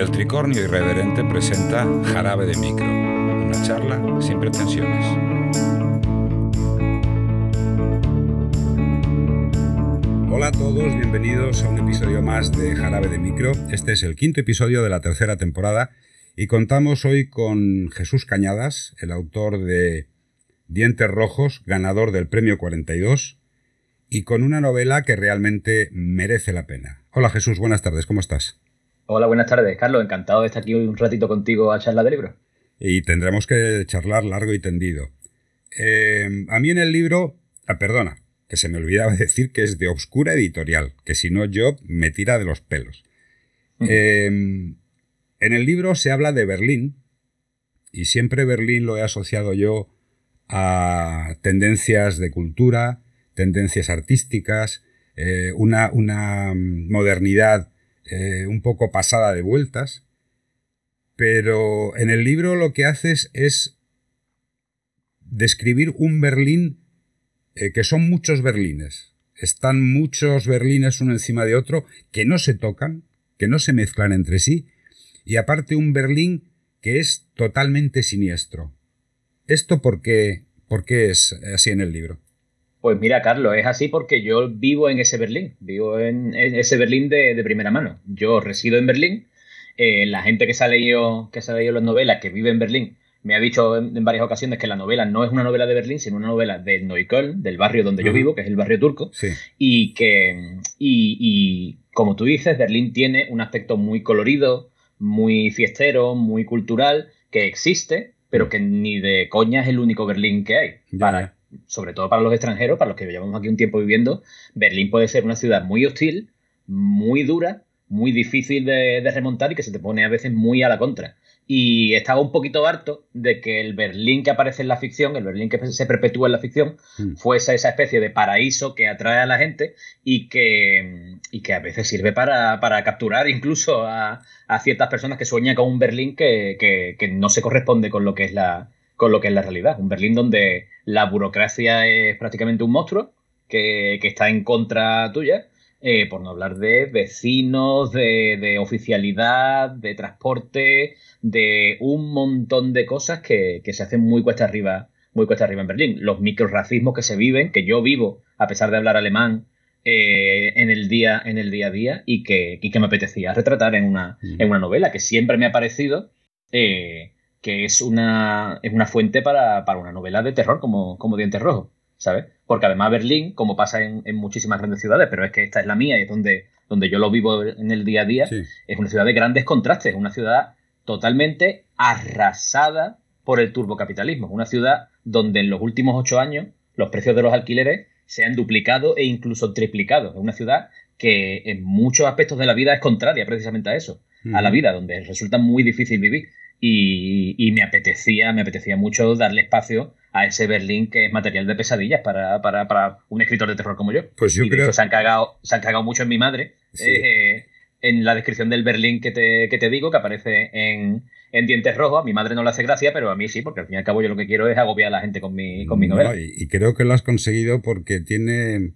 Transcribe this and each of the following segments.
El Tricornio Irreverente presenta Jarabe de Micro, una charla sin pretensiones. Hola a todos, bienvenidos a un episodio más de Jarabe de Micro. Este es el quinto episodio de la tercera temporada y contamos hoy con Jesús Cañadas, el autor de Dientes Rojos, ganador del Premio 42, y con una novela que realmente merece la pena. Hola Jesús, buenas tardes, ¿cómo estás? Hola, buenas tardes, Carlos. Encantado de estar aquí un ratito contigo a charlar de libro. Y tendremos que charlar largo y tendido. Eh, a mí en el libro, ah, perdona, que se me olvidaba decir que es de Obscura Editorial, que si no yo me tira de los pelos. Eh, en el libro se habla de Berlín, y siempre Berlín lo he asociado yo a tendencias de cultura, tendencias artísticas, eh, una, una modernidad eh, un poco pasada de vueltas, pero en el libro lo que haces es describir un Berlín eh, que son muchos Berlines. Están muchos Berlines uno encima de otro que no se tocan, que no se mezclan entre sí, y aparte un Berlín que es totalmente siniestro. ¿Esto por qué, por qué es así en el libro? Pues mira, Carlos, es así porque yo vivo en ese Berlín, vivo en, ese Berlín de, primera mano. Yo resido en Berlín. Eh, la gente que se, ha leído, que se ha leído las novelas, que vive en Berlín, me ha dicho en, varias ocasiones que la novela no es una novela de Berlín, sino una novela de Neukölln, del barrio donde yo vivo, que es el barrio turco. Y que, y, y como tú dices, Berlín tiene un aspecto muy colorido, muy fiestero, muy cultural, que existe, pero que ni de coña es el único Berlín que hay. Para, sobre todo para los extranjeros, para los que llevamos aquí un tiempo viviendo, Berlín puede ser una ciudad muy hostil, muy dura, muy difícil de, remontar y que se te pone a veces muy a la contra. Y estaba un poquito harto de que el Berlín que aparece en la ficción, el Berlín que se perpetúa en la ficción, mm. fuese esa especie de paraíso que atrae a la gente y que, y que a veces sirve para, capturar incluso a, ciertas personas que sueñan con un Berlín que, que no se corresponde con lo que es la, con lo que es la realidad. Un Berlín donde la burocracia es prácticamente un monstruo que, está en contra tuya, eh, por no hablar de vecinos, de, oficialidad, de transporte, de un montón de cosas que, se hacen muy cuesta arriba muy cuesta arriba en Berlín. Los microracismos que se viven, que yo vivo, a pesar de hablar alemán, eh, en, el día, en el día a día y que, que me apetecía retratar en una, en una novela que siempre me ha parecido eh, que es una, es una fuente para, una novela de terror como, como Dientes Rojos, ¿sabes? Porque además Berlín, como pasa en, muchísimas grandes ciudades, pero es que esta es la mía y es donde, donde yo lo vivo en el día a día, es una ciudad de grandes contrastes, una ciudad totalmente arrasada por el turbocapitalismo, una ciudad donde en los últimos ocho años los precios de los alquileres se han duplicado e incluso triplicado. Es una ciudad que en muchos aspectos de la vida es contraria precisamente a eso, a la vida, donde resulta muy difícil vivir. Y, me apetecía, me apetecía mucho darle espacio a ese Berlín que es material de pesadillas para, para, un escritor de terror como yo. Pues yo creo... se han cagado, se han cagado mucho en mi madre. Eh, en la descripción del Berlín que te, que te digo, que aparece en, en, Dientes Rojos. A mi madre no le hace gracia, pero a mí sí, porque al fin y al cabo yo lo que quiero es agobiar a la gente con mi, con mi novela. y, creo que lo has conseguido porque tiene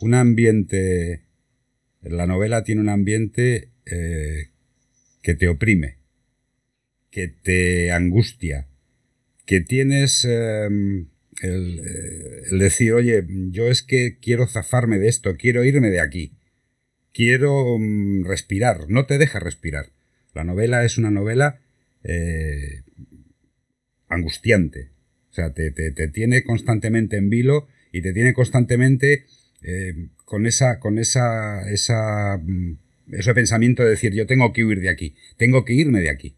un ambiente. La novela tiene un ambiente eh, que te oprime que te angustia, que tienes em, eh, el, decir, oye, yo es que quiero zafarme de esto, quiero irme de aquí, quiero mm, respirar, no te deja respirar. La novela es una novela eh, angustiante, o sea, te, tiene constantemente en vilo y te tiene constantemente eh, con esa, con esa, esa, mm, ese pensamiento de decir, yo tengo que huir de aquí, tengo que irme de aquí.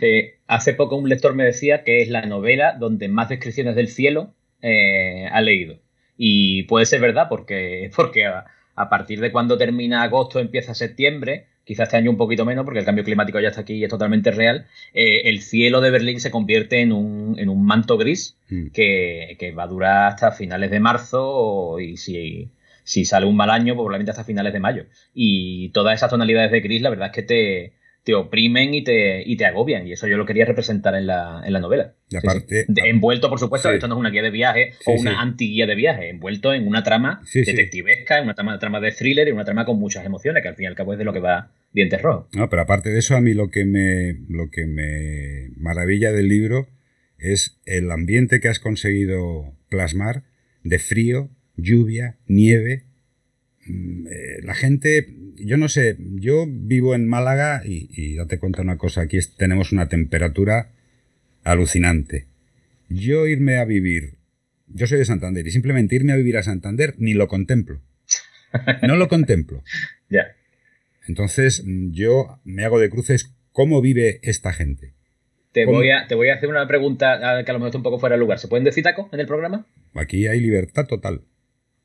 Eh, hace poco un lector me decía que es la novela donde más descripciones del cielo eh, ha leído. Y puede ser verdad porque, porque a, partir de cuando termina agosto, empieza septiembre, quizás este año un poquito menos porque el cambio climático ya está aquí y es totalmente real, eh, el cielo de Berlín se convierte en un, en un manto gris mm. que, va a durar hasta finales de marzo y si, si sale un mal año, probablemente hasta finales de mayo. Y todas esas tonalidades de gris, la verdad es que te, te oprimen y te, y te agobian. Y eso yo lo quería representar en la, en la novela. Y aparte, envuelto, por supuesto, esto no es una guía de viaje o una anti-guía de viaje, envuelto en una trama detectivesca, en una trama, trama de thriller y una trama con muchas emociones, que al fin y al cabo es de lo que va Dientes Rojos. No, pero aparte de eso, a mí lo que me, lo que me maravilla del libro es el ambiente que has conseguido plasmar de frío, lluvia, nieve. Mm, eh, la gente, yo no sé, yo vivo en Málaga y, date cuenta una cosa, aquí tenemos una temperatura alucinante. Yo irme a vivir, yo soy de Santander y simplemente irme a vivir a Santander ni lo contemplo. No lo contemplo. Ya. Entonces yo me hago de cruces cómo vive esta gente. Te voy, a, te voy a hacer una pregunta que a lo mejor está un poco fuera de lugar. ¿Se pueden decir tacos en el programa? Aquí hay libertad total.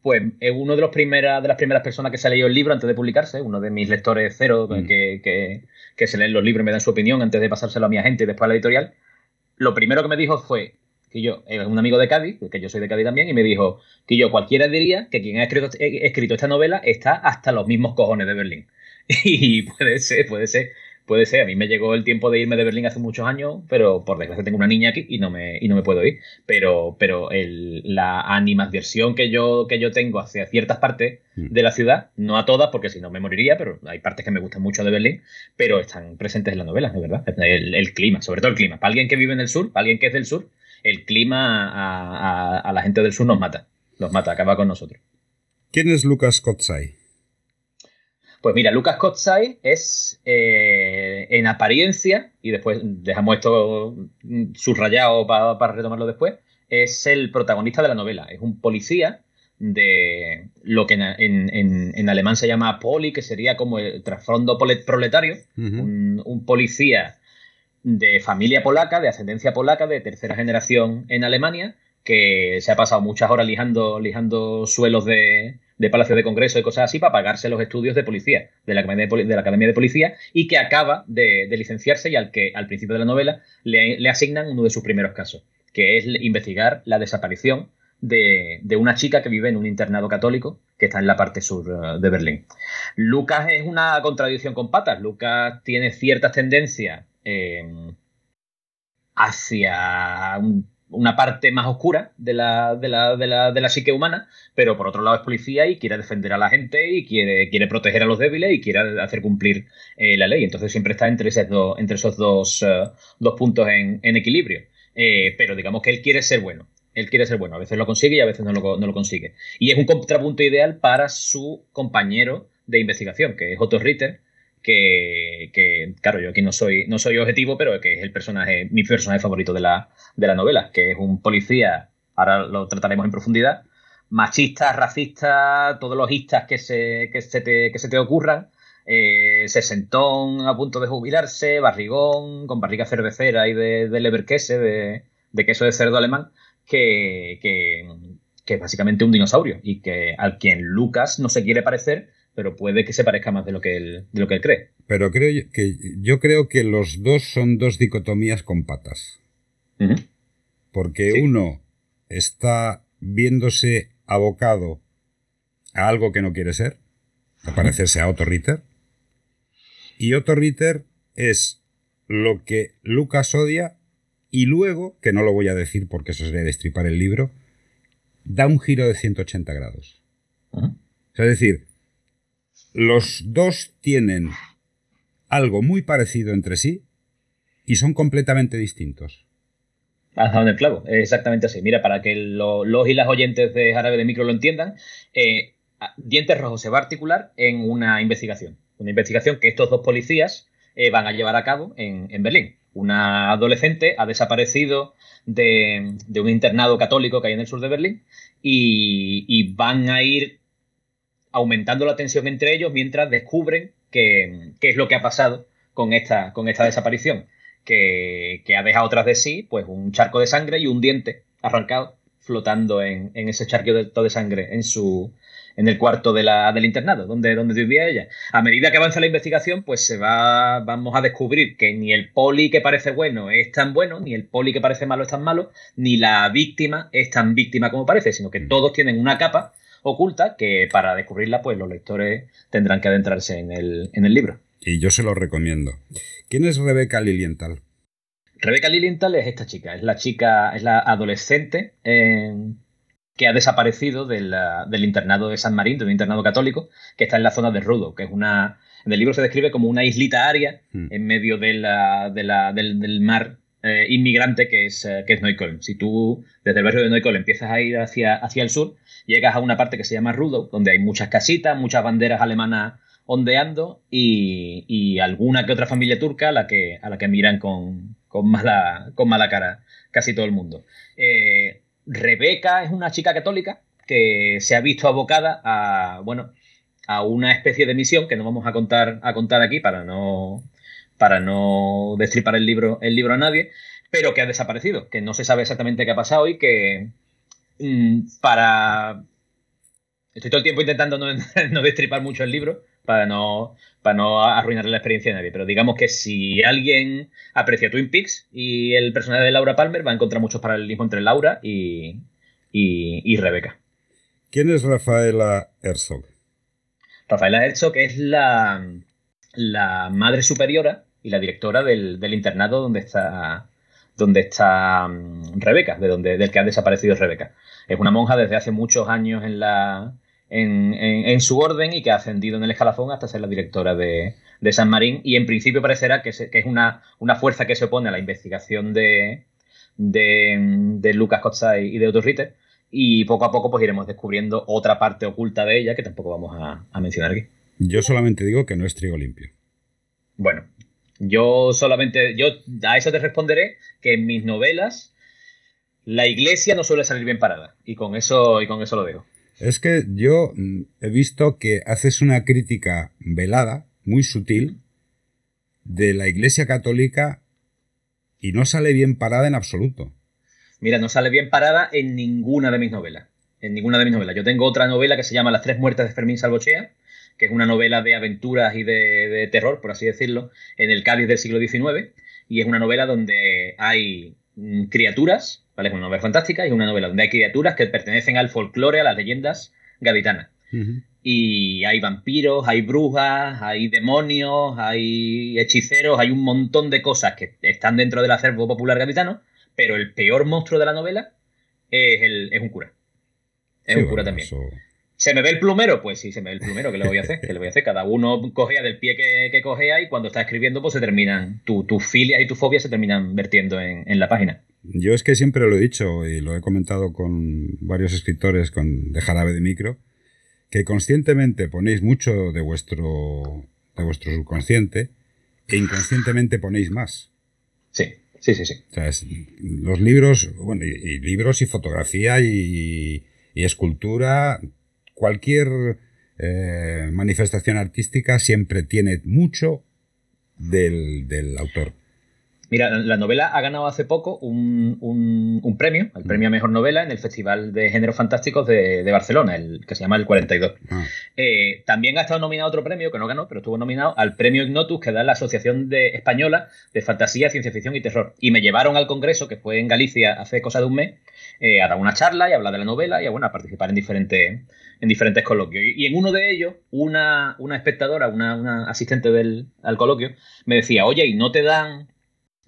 Pues es uno de, los primeras de las primeras personas que se ha leído el libro antes de publicarse, uno de mis lectores cero mm. que, que, se leen los libros y me dan su opinión antes de pasárselo a mi agente y después a la editorial. Lo primero que me dijo fue que yo, es un amigo de Cádiz, que yo soy de Cádiz también, y me dijo que yo cualquiera diría que quien ha escrito, escrito esta novela está hasta los mismos cojones de Berlín. Y puede ser, puede ser. Puede ser, a mí me llegó el tiempo de irme de Berlín hace muchos años, pero por desgracia tengo una niña aquí y no me, y no me puedo ir. Pero, pero el, la animadversión que yo, que yo tengo hacia ciertas partes mm. de la ciudad, no a todas, porque si no me moriría, pero hay partes que me gustan mucho de Berlín, pero están presentes en la novela, de verdad. El, clima, sobre todo el clima. Para alguien que vive en el sur, para alguien que es del sur, el clima a, a la gente del sur nos mata. Nos mata, acaba con nosotros. ¿Quién es Lucas Kotsay? Pues mira, Lucas Kotsay es eh, en apariencia, y después dejamos esto subrayado para, retomarlo después, es el protagonista de la novela. Es un policía de lo que en, alemán se llama poli, que sería como el trasfondo proletario, un, policía de familia polaca, de ascendencia polaca, de tercera generación en Alemania, que se ha pasado muchas horas lijando, lijando suelos de, de Palacio de Congreso y cosas así para pagarse los estudios de policía, de la Academia de, de Policía, y que acaba de, licenciarse y al que al principio de la novela le, asignan uno de sus primeros casos, que es investigar la desaparición de, una chica que vive en un internado católico que está en la parte sur eh, de Berlín. Lucas es una contradicción con patas. Lucas tiene ciertas tendencias eh, hacia un una parte más oscura de la, de la, de, la, de la, psique humana, pero por otro lado es policía y quiere defender a la gente y quiere, quiere proteger a los débiles y quiere hacer cumplir eh, la ley. Entonces siempre está entre, esos dos, entre esos dos, eh, dos puntos en, equilibrio. Eh, pero digamos que él quiere ser bueno. Él quiere ser bueno. A veces lo consigue y a veces no lo, no lo consigue. Y es un contrapunto ideal para su compañero de investigación, que es Otto Ritter, que, claro, yo aquí no soy, no soy objetivo, pero que es el personaje, mi personaje favorito de la, de la novela, que es un policía, ahora lo trataremos en profundidad, machista, racista, todos los istas que se, que se, te, que se te ocurran, eh, sesentón a punto de jubilarse, barrigón, con barriga cervecera y de, de leberquese, de, de queso de cerdo alemán, que, que, que es básicamente un dinosaurio y que al quien Lucas no se quiere parecer, pero puede que se parezca más de lo que él, de lo que él cree. Pero creo que yo creo que los dos son dos dicotomías con patas. Porque uno está viéndose abocado a algo que no quiere ser, a parecerse a Otto Ritter, y Otto Ritter es lo que Lucas odia y luego, que no lo voy a decir porque eso sería destripar el libro, da un giro de 180 grados. es decir, los dos tienen algo muy parecido entre sí y son completamente distintos. Has dado el clavo, exactamente así. Mira, para que los y las oyentes de Jarabe de Micro lo entiendan, eh, Dientes Rojos se va a articular en una investigación. Una investigación que estos dos policías eh, van a llevar a cabo en, Berlín. Una adolescente ha desaparecido de, un internado católico que hay en el sur de Berlín y van a ir aumentando la tensión entre ellos mientras descubren qué, es lo que ha pasado con esta, con esta desaparición, que, ha dejado tras de sí pues un charco de sangre y un diente arrancado flotando en, ese charco de, sangre en su en el cuarto de la, del internado donde, donde vivía ella. A medida que avanza la investigación, pues se va, vamos a descubrir que ni el poli que parece bueno es tan bueno, ni el poli que parece malo es tan malo, ni la víctima es tan víctima como parece, sino que mm. todos tienen una capa oculta que para descubrirla, pues los lectores tendrán que adentrarse en el, en el libro. Y yo se lo recomiendo. ¿Quién es Rebeca Lilienthal? Rebeca Lilienthal es esta chica, es la chica, es la adolescente eh, que ha desaparecido del internado de San Marín, de un internado católico, que está en la zona de Rudo, que es una. En el libro se describe como una islita aria hmm. en medio de la, del, mar eh, inmigrante que es, eh, que es Neukölln. Si tú desde el barrio de Neukölln empiezas a ir hacia, hacia el sur, llegas a una parte que se llama Rudo, donde hay muchas casitas, muchas banderas alemanas ondeando y, alguna que otra familia turca a la que, a la que miran con, mala, con mala cara casi todo el mundo. Eh, Rebeca es una chica católica que se ha visto abocada a, bueno, a una especie de misión que no vamos a contar, a contar aquí para no, para no destripar el libro, el libro a nadie, pero que ha desaparecido, que no se sabe exactamente qué ha pasado y que mm, para... Estoy todo el tiempo intentando no, no destripar mucho el libro, para no, para no arruinar la experiencia de nadie. Pero digamos que si alguien aprecia Twin Peaks y el personaje de Laura Palmer, va a encontrar muchos paralelismos entre Laura y, y, Rebeca. ¿Quién es Rafaela Herzog? Rafaela Herzog es la, la madre superiora y la directora del, internado donde está donde está mm, Rebeca, de donde, del que ha desaparecido Rebeca. Es una monja desde hace muchos años en la, en, su orden y que ha ascendido en el escalafón hasta ser la directora de, San Marín y en principio parecerá que, es una, una, fuerza que se opone a la investigación de, de, Lucas Kotzai y de Otto Ritter y poco a poco pues iremos descubriendo otra parte oculta de ella que tampoco vamos a, mencionar aquí. Yo solamente digo que no es trigo limpio. Bueno, yo solamente, yo a eso te responderé que en mis novelas la iglesia no suele salir bien parada y con eso, y con eso lo digo. Es que yo mm, he visto que haces una crítica velada, muy sutil, de la Iglesia Católica y no sale bien parada en absoluto. Mira, no sale bien parada en ninguna de mis novelas. En ninguna de mis novelas. Yo tengo otra novela que se llama Las tres muertes de Fermín Salvochea, que es una novela de aventuras y de, terror, por así decirlo, en el Cádiz del siglo XIX. Y es una novela donde hay mm, criaturas es una novela fantástica y es una novela donde hay criaturas que pertenecen al folclore, a las leyendas gaditanas. Y hay vampiros, hay brujas, hay demonios, hay hechiceros, hay un montón de cosas que están dentro del acervo popular gaditano, pero el peor monstruo de la novela es, el, es un cura. Es un cura también. ¿Se me ve el plumero? Pues sí, se me ve el plumero, ¿qué le voy a hacer? ¿Qué le voy a hacer? Cada uno cogea del pie que, que cogea y cuando está escribiendo, pues se terminan, tus filias y tus fobias se terminan vertiendo en, en la página. Yo es que siempre lo he dicho y lo he comentado con varios escritores con, de jarabe de micro, que conscientemente ponéis mucho de vuestro, de vuestro subconsciente e inconscientemente ponéis más. Sí, sí, sí, sí. O sea, los libros, bueno, y, libros y fotografía y, escultura, cualquier eh, manifestación artística siempre tiene mucho del, del autor. Mira, la novela ha ganado hace poco un, premio, el premio a mejor novela en el Festival de Géneros Fantásticos de, Barcelona, el que se llama el 42. Ah. Eh, también ha estado nominado otro premio, que no ganó, pero estuvo nominado al premio Ignotus que da la Asociación de Española de Fantasía, Ciencia Ficción y Terror. Y me llevaron al Congreso, que fue en Galicia hace cosa de un mes, eh, a dar una charla y hablar de la novela y a, bueno, a participar en diferentes, en diferentes coloquios. Y, en uno de ellos, una, espectadora, una, una asistente del, al coloquio, me decía, oye, ¿y no te dan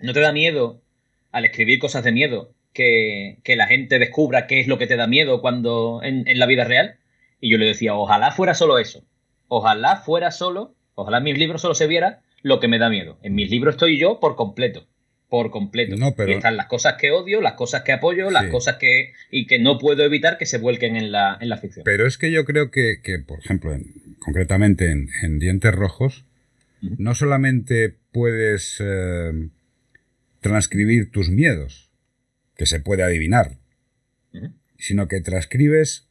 ¿No te da miedo al escribir cosas de miedo que, la gente descubra qué es lo que te da miedo cuando en, la vida real? Y yo le decía, ojalá fuera solo eso. Ojalá fuera solo, ojalá en mis libros solo se viera lo que me da miedo. En mis libros estoy yo por completo. Por completo. Y están las cosas que odio, las cosas que apoyo, las cosas que. y que no puedo evitar que se vuelquen en la, en la ficción. Pero es que yo creo que, por ejemplo, concretamente en, Dientes Rojos, no solamente puedes. Eh, transcribir tus miedos, que se puede adivinar, sino que transcribes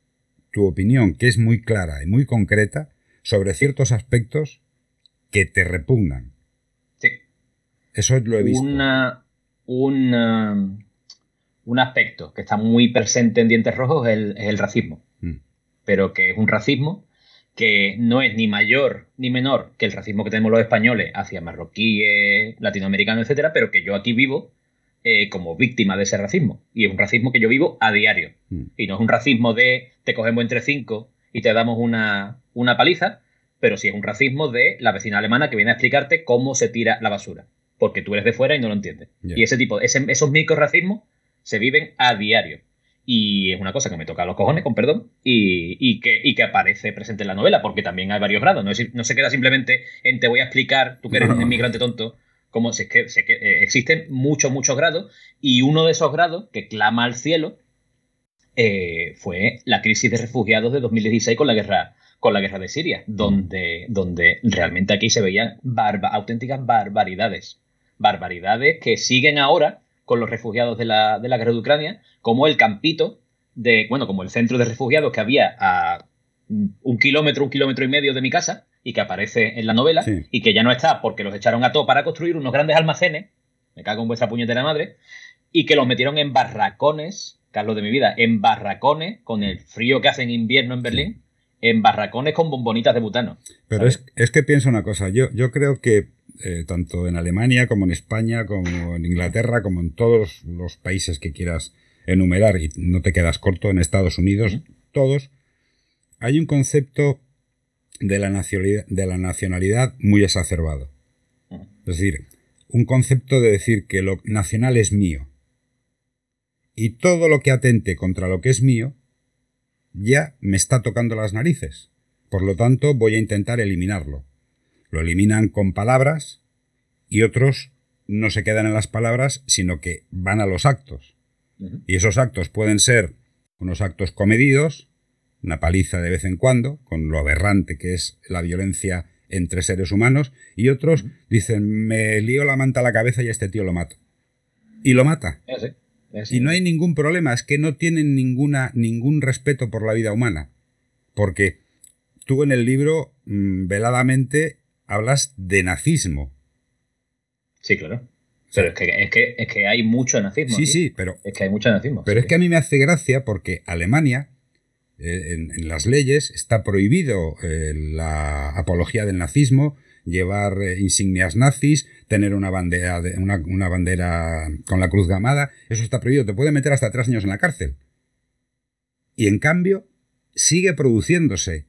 tu opinión, que es muy clara y muy concreta, sobre ciertos aspectos que te repugnan. Eso lo he visto. un, un, aspecto que está muy presente en Dientes Rojos es el, racismo. Mm. Pero que es un racismo que no es ni mayor ni menor que el racismo que tenemos los españoles hacia marroquíes, latinoamericanos, etcétera, pero que yo aquí vivo eh, como víctima de ese racismo. Y es un racismo que yo vivo a diario. Mm. Y no es un racismo de te cogemos entre cinco y te damos una, una paliza, pero sí es un racismo de la vecina alemana que viene a explicarte cómo se tira la basura, porque tú eres de fuera y no lo entiendes. Y ese tipo, ese, esos microracismos se viven a diario. Y es una cosa que me toca a los cojones, con perdón, y, que, que, aparece presente en la novela, porque también hay varios grados. No, no se queda simplemente en te voy a explicar, tú que eres un inmigrante tonto, cómo se, que, se, que eh, existen muchos, muchos grados, y uno de esos grados que clama al cielo eh, fue la crisis de refugiados de 2016 con la guerra, con la guerra de Siria, donde, donde realmente aquí se veían auténticas barbaridades. Barbaridades que siguen ahora con los refugiados de la, de la guerra de Ucrania, como el campito de, bueno, como el centro de refugiados que había a un kilómetro, un kilómetro y medio de mi casa y que aparece en la novela y que ya no está porque los echaron a todo para construir unos grandes almacenes, me cago en vuestra puñetera madre, y que los metieron en barracones, Carlos de mi vida, en barracones con el frío que hace en invierno en Berlín, en barracones con bombonitas de butano. Pero es, es, que pienso una cosa, yo, yo creo que eh, tanto en Alemania como en España, como en Inglaterra, como en todos los países que quieras enumerar y no te quedas corto, en Estados Unidos, todos, hay un concepto de la, nacionalidad, de la nacionalidad muy exacerbado. Es decir, un concepto de decir que lo nacional es mío. Y todo lo que atente contra lo que es mío ya me está tocando las narices. Por lo tanto, voy a intentar eliminarlo. Lo eliminan con palabras y otros no se quedan en las palabras, sino que van a los actos. Y esos actos pueden ser unos actos comedidos, una paliza de vez en cuando, con lo aberrante que es la violencia entre seres humanos, y otros dicen, me lío la manta a la cabeza y a este tío lo mato. Y lo mata. Y no hay ningún problema, es que no tienen ninguna, ningún respeto por la vida humana. Porque tú en el libro, mm, veladamente, hablas de nazismo. Sí, claro. Pero es que, es que, hay mucho nazismo. Sí, sí, pero. Es que hay mucho nazismo. Pero es que a mí me hace gracia porque Alemania, eh, en, las leyes, está prohibido eh, la apología del nazismo, llevar eh, insignias nazis, tener una bandera, de, una, una, bandera con la cruz gamada. Eso está prohibido. Te puede meter hasta tres años en la cárcel. Y en cambio, sigue produciéndose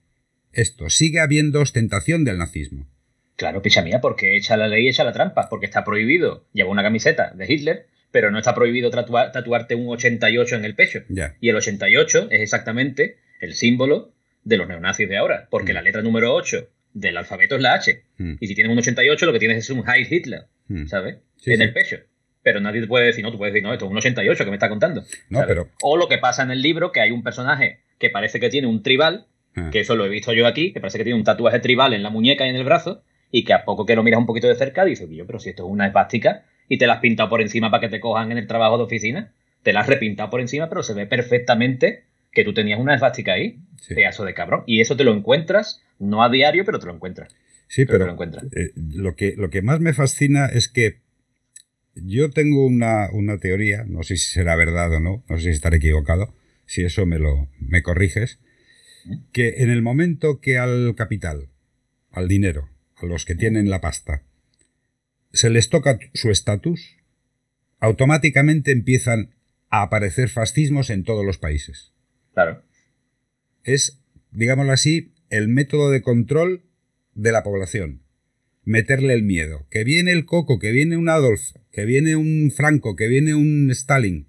esto, sigue habiendo ostentación del nazismo. Claro, picha mía, porque echa la ley, echa la trampa, porque está prohibido llevar una camiseta de Hitler, pero no está prohibido tatuarte un 88 en el pecho. Y el 88 es exactamente el símbolo de los neonazis de ahora, porque mm. la letra número 8 del alfabeto es la H. Mm. Y si tienes un 88, lo que tienes es un Heil Hitler, mm. ¿sabes? en el pecho. Pero nadie te puede decir, no, tú puedes decir, no, esto es un 88 que me está contando. No, pero... O lo que pasa en el libro, que hay un personaje que parece que tiene un tribal, ah. que eso lo he visto yo aquí, que parece que tiene un tatuaje tribal en la muñeca y en el brazo, y que a poco que lo miras un poquito de cerca dices, yo, pero si esto es una espástica y te la has pintado por encima para que te cojan en el trabajo de oficina, te la has repintado por encima, pero se ve perfectamente que tú tenías una espástica ahí, pedazo de cabrón. Y eso te lo encuentras, no a diario, pero te lo encuentras. Sí, pero, lo, eh, lo, que, lo que más me fascina es que yo tengo una, una, teoría, no sé si será verdad o no, no sé si estaré equivocado, si eso me lo me corriges, que en el momento que al capital, al dinero, los que tienen la pasta, se les toca su estatus, automáticamente empiezan a aparecer fascismos en todos los países. Claro. Es, digámoslo así, el método de control de la población. Meterle el miedo. Que viene el Coco, que viene un Adolf, que viene un Franco, que viene un Stalin.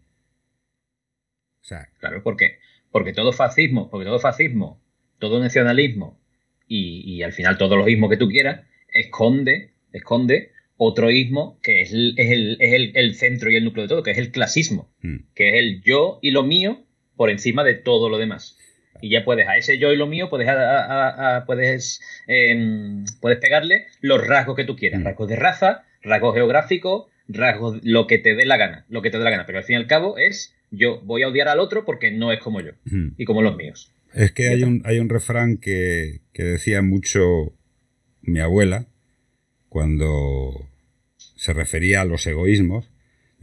O sea, claro, porque, porque todo fascismo, porque todo fascismo, todo nacionalismo y, al final todo lo ismos que tú quieras, esconde, esconde otro ismo que es, el, centro y el núcleo de todo, que es el clasismo, mm. que es el yo y lo mío por encima de todo lo demás. Y ya puedes a ese yo y lo mío, puedes, puedes, em, puedes pegarle los rasgos que tú quieras, rasgos de raza, rasgos geográficos, rasgos, lo que te dé la gana, lo que te dé la gana. Pero al fin y al cabo es yo voy a odiar al otro porque no es como yo mm. y como los míos. Es que hay un, hay un refrán que, decía mucho mi abuela cuando se refería a los egoísmos.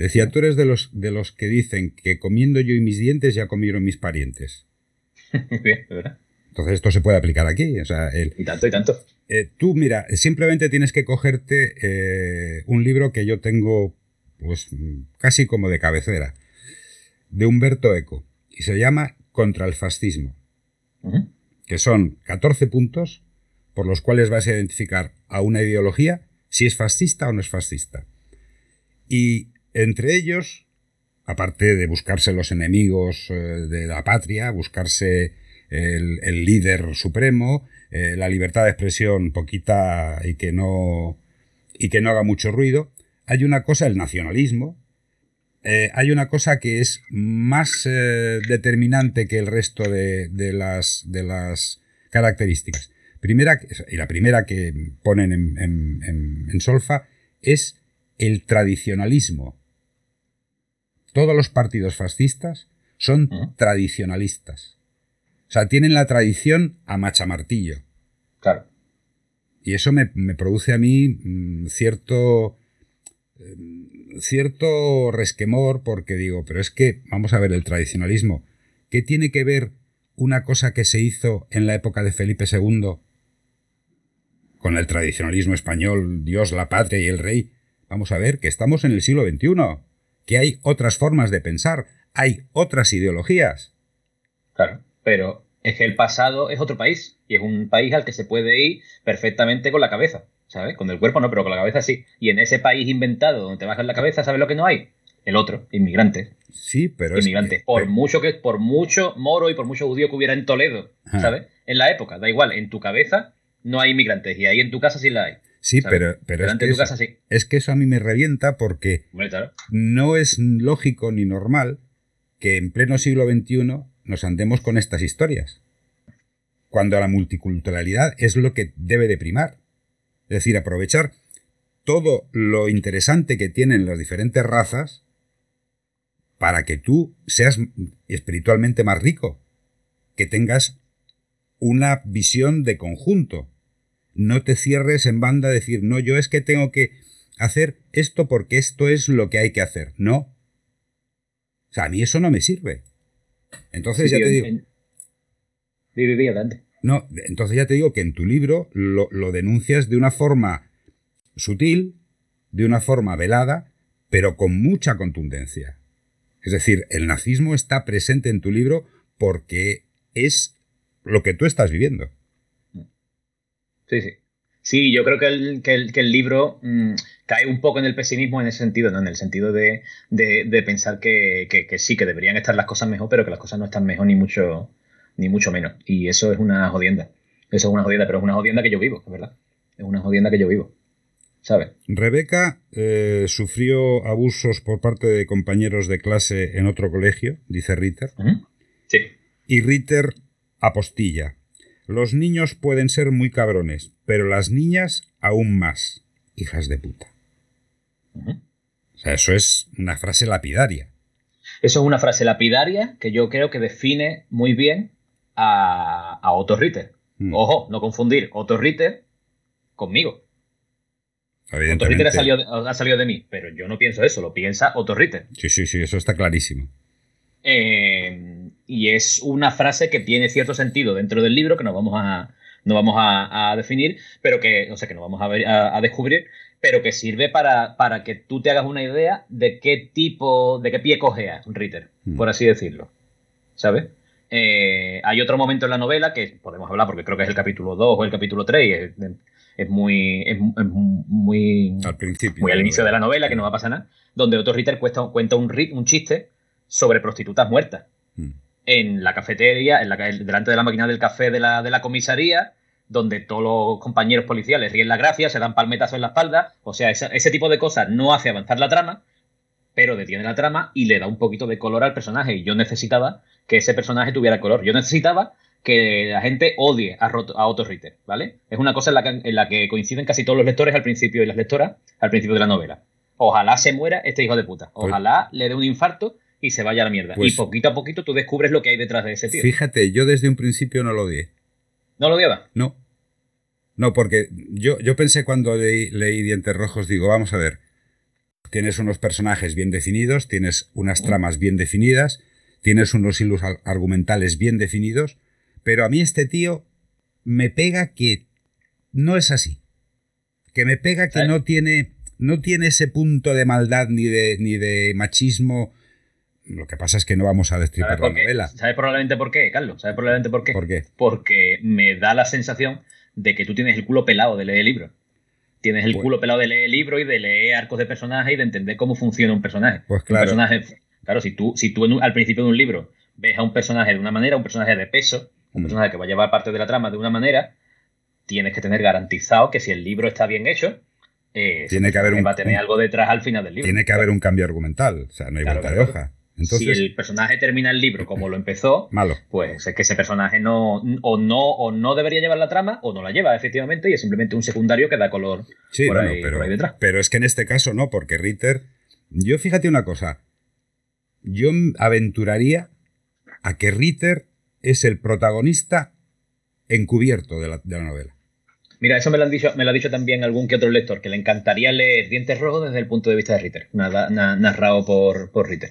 Decía, tú eres de los, de los que dicen que comiendo yo y mis dientes ya comieron mis parientes. Entonces esto se puede aplicar aquí. O sea, y tanto, y tanto. Eh, tú, mira, simplemente tienes que cogerte eh, un libro que yo tengo, pues casi como de cabecera, de Humberto Eco, y se llama Contra el fascismo que son 14 puntos por los cuales vas a identificar a una ideología si es fascista o no es fascista. Y entre ellos, aparte de buscarse los enemigos eh, de la patria, buscarse el, líder supremo, eh, la libertad de expresión poquita y que no y que no haga mucho ruido, hay una cosa, el nacionalismo, eh, hay una cosa que es más determinante que el resto de, las, características. Primera, y la primera que ponen en, Solfa es el tradicionalismo. Todos los partidos fascistas son tradicionalistas. O sea, tienen la tradición a machamartillo. Claro. Y eso me, produce a mí mm, cierto, mm, cierto resquemor porque digo, pero es que, vamos a ver, el tradicionalismo, ¿qué tiene que ver una cosa que se hizo en la época de Felipe II con el tradicionalismo español, Dios, la patria y el rey, vamos a ver que estamos en el siglo XXI, que hay otras formas de pensar, hay otras ideologías. Claro, pero es que el pasado es otro país y es un país al que se puede ir perfectamente con la cabeza, ¿sabes? Con el cuerpo no, pero con la cabeza sí. Y en ese país inventado donde te bajas la cabeza, ¿sabes lo que no hay? El otro, inmigrantes. Sí, pero inmigrantes. por mucho que por mucho moro y por mucho judío que hubiera en Toledo, ¿sabes? En la época, da igual, en tu cabeza no hay inmigrantes y ahí en tu casa sí la hay. Sí, pero, pero es, que eso, casa, sí. es que eso a mí me revienta porque no es lógico ni normal que en pleno siglo XXI nos andemos con estas historias. Cuando la multiculturalidad es lo que debe de primar. Es decir, aprovechar todo lo interesante que tienen las diferentes razas para que tú seas espiritualmente más rico, que tengas una visión de conjunto. No te cierres en banda a decir, no, yo es que tengo que hacer esto porque esto es lo que hay que hacer. No. O sea, a mí eso no me sirve. Entonces ya te digo. No, entonces ya te digo que en tu libro lo, lo denuncias de una forma sutil, de una forma velada, pero con mucha contundencia. Es decir, el nazismo está presente en tu libro porque es lo que tú estás viviendo. Sí, sí. Sí, yo creo que el, que el, libro mm, cae un poco en el pesimismo en ese sentido, ¿no? En el sentido de, pensar que, sí, que deberían estar las cosas mejor, pero que las cosas no están mejor ni mucho, ni mucho menos. Y eso es una jodienda. Eso es una jodienda, pero es una jodienda que yo vivo, es verdad. Es una jodienda que yo vivo. ¿Sabes? Rebeca eh, sufrió abusos por parte de compañeros de clase en otro colegio, dice Ritter. Sí. Y Ritter Apostilla. Los niños pueden ser muy cabrones, pero las niñas aún más. Hijas de puta. O sea, eso es una frase lapidaria. Eso es una frase lapidaria que yo creo que define muy bien a, Otto Ritter. Mm. Ojo, no confundir Otto Ritter conmigo. Otto Ritter ha salido, ha salido, de mí, pero yo no pienso eso, lo piensa Otto Ritter. Sí, sí, sí, eso está clarísimo. Eh, y es una frase que tiene cierto sentido dentro del libro que nos vamos a, no vamos a, definir, pero que, o sea, que no vamos a, ver, a, descubrir, pero que sirve para, para, que tú te hagas una idea de qué tipo, de qué pie cogea un Ritter, mm. por así decirlo. ¿Sabes? Eh, hay otro momento en la novela que podemos hablar porque creo que es el capítulo 2 o el capítulo 3, es, muy, es, muy al principio muy al inicio de la novela, que no va a pasar nada, donde otro Ritter cuenta, cuenta un, un chiste sobre prostitutas muertas. Mm en la cafetería, en la, delante de la máquina del café de la, de la comisaría, donde todos los compañeros policiales ríen la gracia, se dan palmetazos en la espalda. O sea, ese, tipo de cosas no hace avanzar la trama, pero detiene la trama y le da un poquito de color al personaje. Y yo necesitaba que ese personaje tuviera color. Yo necesitaba que la gente odie a, a Otto Ritter, ¿vale? Es una cosa en la, que, en la que coinciden casi todos los lectores al principio y las lectoras al principio de la novela. Ojalá se muera este hijo de puta. Pues Ojalá le dé un infarto y se vaya a la mierda. y pues poquito a poquito tú descubres lo que hay detrás de ese tío. Fíjate, yo desde un principio no lo odié. ¿No lo odiaba? No. No, porque yo, yo pensé cuando leí, leí Dientes Rojos, digo, vamos a ver, tienes unos personajes bien definidos, tienes unas tramas bien definidas, tienes unos hilos argumentales bien definidos, pero a mí este tío me pega que no es así. Que me pega que no tiene, no tiene ese punto de maldad ni de, ni de machismo lo que pasa es que no vamos a destripar la novela. ¿Sabes probablemente por qué, Carlos? ¿Sabes probablemente por qué? ¿Por qué? Porque me da la sensación de que tú tienes el culo pelado de leer el libro. Tienes el Pues- culo pelado de leer el libro y de leer arcos de personaje y de entender cómo funciona un personaje. Pues Un claro. personaje, claro, si tú, si tú un- al principio de un libro ves a un personaje de una manera, un personaje de peso, un personaje que va a llevar parte de la trama de una manera, tienes que tener garantizado que si el libro está bien hecho, eh, Tiene que haber un- va a tener un- algo detrás al final del libro. Tiene que haber un cambio argumental, o sea, no hay Claro, vuelta claro, de hoja. Entonces, si el personaje termina el libro como lo empezó, malo. pues es que ese personaje no o no o no debería llevar la trama o no la lleva efectivamente y es simplemente un secundario que da color Sí, por, bueno, ahí, pero, por ahí detrás. pero es que en este caso no, porque Ritter. Yo fíjate una cosa. Yo aventuraría a que Ritter es el protagonista encubierto de la, de la novela. Mira, eso me lo, han dicho, me lo ha dicho también algún que otro lector, que le encantaría leer Dientes Rojos desde el punto de vista de Ritter, narrado por, por Ritter.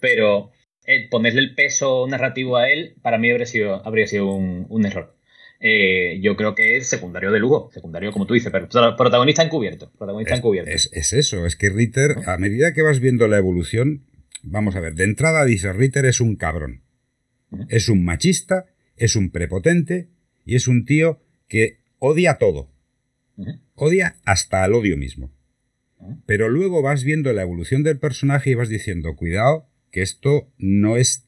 Pero eh, ponerle el peso narrativo a él, para mí habría sido, habría sido un, un error. Eh, yo creo que es secundario de lujo, secundario como tú dices, pero pro- protagonista encubierto, protagonista Es, encubierto. es- es eso, es que Ritter, a medida que vas viendo la evolución, vamos a ver, de entrada dice Ritter es un cabrón, es un machista, es un prepotente y es un tío que odia todo, odia hasta al odio mismo. Pero luego vas viendo la evolución del personaje y vas diciendo, cuidado, que esto no es.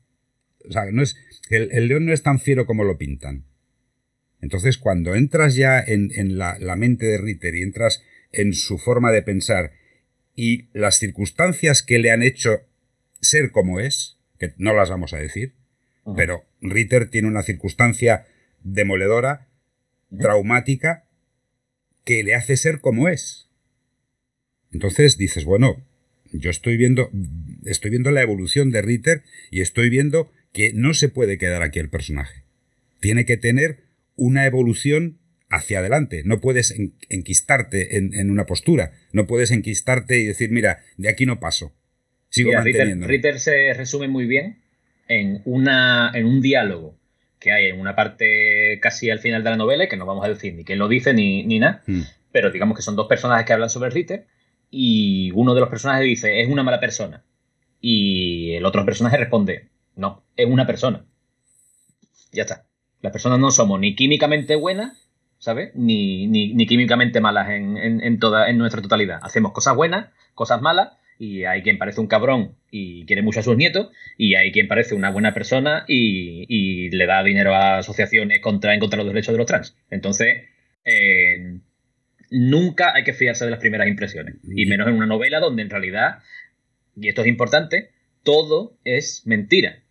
O sea, no es. El, el león no es tan fiero como lo pintan. Entonces, cuando entras ya en, en la, la mente de Ritter y entras en su forma de pensar y las circunstancias que le han hecho ser como es, que no las vamos a decir, pero Ritter tiene una circunstancia demoledora, traumática, que le hace ser como es. Entonces dices, bueno, yo estoy viendo, estoy viendo la evolución de Ritter y estoy viendo que no se puede quedar aquí el personaje. Tiene que tener una evolución hacia adelante. No puedes en- enquistarte en, en una postura. No puedes enquistarte y decir, mira, de aquí no paso. Sigo Mira, Ritter, manteniendo. Ritter se resume muy bien en, una, en un diálogo que hay en una parte casi al final de la novela, y que no vamos a decir ni quién lo dice ni, ni nada, Mm. pero digamos que son dos personajes que hablan sobre Ritter, y uno de los personajes dice, es una mala persona. Y el otro personaje responde, no, es una persona. Ya está. Las personas no somos ni químicamente buenas, ¿sabes? Ni, ni, ni químicamente malas en, en, en toda, en nuestra totalidad. Hacemos cosas buenas, cosas malas, y hay quien parece un cabrón y quiere mucho a sus nietos, y hay quien parece una buena persona y, y le da dinero a asociaciones contra, en contra los derechos de los trans. Entonces, eh, nunca hay que fiarse de las primeras impresiones, y menos en una novela donde en realidad, y esto es importante, todo es mentira.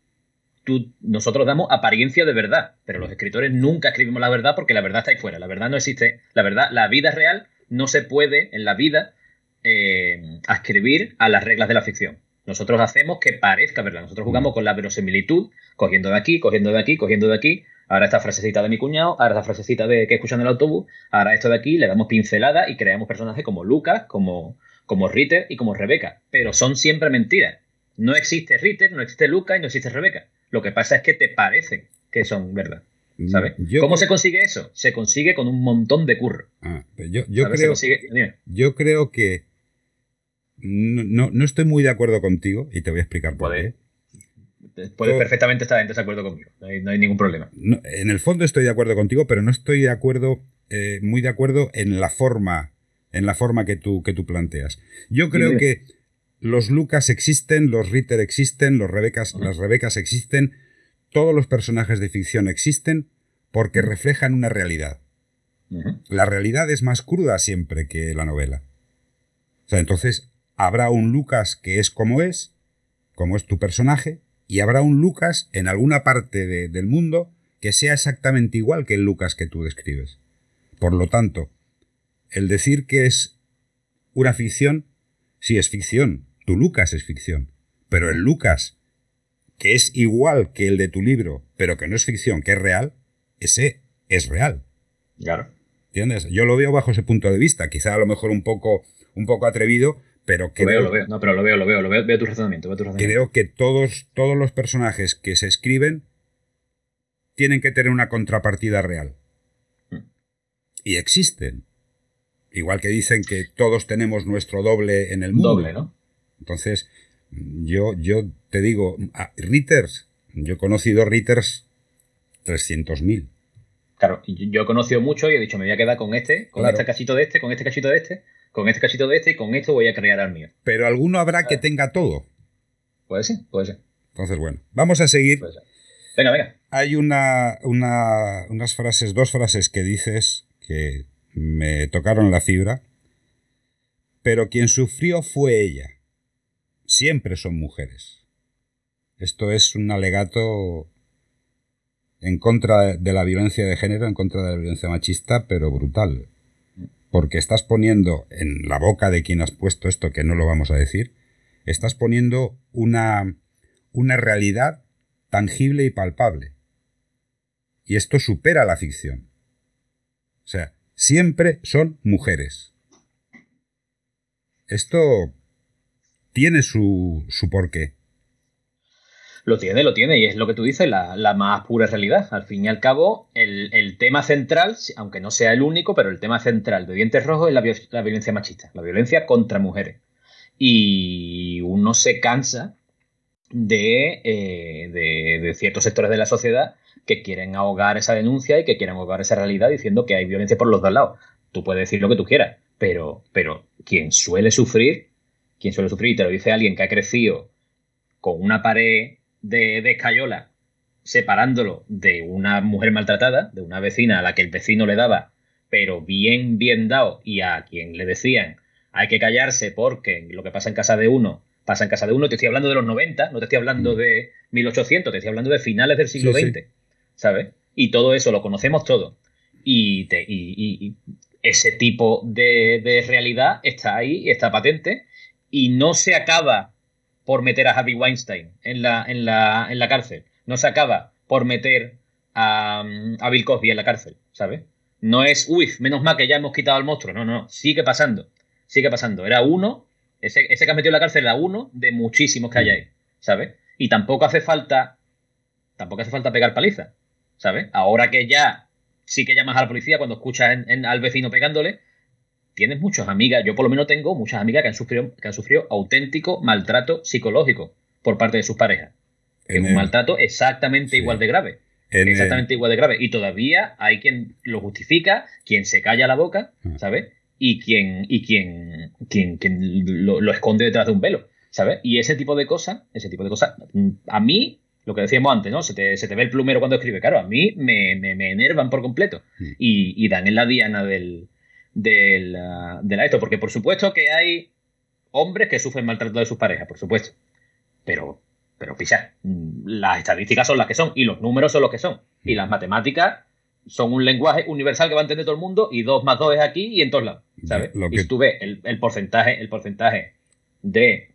Tú, nosotros damos apariencia de verdad, pero los escritores nunca escribimos la verdad porque la verdad está ahí fuera. La verdad no existe. La verdad, la vida real no se puede en la vida eh, a las reglas de la ficción. Nosotros hacemos que parezca verdad. Nosotros jugamos con la verosimilitud, cogiendo de aquí, cogiendo de aquí, cogiendo de aquí. Ahora esta frasecita de mi cuñado, ahora esta frasecita de que escuchan en el autobús, ahora esto de aquí, le damos pincelada y creamos personajes como Lucas, como, como Ritter y como Rebeca. Pero son siempre mentiras. No existe Ritter, no existe Lucas y no existe Rebeca. Lo que pasa es que te parecen que son verdad. ¿Sabes? Yo ¿Cómo creo- se consigue eso? Se consigue con un montón de curro. Ah, yo, creo, consigue- dime. yo creo que no, no- no estoy muy de acuerdo contigo y te voy a explicar por qué. Puedes Yo- perfectamente estar en desacuerdo conmigo. No hay, no hay ningún problema. En el fondo estoy de acuerdo contigo, pero no estoy de acuerdo, eh, muy de acuerdo en la forma, en la forma que tú, que tú planteas. Yo creo que los Lucas existen, los Ritter existen, los Rebecas, las Rebecas existen, todos los personajes de ficción existen porque reflejan una realidad. La realidad es más cruda siempre que la novela. O sea, entonces habrá un Lucas que es como es, como es tu personaje, y habrá un Lucas en alguna parte de- del mundo que sea exactamente igual que el Lucas que tú describes. Por lo tanto, el decir que es una ficción, sí es ficción, tu Lucas es ficción, pero el Lucas que es igual que el de tu libro, pero que no es ficción, que es real, ese es real. Claro. ¿Entiendes? Yo lo veo bajo ese punto de vista, quizá a lo mejor un poco, un poco atrevido, pero Lo creo, veo, lo veo. No, pero lo veo, lo veo, lo veo. Veo tu razonamiento, veo tu razonamiento. creo que todos, todos los personajes que se escriben tienen que tener una contrapartida real. Mm. Y existen. Igual que dicen que todos tenemos nuestro doble en el mundo. Doble, ¿no? Entonces, yo, yo te digo, a- Ritters, yo he conocido Ritters 300.000. Claro, yo he conocido mucho y he dicho, me voy a quedar con este, con este cachito de este, con este cachito de este, con este cachito de este y con esto voy a crear al mío. Pero alguno habrá que tenga todo. Puede ser, puede ser. Entonces, bueno, vamos a seguir. Venga, venga. Hay una, una, unas frases, dos frases que dices que me tocaron la fibra, pero quien sufrió fue ella. Siempre son mujeres. Esto es un alegato en contra de la violencia de género, en contra de la violencia machista, pero brutal. Porque estás poniendo en la boca de quien has puesto esto, que no lo vamos a decir, estás poniendo una, una realidad tangible y palpable. Y esto supera la ficción. O sea, siempre son mujeres. Esto tiene su, su porqué. Lo tiene, lo tiene, y es lo que tú dices, la, más pura realidad. Al fin y al cabo, el, tema central, aunque no sea el único, pero el tema central de Dientes Rojos es la, violencia machista, la violencia contra mujeres. Y uno se cansa de, eh, de, ciertos sectores de la sociedad que quieren ahogar esa denuncia y que quieren ahogar esa realidad diciendo que hay violencia por los dos lados. Tú puedes decir lo que tú quieras, pero, pero quien suele sufrir, quien suele sufrir, y te lo dice alguien que ha crecido con una pared de, de escayola separándolo de una mujer maltratada, de una vecina a la que el vecino le daba, pero bien, bien dado, y a quien le decían hay que callarse porque lo que pasa en casa de uno pasa en casa de uno. Te estoy hablando de los 90, no te estoy hablando mm. de 1800, te estoy hablando de finales del siglo XX, ¿sabes? Y todo eso lo conocemos todo. Y, te, y, ese tipo de, de, realidad está ahí, está patente, y no se acaba por meter a Harvey Weinstein en la, en la, en la cárcel. No se acaba por meter a, a Bill Cosby en la cárcel, ¿sabes? No es, uy, menos mal que ya hemos quitado al monstruo. No, no, sigue pasando. Sigue pasando. Era uno, ese, ese que has metido en la cárcel era uno de muchísimos que hay ahí, ¿sabes? Y tampoco hace falta, tampoco hace falta pegar paliza, ¿sabes? Ahora que ya sí que llamas a la policía cuando escuchas al vecino pegándole, tienes muchas amigas, yo por lo menos tengo muchas amigas que han sufrido, que han sufrido auténtico maltrato psicológico por parte de sus parejas. Es un maltrato exactamente igual de grave. exactamente igual de grave. Y todavía hay quien lo justifica, quien se calla la boca, ah. ¿sabes? Y quien, y quien, quien, lo, esconde detrás de un velo, ¿sabes? Y ese tipo de cosas, ese tipo de cosas, mm, a mí, lo que decíamos antes, ¿no? Se te, se te ve el plumero cuando escribe. Claro, a mí me, me, enervan por completo. Mm. Y, y dan en la diana del, de la, de esto, porque por supuesto que hay hombres que sufren maltrato de sus parejas, por supuesto, pero, pero pisa, las estadísticas son las que son y los números son los que son y las matemáticas son un lenguaje universal que va a entender todo el mundo y dos más dos es aquí y en todos lados, ¿sabes? Y si tú ves el, porcentaje, el porcentaje de,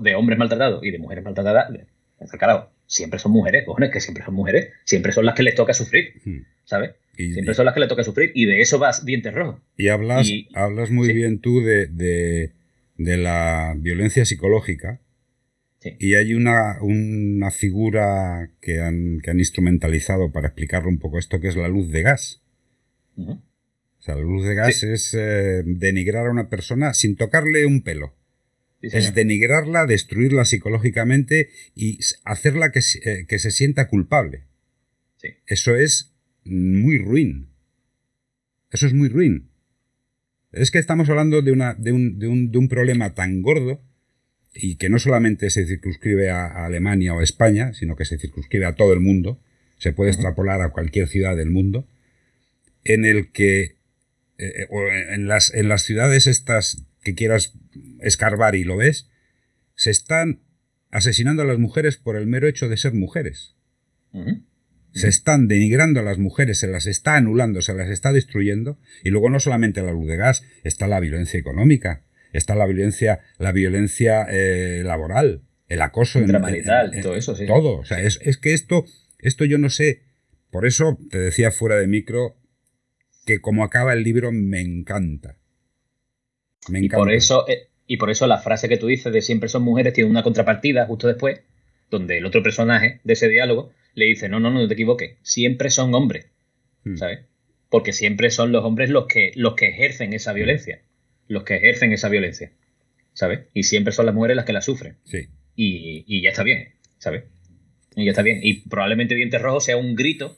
de hombres maltratados y de mujeres maltratadas, carajo, siempre son mujeres, cojones, que siempre son mujeres, siempre son las que les toca sufrir, hmm. ¿sabes? Siempre son las que le toca sufrir y de eso vas dientes rojos. Y hablas, hablas muy bien tú de, la violencia psicológica. Y hay una, una figura que han, que han, instrumentalizado para explicarlo un poco esto, que es la luz de gas. O sea, la luz de gas es eh, denigrar a una persona sin tocarle un pelo. Es denigrarla, destruirla psicológicamente y hacerla que, eh, que se sienta culpable. Eso es muy ruin. Eso es muy ruin. Es que estamos hablando de, una, de, un, de, un, de un, problema tan gordo y que no solamente se circunscribe a, Alemania o España, sino que se circunscribe a todo el mundo, se puede extrapolar a cualquier ciudad del mundo, en el que eh, en, las, en las ciudades estas que quieras escarbar y lo ves, se están asesinando a las mujeres por el mero hecho de ser mujeres se están denigrando a las mujeres, se las está anulando, se las está destruyendo, y luego no solamente la luz de gas, está la violencia económica, está la violencia, la violencia eh, laboral, el acoso Intramarital, todo eso, sí. Todo. O sea, es, que esto, esto yo no sé. Por eso te decía fuera de micro que como acaba el libro me encanta. Me encanta. Y por eso, eh, y por eso la frase que tú dices de siempre son mujeres tiene una contrapartida justo después, donde el otro personaje de ese diálogo le dice, no, no, no te equivoques, siempre son hombres, hmm. ¿sabes? Porque siempre son los hombres los que, los que ejercen esa violencia, los que ejercen esa violencia, ¿sabes? Y siempre son las mujeres las que la sufren. Sí. Y, ya está bien, ¿sabes? Y ya está bien. Y probablemente Dientes Rojos sea un grito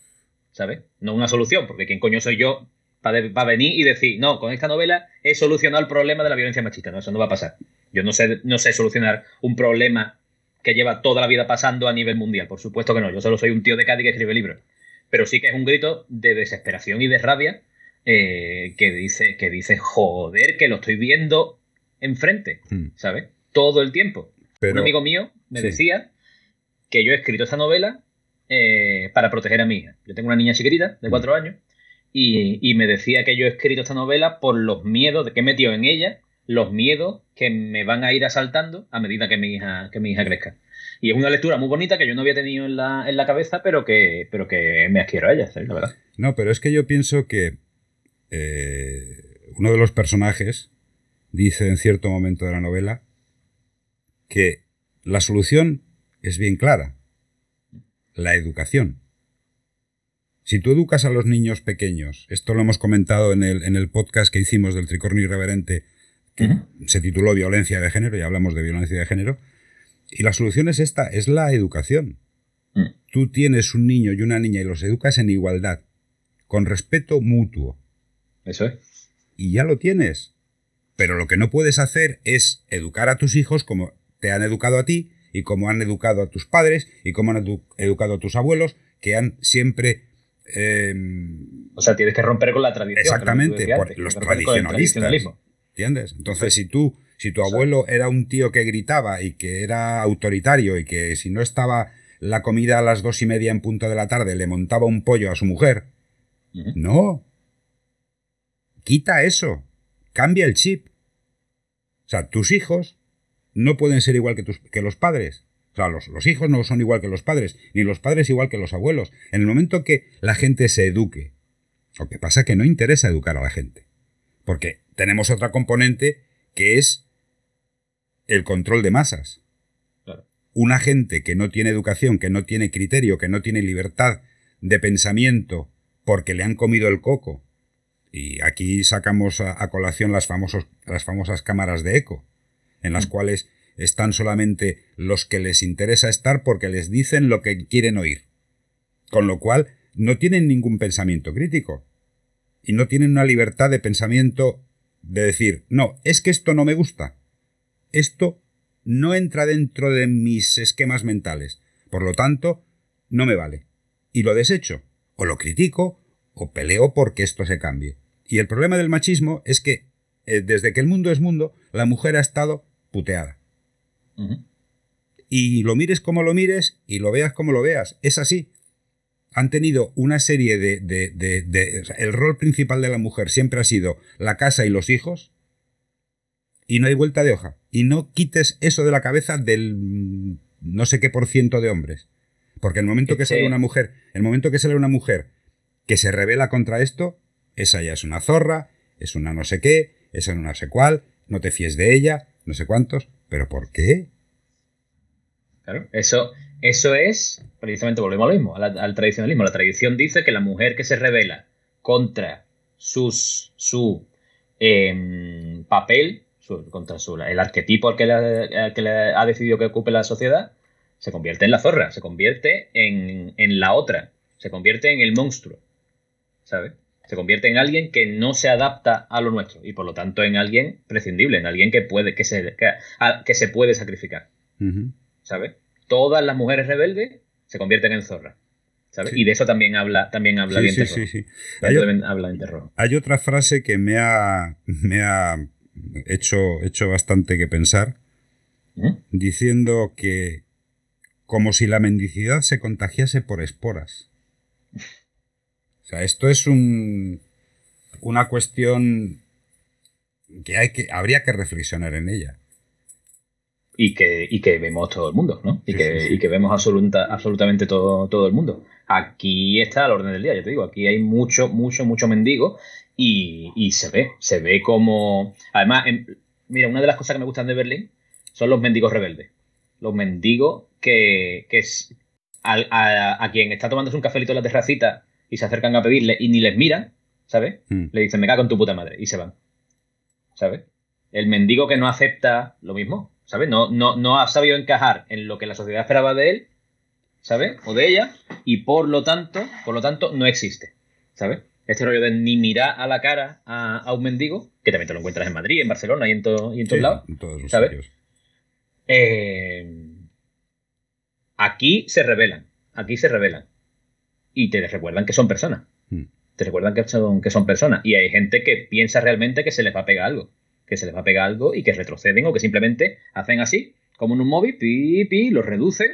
¿sabes? No una solución, porque ¿quién coño soy yo para, venir y decir, no, con esta novela he solucionado el problema de la violencia machista? No, eso no va a pasar. Yo no sé, no sé solucionar un problema que lleva toda la vida pasando a nivel mundial, por supuesto que no. Yo solo soy un tío de Cádiz que escribe libros. Pero sí que es un grito de desesperación y de rabia eh, que, dice, que dice, joder, que lo estoy viendo enfrente, hmm. ¿sabes? Todo el tiempo. un amigo mío me decía que yo he escrito esta novela eh, para proteger a mi hija. Yo tengo una niña chiquitita de mm. cuatro años y, me decía que yo he escrito esta novela por los miedos de que he metido en ella, los miedos que me van a ir asaltando a medida que mi hija, que mi hija crezca. Y es una lectura muy bonita que yo no había tenido en la, en la cabeza, pero que, pero que me adquiero a ella, la verdad. No, pero es que yo pienso que eh, uno de los personajes dice en cierto momento de la novela que la solución es bien clara. La educación. Si tú educas a los niños pequeños, esto lo hemos comentado en el, en el podcast que hicimos del tricornio irreverente, que se tituló Violencia de Género, y hablamos de violencia de género, y la solución es esta, es la educación. Mm. Tú tienes un niño y una niña y los educas en igualdad, con respeto mutuo. Eso es. Y ya lo tienes. Pero lo que no puedes hacer es educar a tus hijos como te han educado a ti y como han educado a tus padres y como han educado a tus abuelos, que han siempre... Em, o sea, tienes que romper con la tradición. Exactamente, por los tradicionalistas. ¿Entiendes? Entonces, si tú, si tu abuelo era un tío que gritaba y que era autoritario y que si no estaba la comida a las dos y media en punto de la tarde le montaba un pollo a su mujer, no. Quita eso. Cambia el chip. O sea, tus hijos no pueden ser igual que, tus, que los padres. O sea, los, los, hijos no son igual que los padres, ni los padres igual que los abuelos. En el momento que la gente se eduque, lo que pasa es que no interesa educar a la gente. Porque tenemos otra componente que es el control de masas. Una gente que no tiene educación, que no tiene criterio, que no tiene libertad de pensamiento porque le han comido el coco. Y aquí sacamos a, colación las, famosos, las famosas cámaras de eco en las mm. cuales están solamente los que les interesa estar porque les dicen lo que quieren oír. Con lo cual, no tienen ningún pensamiento crítico. Y no tienen una libertad de pensamiento de decir, no, es que esto no me gusta. Esto no entra dentro de mis esquemas mentales. Por lo tanto, no me vale. Y lo desecho. O lo critico, o peleo porque esto se cambie. Y el problema del machismo es que, eh, desde que el mundo es mundo, la mujer ha estado puteada. Y lo mires como lo mires y lo veas como lo veas. Es así. Han tenido una serie de... de, el rol principal de la mujer siempre ha sido la casa y los hijos. Y no hay vuelta de hoja. Y no quites eso de la cabeza del mm, no sé qué por ciento de hombres. Porque el momento que sale una mujer, el momento que sale una mujer que se revela contra esto, esa ya es una zorra, es una no sé qué, esa no sé cuál, no te fíes de ella, no sé cuántos. ¿Pero por qué? Claro, eso, eso es, precisamente volvemos a lo mismo, al, tradicionalismo. La tradición dice que la mujer que se revela contra sus, su em, papel, contra su, el arquetipo al que, le, ha decidido que ocupe la sociedad, se convierte en la zorra, se convierte en, en la otra, se convierte en el monstruo, ¿sabes? Se convierte en alguien que no se adapta a lo nuestro y por lo tanto en alguien prescindible, en alguien que puede que se, que, se puede sacrificar. ¿Sabes? Todas las mujeres rebeldes se convierten en zorras. ¿sabes? Y de eso también habla, también habla sí, sí, sí, hay, habla hay otra frase que me ha, me ha hecho, hecho bastante que pensar, ¿Mm? diciendo que como si la mendicidad se contagiase por esporas. O sea, esto es un, una cuestión que, hay que habría que reflexionar en ella. Y que, y que vemos todo el mundo, ¿no? Y, que, y que, vemos absoluta, absolutamente todo, todo el mundo. Aquí está el orden del día, yo te digo, aquí hay mucho, mucho, mucho mendigo y, y se ve, se ve como... Además, mira, una de las cosas que me gustan de Berlín son los mendigos rebeldes. Los mendigos que, que es, a, a, quien está tomándose un cafelito en la terracita y se acercan a pedirle y ni les miran, ¿sabes? Hmm. Le dicen, me cago en tu puta madre y se van. ¿Sabes? El mendigo que no acepta lo mismo, ¿sabes? No, no, no ha sabido encajar en lo que la sociedad esperaba de él, ¿sabes? O de ella, y por lo tanto, por lo tanto, no existe, ¿sabes? Este rollo de ni mirar a la cara a, un mendigo, que también te lo encuentras en Madrid, en Barcelona y en, y en todos lados. En todos los ¿sabes? sitios. Eh, aquí se revelan, aquí se revelan. Y te recuerdan que son personas. Hmm. Te recuerdan que son, que son personas. Y hay gente que piensa realmente que se les va a pegar algo. Que se les va a pegar algo y que retroceden o que simplemente hacen así, como en un móvil, pi, pi, lo reducen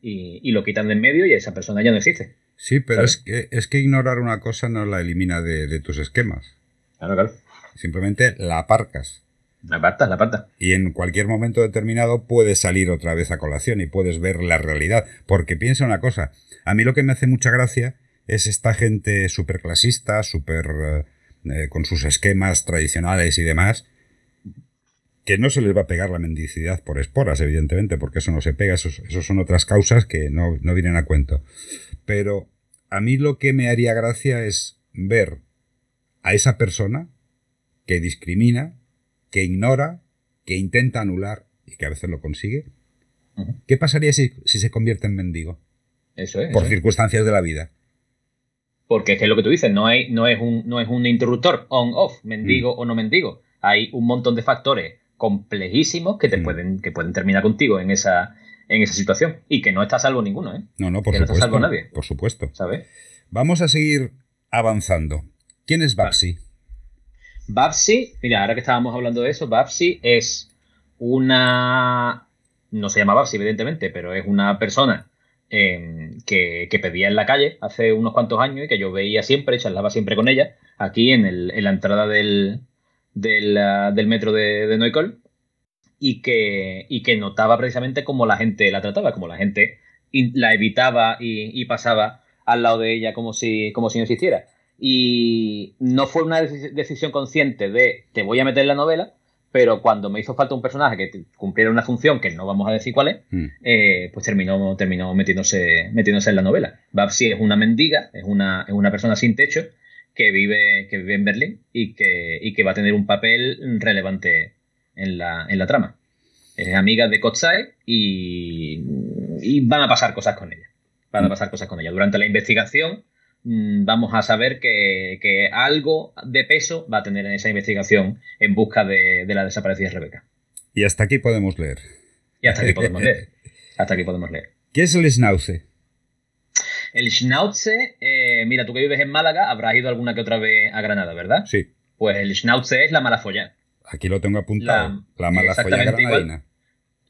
y, lo quitan de en medio y esa persona ya no existe. Sí, pero es que, es que ignorar una cosa no la elimina de, tus esquemas. Claro, claro. Simplemente la aparcas. La apartas, la apartas. Y en cualquier momento determinado puedes salir otra vez a colación y puedes ver la realidad. Porque piensa una cosa, a mí lo que me hace mucha gracia es esta gente súper clasista, súper... Eh, eh, con sus esquemas tradicionales y demás, que no se les va a pegar la mendicidad por esporas, evidentemente, porque eso no se pega, eso, son otras causas que no, no vienen a cuento. Pero a mí lo que me haría gracia es ver a esa persona que discrimina, que ignora, que intenta anular y que a veces lo consigue. ¿Qué pasaría si, se convierte en mendigo? Eso es. Por circunstancias de la vida. Porque es que lo que tú dices, no, hay, no, es, un, no es un interruptor on-off, mendigo mm. o no mendigo. Hay un montón de factores complejísimos que te mm. pueden, que pueden terminar contigo en esa, en esa situación. Y que no está salvo ninguno, ¿eh? No, no, por que supuesto. No está salvo nadie. Por supuesto. ¿Sabes? Vamos a seguir avanzando. ¿Quién es Babsi? Babsi, mira, ahora que estábamos hablando de eso, Babsi es una. No se llama Babsi, evidentemente, pero es una persona em, que, pedía en la calle hace unos cuantos años y que yo veía siempre, charlaba siempre con ella, aquí en, el, en la entrada del, del, metro de, de y que, y que notaba precisamente cómo la gente la trataba, como la gente la evitaba y, pasaba al lado de ella como si, como si no existiera. Y no fue una decisión consciente de te voy a meter en la novela, pero cuando me hizo falta un personaje que cumpliera una función que no vamos a decir cuál es, mm. eh, pues terminó, terminó metiéndose, metiéndose en la novela. Babsi es una mendiga, es una, es una persona sin techo que vive, que vive en Berlín y que, y que va a tener un papel relevante en la, en la trama. Es amiga de Kotsai y, y, van a pasar cosas con ella. Van a pasar cosas con ella. Durante la investigación mm, vamos a saber que, que, algo de peso va a tener en esa investigación en busca de, de la desaparecida Rebeca. Y hasta aquí podemos leer. Y hasta aquí podemos leer. Hasta aquí podemos leer. ¿Qué es el Schnauze? El Schnauze, eh, mira, tú que vives en Málaga, habrás ido alguna que otra vez a Granada, ¿verdad? Sí. Pues el Schnauze es la malafolla. Aquí lo tengo apuntado. La, malafolla granadina.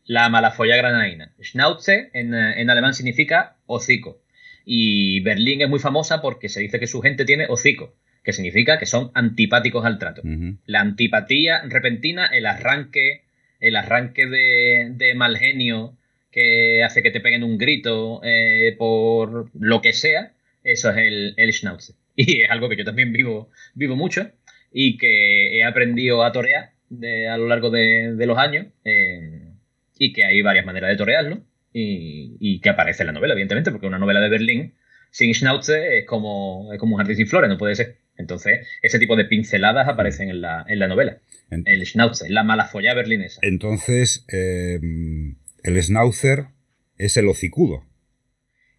la malafolla granadina. Schnauze en, en, alemán significa hocico. Y Berlín es muy famosa porque se dice que su gente tiene hocico, que significa que son antipáticos al trato. La antipatía repentina, el arranque, el arranque de, de mal genio que hace que te peguen un grito eh, por lo que sea, eso es el, el schnauze. Y es algo que yo también vivo, vivo mucho y que he aprendido a torear a lo largo de, los años eh, y que hay varias maneras de torearlo y, que aparece en la novela, evidentemente, porque una novela de Berlín sin schnauze es como, es como un jardín sin flores, no puede ser. Entonces, ese tipo de pinceladas aparecen en la, en la novela. el schnauze, la mala folla berlinesa. Entonces, eh, el schnauzer es el hocicudo.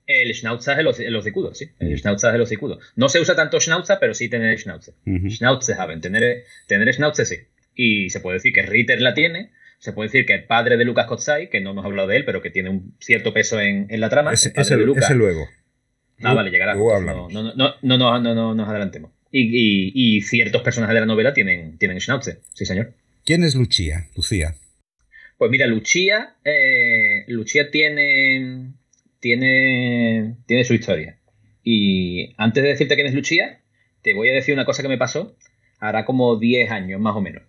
El schnauzer es el, hocicudo, sí. El schnauzer es el hocicudo. No se usa tanto schnauzer, pero sí tener schnauzer. Schnauzer haben. Tener, tener schnauzer sí. Y se puede decir que Ritter la tiene. Se puede decir que el padre de Lucas Kotsai, que no hemos hablado de él, pero que tiene un cierto peso en, la trama. Ese, es el, luego. Ah, vale, llegará. Luego no, no, no, no, no, nos adelantemos. Y, ciertos personajes de la novela tienen, tienen schnauzer, sí, señor. ¿Quién es Lucía? Lucía. Pues mira, Lucía, eh, Lucía tiene, tiene, tiene su historia. Y antes de decirte quién es Lucía, te voy a decir una cosa que me pasó hará como 10 años, más o menos.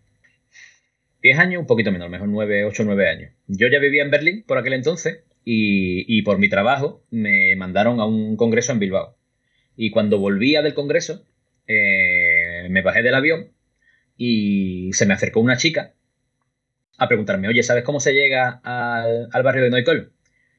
10 años, un poquito menos, mejor 9, 8, 9 años. Yo ya vivía en Berlín por aquel entonces y, por mi trabajo me mandaron a un congreso en Bilbao. Y cuando volvía del congreso, eh, me bajé del avión y se me acercó una chica a preguntarme, oye, ¿sabes cómo se llega al, barrio de Noicol?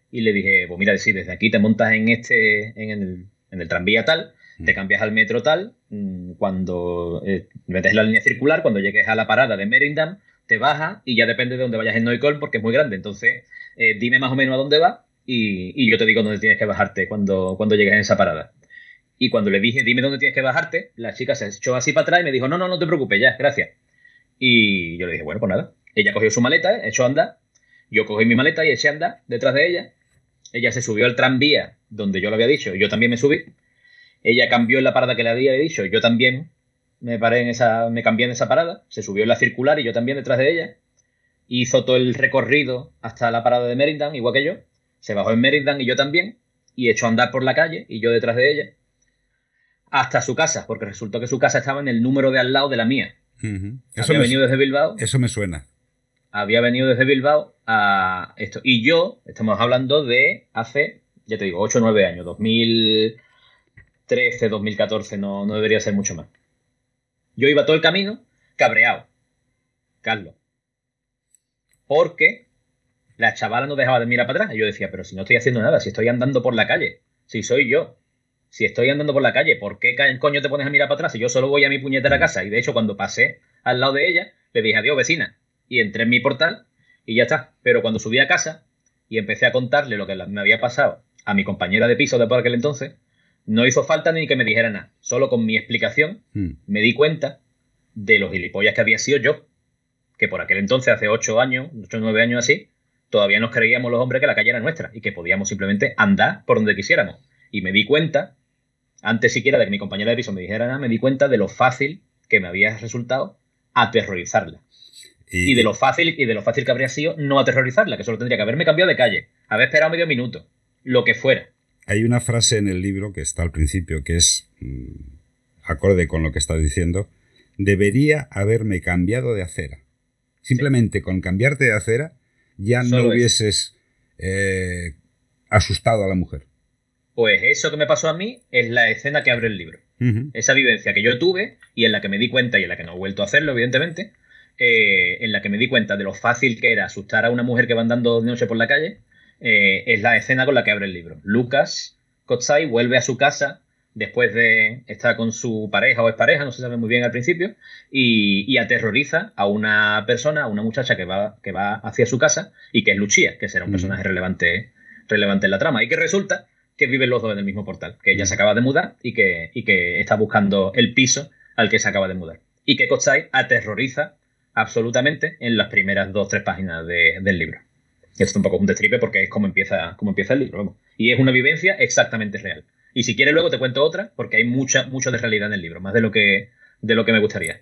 Y le dije, pues mira, si desde aquí te montas en este, en el, tranvía tal, te mm. cambias al metro tal, mm, cuando eh, metes la línea circular, cuando llegues a la parada de Merindam, te bajas y ya depende de dónde vayas en Noicol porque es muy grande. Entonces, eh, dime más o menos a dónde va y, yo te digo dónde tienes que bajarte cuando, cuando llegues a esa parada. Y cuando le dije, dime dónde tienes que bajarte, la chica se echó así para atrás y me dijo, no, no, no te preocupes, ya, gracias. Y yo le dije, bueno, pues nada. Ella cogió su maleta, echó a andar. Yo cogí mi maleta y eché a andar detrás de ella. Ella se subió al tranvía donde yo lo había dicho, yo también me subí. Ella cambió en la parada que le había dicho, yo también me paré en esa, me cambié en esa parada. Se subió en la circular y yo también detrás de ella. Hizo todo el recorrido hasta la parada de Merindam, igual que yo. Se bajó en Merindam y yo también. Y echó a andar por la calle y yo detrás de ella. Hasta su casa, porque resultó que su casa estaba en el número de al lado de la mía. Eso había venido desde Bilbao. Eso me suena. Había venido desde Bilbao a esto. Y yo, estamos hablando de hace, ya te digo, 8 o 9 años, 2013, 2014, no, no debería ser mucho más. Yo iba todo el camino cabreado, Carlos. Porque la chavala no dejaba de mirar para atrás. Y yo decía, pero si no estoy haciendo nada, si estoy andando por la calle, si soy yo, si estoy andando por la calle, ¿por qué coño te pones a mirar para atrás? Si yo solo voy a mi puñetera casa. Y de hecho, cuando pasé al lado de ella, le dije adiós, vecina. Y entré en mi portal y ya está. Pero cuando subí a casa y empecé a contarle lo que me había pasado a mi compañera de piso de por aquel entonces, no hizo falta ni que me dijera nada. Solo con mi explicación hmm. me di cuenta de los gilipollas que había sido yo. Que por aquel entonces, hace ocho años, ocho o nueve años así, todavía nos creíamos los hombres que la calle era nuestra y que podíamos simplemente andar por donde quisiéramos. Y me di cuenta, antes siquiera de que mi compañera de piso me dijera nada, me di cuenta de lo fácil que me había resultado aterrorizarla. Y, de lo fácil y de lo fácil que habría sido no aterrorizarla, que solo tendría que haberme cambiado de calle, haber esperado medio minuto, lo que fuera. Hay una frase en el libro que está al principio que es mm, acorde con lo que estás diciendo. Debería haberme cambiado de acera. Simplemente con cambiarte de acera ya no hubieses eh, asustado a la mujer. Pues eso que me pasó a mí es la escena que abre el libro. Esa vivencia que yo tuve y en la que me di cuenta y en la que no he vuelto a hacerlo, evidentemente, eh, en la que me di cuenta de lo fácil que era asustar a una mujer que va andando de noche por la calle, eh, es la escena con la que abre el libro. Lucas Kotsai vuelve a su casa después de estar con su pareja o pareja, no se sabe muy bien al principio, y, aterroriza a una persona, a una muchacha que va, que va hacia su casa y que es Lucia, que será un personaje relevante, relevante en la trama. Y que resulta que viven los dos en el mismo portal, que ella se acaba de mudar y que, que está buscando el piso al que se acaba de mudar. Y que Kotsai aterroriza absolutamente en las primeras dos o tres páginas del libro. Esto es un poco un destripe porque es como empieza, como empieza el libro. Y es una vivencia exactamente real. Y si quieres luego te cuento otra, porque hay mucha, mucho de realidad en el libro, más de lo que, de lo que me gustaría.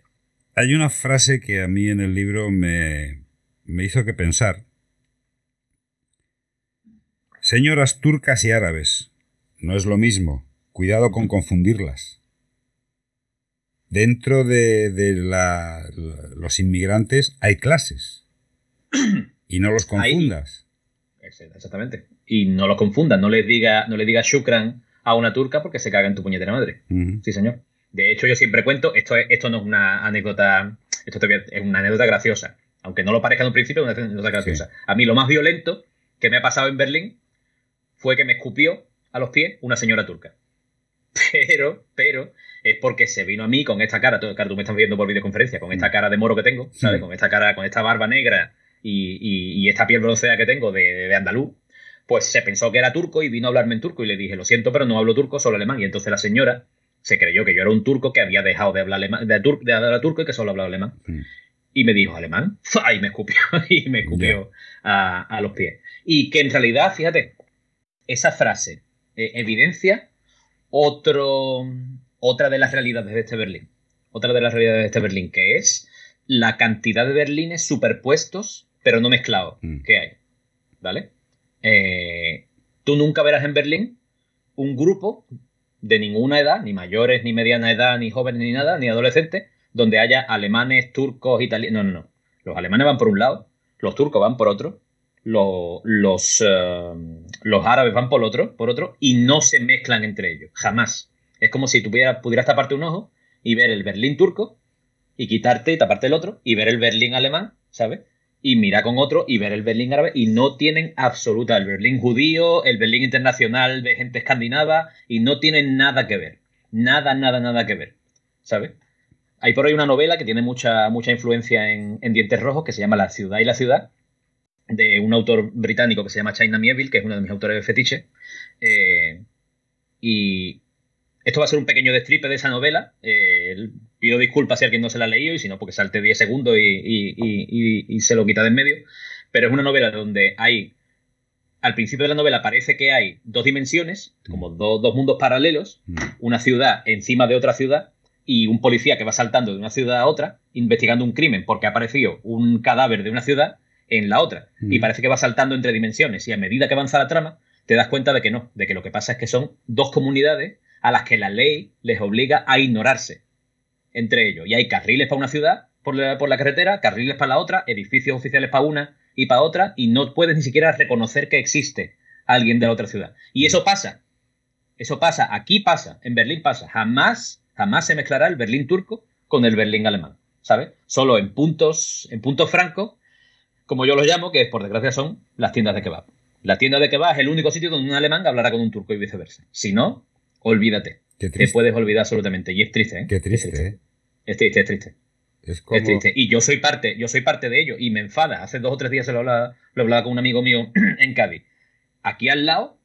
Hay una frase que a mí en el libro me, me hizo que pensar. Señoras turcas y árabes, no es lo mismo. Cuidado con confundirlas. Dentro de, de la, los inmigrantes hay clases. y no los confundas. Exactamente. Y no los confundas. No les diga, no le digas shukran a una turca porque se caga en tu puñetera madre. Sí, señor. De hecho, yo siempre cuento, esto, esto no es una anécdota, esto es una anécdota graciosa. Aunque no lo parezca en un principio, es una anécdota graciosa. A mí lo más violento que me ha pasado en Berlín fue que me escupió a los pies una señora turca. Pero, pero, es porque se vino a mí con esta cara, claro, tú me estás viendo por videoconferencia, con esta cara de moro que tengo, ¿sabes? Con esta cara, con esta barba negra y, esta piel bronceada que tengo de, de andaluz, pues se pensó que era turco y vino a hablarme en turco y le dije, lo siento, pero no hablo turco, solo alemán. Y entonces la señora se creyó que yo era un turco que había dejado de hablar alemán, de, hablar turco y que solo hablaba alemán. Mm. Y me dijo, ¿alemán? Y me escupió, y me escupió a, los pies. Y que en realidad, fíjate, esa frase eh, evidencia otro, otra de las realidades de este Berlín. Otra de las realidades de este Berlín, que es la cantidad de berlines superpuestos, pero no mezclados, mm. que hay. ¿Vale? Eh, tú nunca verás en Berlín un grupo de ninguna edad, ni mayores, ni mediana edad, ni jóvenes, ni nada, ni adolescentes, donde haya alemanes, turcos, italianos. No, no, no. Los alemanes van por un lado, los turcos van por otro, los, los, eh, los árabes van por otro, por otro, y no se mezclan entre ellos, jamás. Es como si tú pudieras taparte un ojo y ver el Berlín turco y quitarte y taparte el otro y ver el Berlín alemán, ¿sabes? Y mira con otro y ver el Berlín árabe y no tienen absoluta el Berlín judío, el Berlín internacional de gente escandinava y no tienen nada que ver. Nada, nada, nada que ver. ¿Sabes? Hay por ahí una novela que tiene mucha, mucha influencia en, Dientes Rojos que se llama La ciudad y la ciudad, de un autor británico que se llama China Mieville, que es uno de mis autores de fetiche. Eh, y esto va a ser un pequeño destripe de esa novela. Eh, pido disculpas si alguien no se la ha leído y si no, porque salte 10 segundos y, se lo quita de en medio. Pero es una novela donde hay. Al principio de la novela parece que hay dos dimensiones, como dos mundos paralelos, mm. una ciudad encima de otra ciudad y un policía que va saltando de una ciudad a otra investigando un crimen porque ha aparecido un cadáver de una ciudad en la otra. Y parece que va saltando entre dimensiones. Y a medida que avanza la trama, te das cuenta de que no, de que lo que pasa es que son dos comunidades a las que la ley les obliga a ignorarse entre ellos. Y hay carriles para una ciudad por la, por la carretera, carriles para la otra, edificios oficiales para una y para otra, y no puedes ni siquiera reconocer que existe alguien de la otra ciudad. Y eso pasa. Eso pasa, aquí pasa, en Berlín pasa. Jamás, jamás se mezclará el Berlín turco con el Berlín alemán. ¿Sabes? Solo en puntos, en puntos francos como yo los llamo, que por desgracia son las tiendas de kebab. La tienda de kebab es el único sitio donde un alemán hablará con un turco y viceversa. Si no, olvídate. Te puedes olvidar absolutamente. Y es triste, ¿eh? Qué triste, es triste. ¿eh? Es triste, es triste. Es, triste. Y yo soy parte, yo soy parte de ello. Y me enfada. Hace dos o tres días se lo hablaba, lo hablaba con un amigo mío en Cádiz. Aquí al lado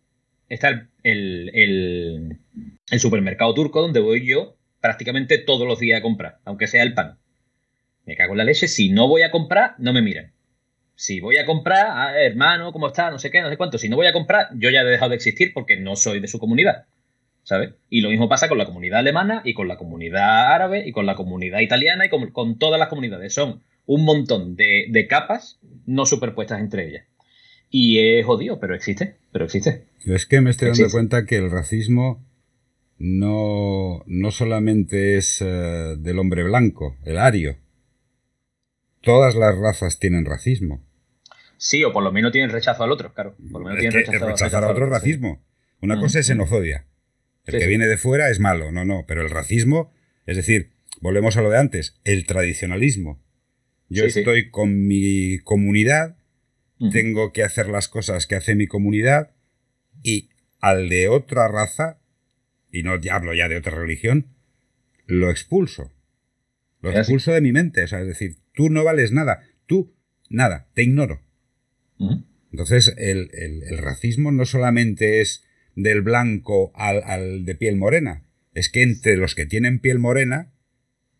está el, el supermercado turco donde voy yo prácticamente todos los días a comprar, aunque sea el pan. Me cago en la leche. Si no voy a comprar, no me miran. Si voy a comprar, ah, hermano, ¿cómo está? No sé qué, no sé cuánto. Si no voy a comprar, yo ya he dejado de existir porque no soy de su comunidad. ¿Sabes? Y lo mismo pasa con la comunidad alemana y con la comunidad árabe y con la comunidad italiana y con, todas las comunidades. Son un montón de, capas no superpuestas entre ellas. Y es jodido, pero existe, pero existe. Es que me estoy dando cuenta que el racismo no, no solamente es eh, del hombre blanco, el ario. Todas las razas tienen racismo. Sí, o por lo menos tienen rechazo al otro, claro. Por lo menos tienen rechazo, rechazar al otro racismo. Una cosa es xenofobia. El que viene de fuera es malo, no, no. Pero el racismo, es decir, volvemos a lo de antes, el tradicionalismo. Yo estoy con mi comunidad, tengo que hacer las cosas que hace mi comunidad y al de otra raza, y no hablo ya de otra religión, lo expulso. Lo expulso de mi mente. O sea, es decir, tú no vales nada. Tú, nada, te ignoro. Entonces, el, racismo no solamente es del blanco al, de piel morena, es que entre los que tienen piel morena,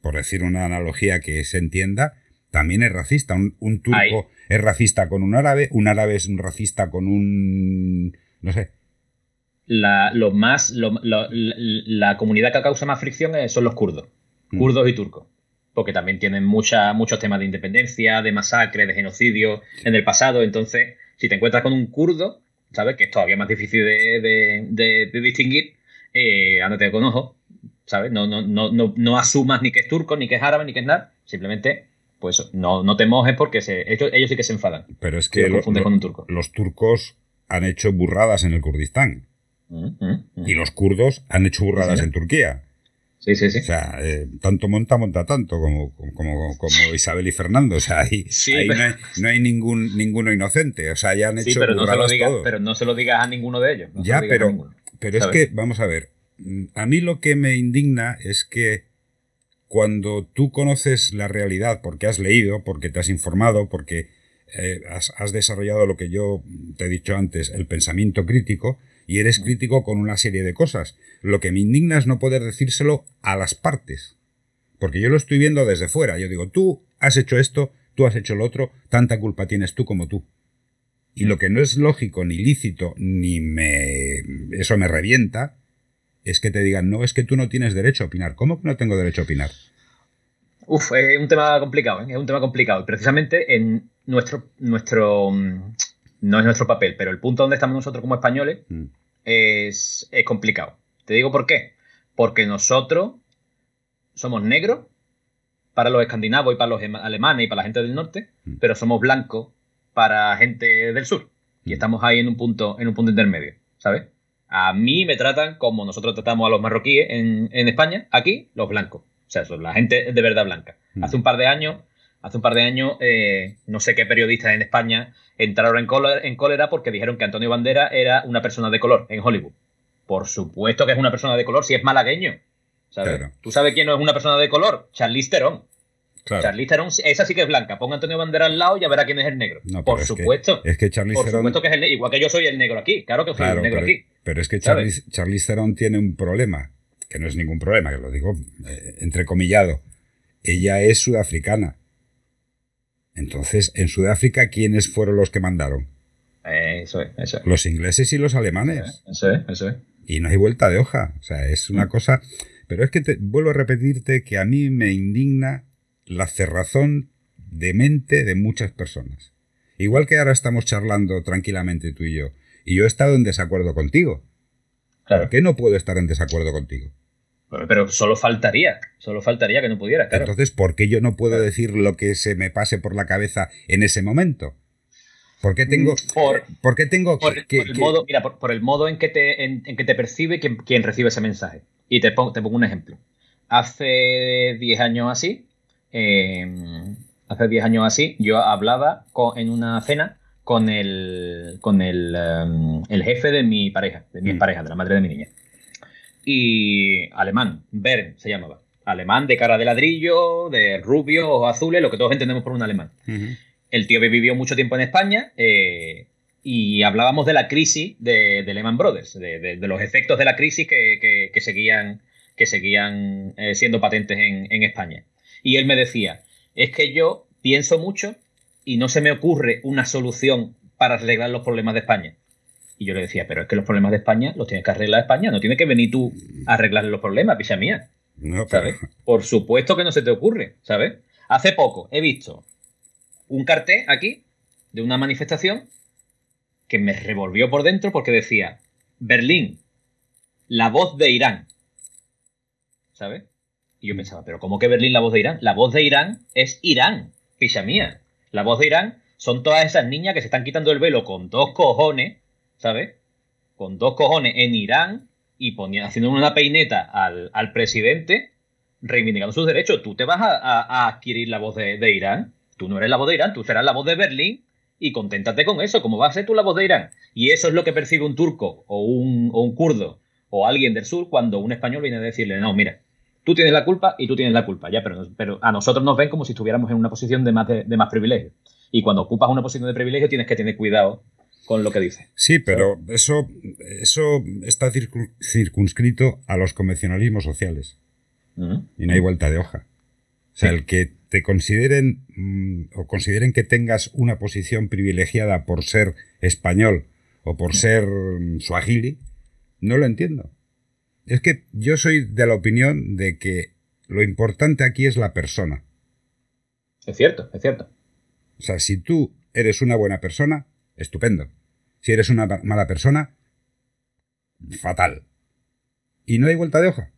por decir una analogía que se entienda, también es racista. Un, turco es racista con un árabe, un árabe es un racista con un... no sé. La, más, la, comunidad que causa más fricción son los kurdos, mm. kurdos y turcos porque también tienen mucha, muchos temas de independencia, de masacre, de genocidio en el pasado. Entonces, si te encuentras con un kurdo, ¿sabes? Que es todavía más difícil de, distinguir, eh, ándate con ojo, ¿sabes? No, no, no, no, asumas ni que es turco, ni que es árabe, ni que es nada. Simplemente, pues no, no te mojes porque ellos, sí que se enfadan. Pero es que con un turco. los turcos han hecho burradas en el Kurdistán. Mm, mm, mm. Y los kurdos han hecho burradas en Turquía. Sí, sí, sí. O sea, eh, tanto monta, monta tanto como, como, como Isabel y Fernando. O sea, ahí, no, hay, ningún, ninguno inocente. O sea, ya han hecho pero no, se lo digas, pero no se lo digas a ninguno de ellos. ya, pero, pero es que, vamos a ver, a mí lo que me indigna es que cuando tú conoces la realidad porque has leído, porque te has informado, porque eh, has, has desarrollado lo que yo te he dicho antes, el pensamiento crítico, y eres crítico con una serie de cosas. Lo que me indigna es no poder decírselo a las partes. Porque yo lo estoy viendo desde fuera. Yo digo, tú has hecho esto, tú has hecho lo otro, tanta culpa tienes tú como tú. Y lo que no es lógico, ni lícito, ni me. eso me revienta, es que te digan, no, es que tú no tienes derecho a opinar. ¿Cómo que no tengo derecho a opinar? Uf, es un tema complicado, ¿eh? es un tema complicado. Precisamente en nuestro, nuestro mm, no es nuestro papel, pero el punto donde estamos nosotros como españoles mm. es, complicado. Te digo por qué. Porque nosotros somos negros para los escandinavos y para los alemanes y para la gente del norte, mm. pero somos blancos para gente del sur. Y mm. estamos ahí en un punto, en un punto intermedio, ¿sabes? A mí me tratan como nosotros tratamos a los marroquíes en, España, aquí, los blancos. O sea, son la gente de verdad blanca. Hace un par de años, hace un par de años, eh, no sé qué periodistas en España entraron en cólera, porque dijeron que Antonio Bandera era una persona de color en Hollywood. Por supuesto que es una persona de color si es malagueño. ¿sabes? ¿Tú sabes quién no es una persona de color? Charlize Theron. Claro. Charlize Theron, esa sí que es blanca. Ponga Antonio Bandera al lado y ya verá quién es el negro. por supuesto. es que Charlize Por supuesto que es el negro. Igual que yo soy el negro aquí. Claro que soy el negro aquí. Pero es que Charlize, Charlize, Theron tiene un problema. Que no es ningún problema, que lo digo eh, entrecomillado. Ella es sudafricana. Entonces, en Sudáfrica, ¿quiénes fueron los que mandaron? eso es, eso es. Los ingleses y los alemanes. Eso es, eso es. Y no hay vuelta de hoja. O sea, es una mm. cosa. Pero es que te, vuelvo a repetirte que a mí me indigna la cerrazón de mente de muchas personas. Igual que ahora estamos charlando tranquilamente tú y yo, y yo he estado en desacuerdo contigo. Claro. ¿Por qué no puedo estar en desacuerdo contigo? Pero solo faltaría, solo faltaría que no pudiera. Claro. Entonces, ¿por qué yo no puedo decir lo que se me pase por la cabeza en ese momento? ¿Por qué tengo, por, qué tengo por, el modo, mira, por, el modo en que te, en, que te percibe quien, quien, recibe ese mensaje? Y te pongo, te pongo un ejemplo. Hace 10 años así, Em, hace 10 años así, yo hablaba en una cena con el, con el, em, el, jefe de mi pareja, de mi mm. pareja, de la madre de mi niña. Y alemán, Bern se llamaba. Alemán de cara de ladrillo, de rubio, ojos azules, lo que todos entendemos por un alemán. El tío vivió mucho tiempo en España eh, y hablábamos de la crisis de, Lehman Brothers, de, los efectos de la crisis que, seguían, que seguían eh, siendo patentes en, en España. Y él me decía, es que yo pienso mucho y no se me ocurre una solución para arreglar los problemas de España. Y yo le decía, pero es que los problemas de España los tiene que arreglar España, no tiene que venir tú a arreglar los problemas, picha mía. No, ¿Sabes? Por supuesto que no se te ocurre, ¿sabes? Hace poco he visto un cartel aquí de una manifestación que me revolvió por dentro porque decía Berlín, la voz de Irán. ¿Sabes? Y yo pensaba, pero ¿cómo que Berlín la voz de Irán? La voz de Irán es Irán, picha mía. La voz de Irán son todas esas niñas que se están quitando el velo con dos cojones, ¿sabes? Con dos cojones en Irán y poniendo, haciendo una peineta al, presidente reivindicando sus derechos. Tú te vas a, adquirir la voz de, de, Irán. Tú no eres la voz de Irán, tú serás la voz de Berlín y conténtate con eso, como va a ser tú la voz de Irán. Y eso es lo que percibe un turco o un, o un kurdo o alguien del sur cuando un español viene a decirle, no, mira, tú tienes la culpa y tú tienes la culpa, ya, pero, pero a nosotros nos ven como si estuviéramos en una posición de más, de, más privilegio. Y cuando ocupas una posición de privilegio tienes que tener cuidado con lo que dices. Sí, pero eso, eso está circunscrito a los convencionalismos sociales. Y no hay vuelta de hoja. O sea, el que te consideren mm, o consideren que tengas una posición privilegiada por ser español o por ser mm, suajili, no lo entiendo. Es que yo soy de la opinión de que lo importante aquí es la persona. Es cierto, es cierto. O sea, si tú eres una buena persona, estupendo. Si eres una mala persona, fatal. Y no hay vuelta de hoja.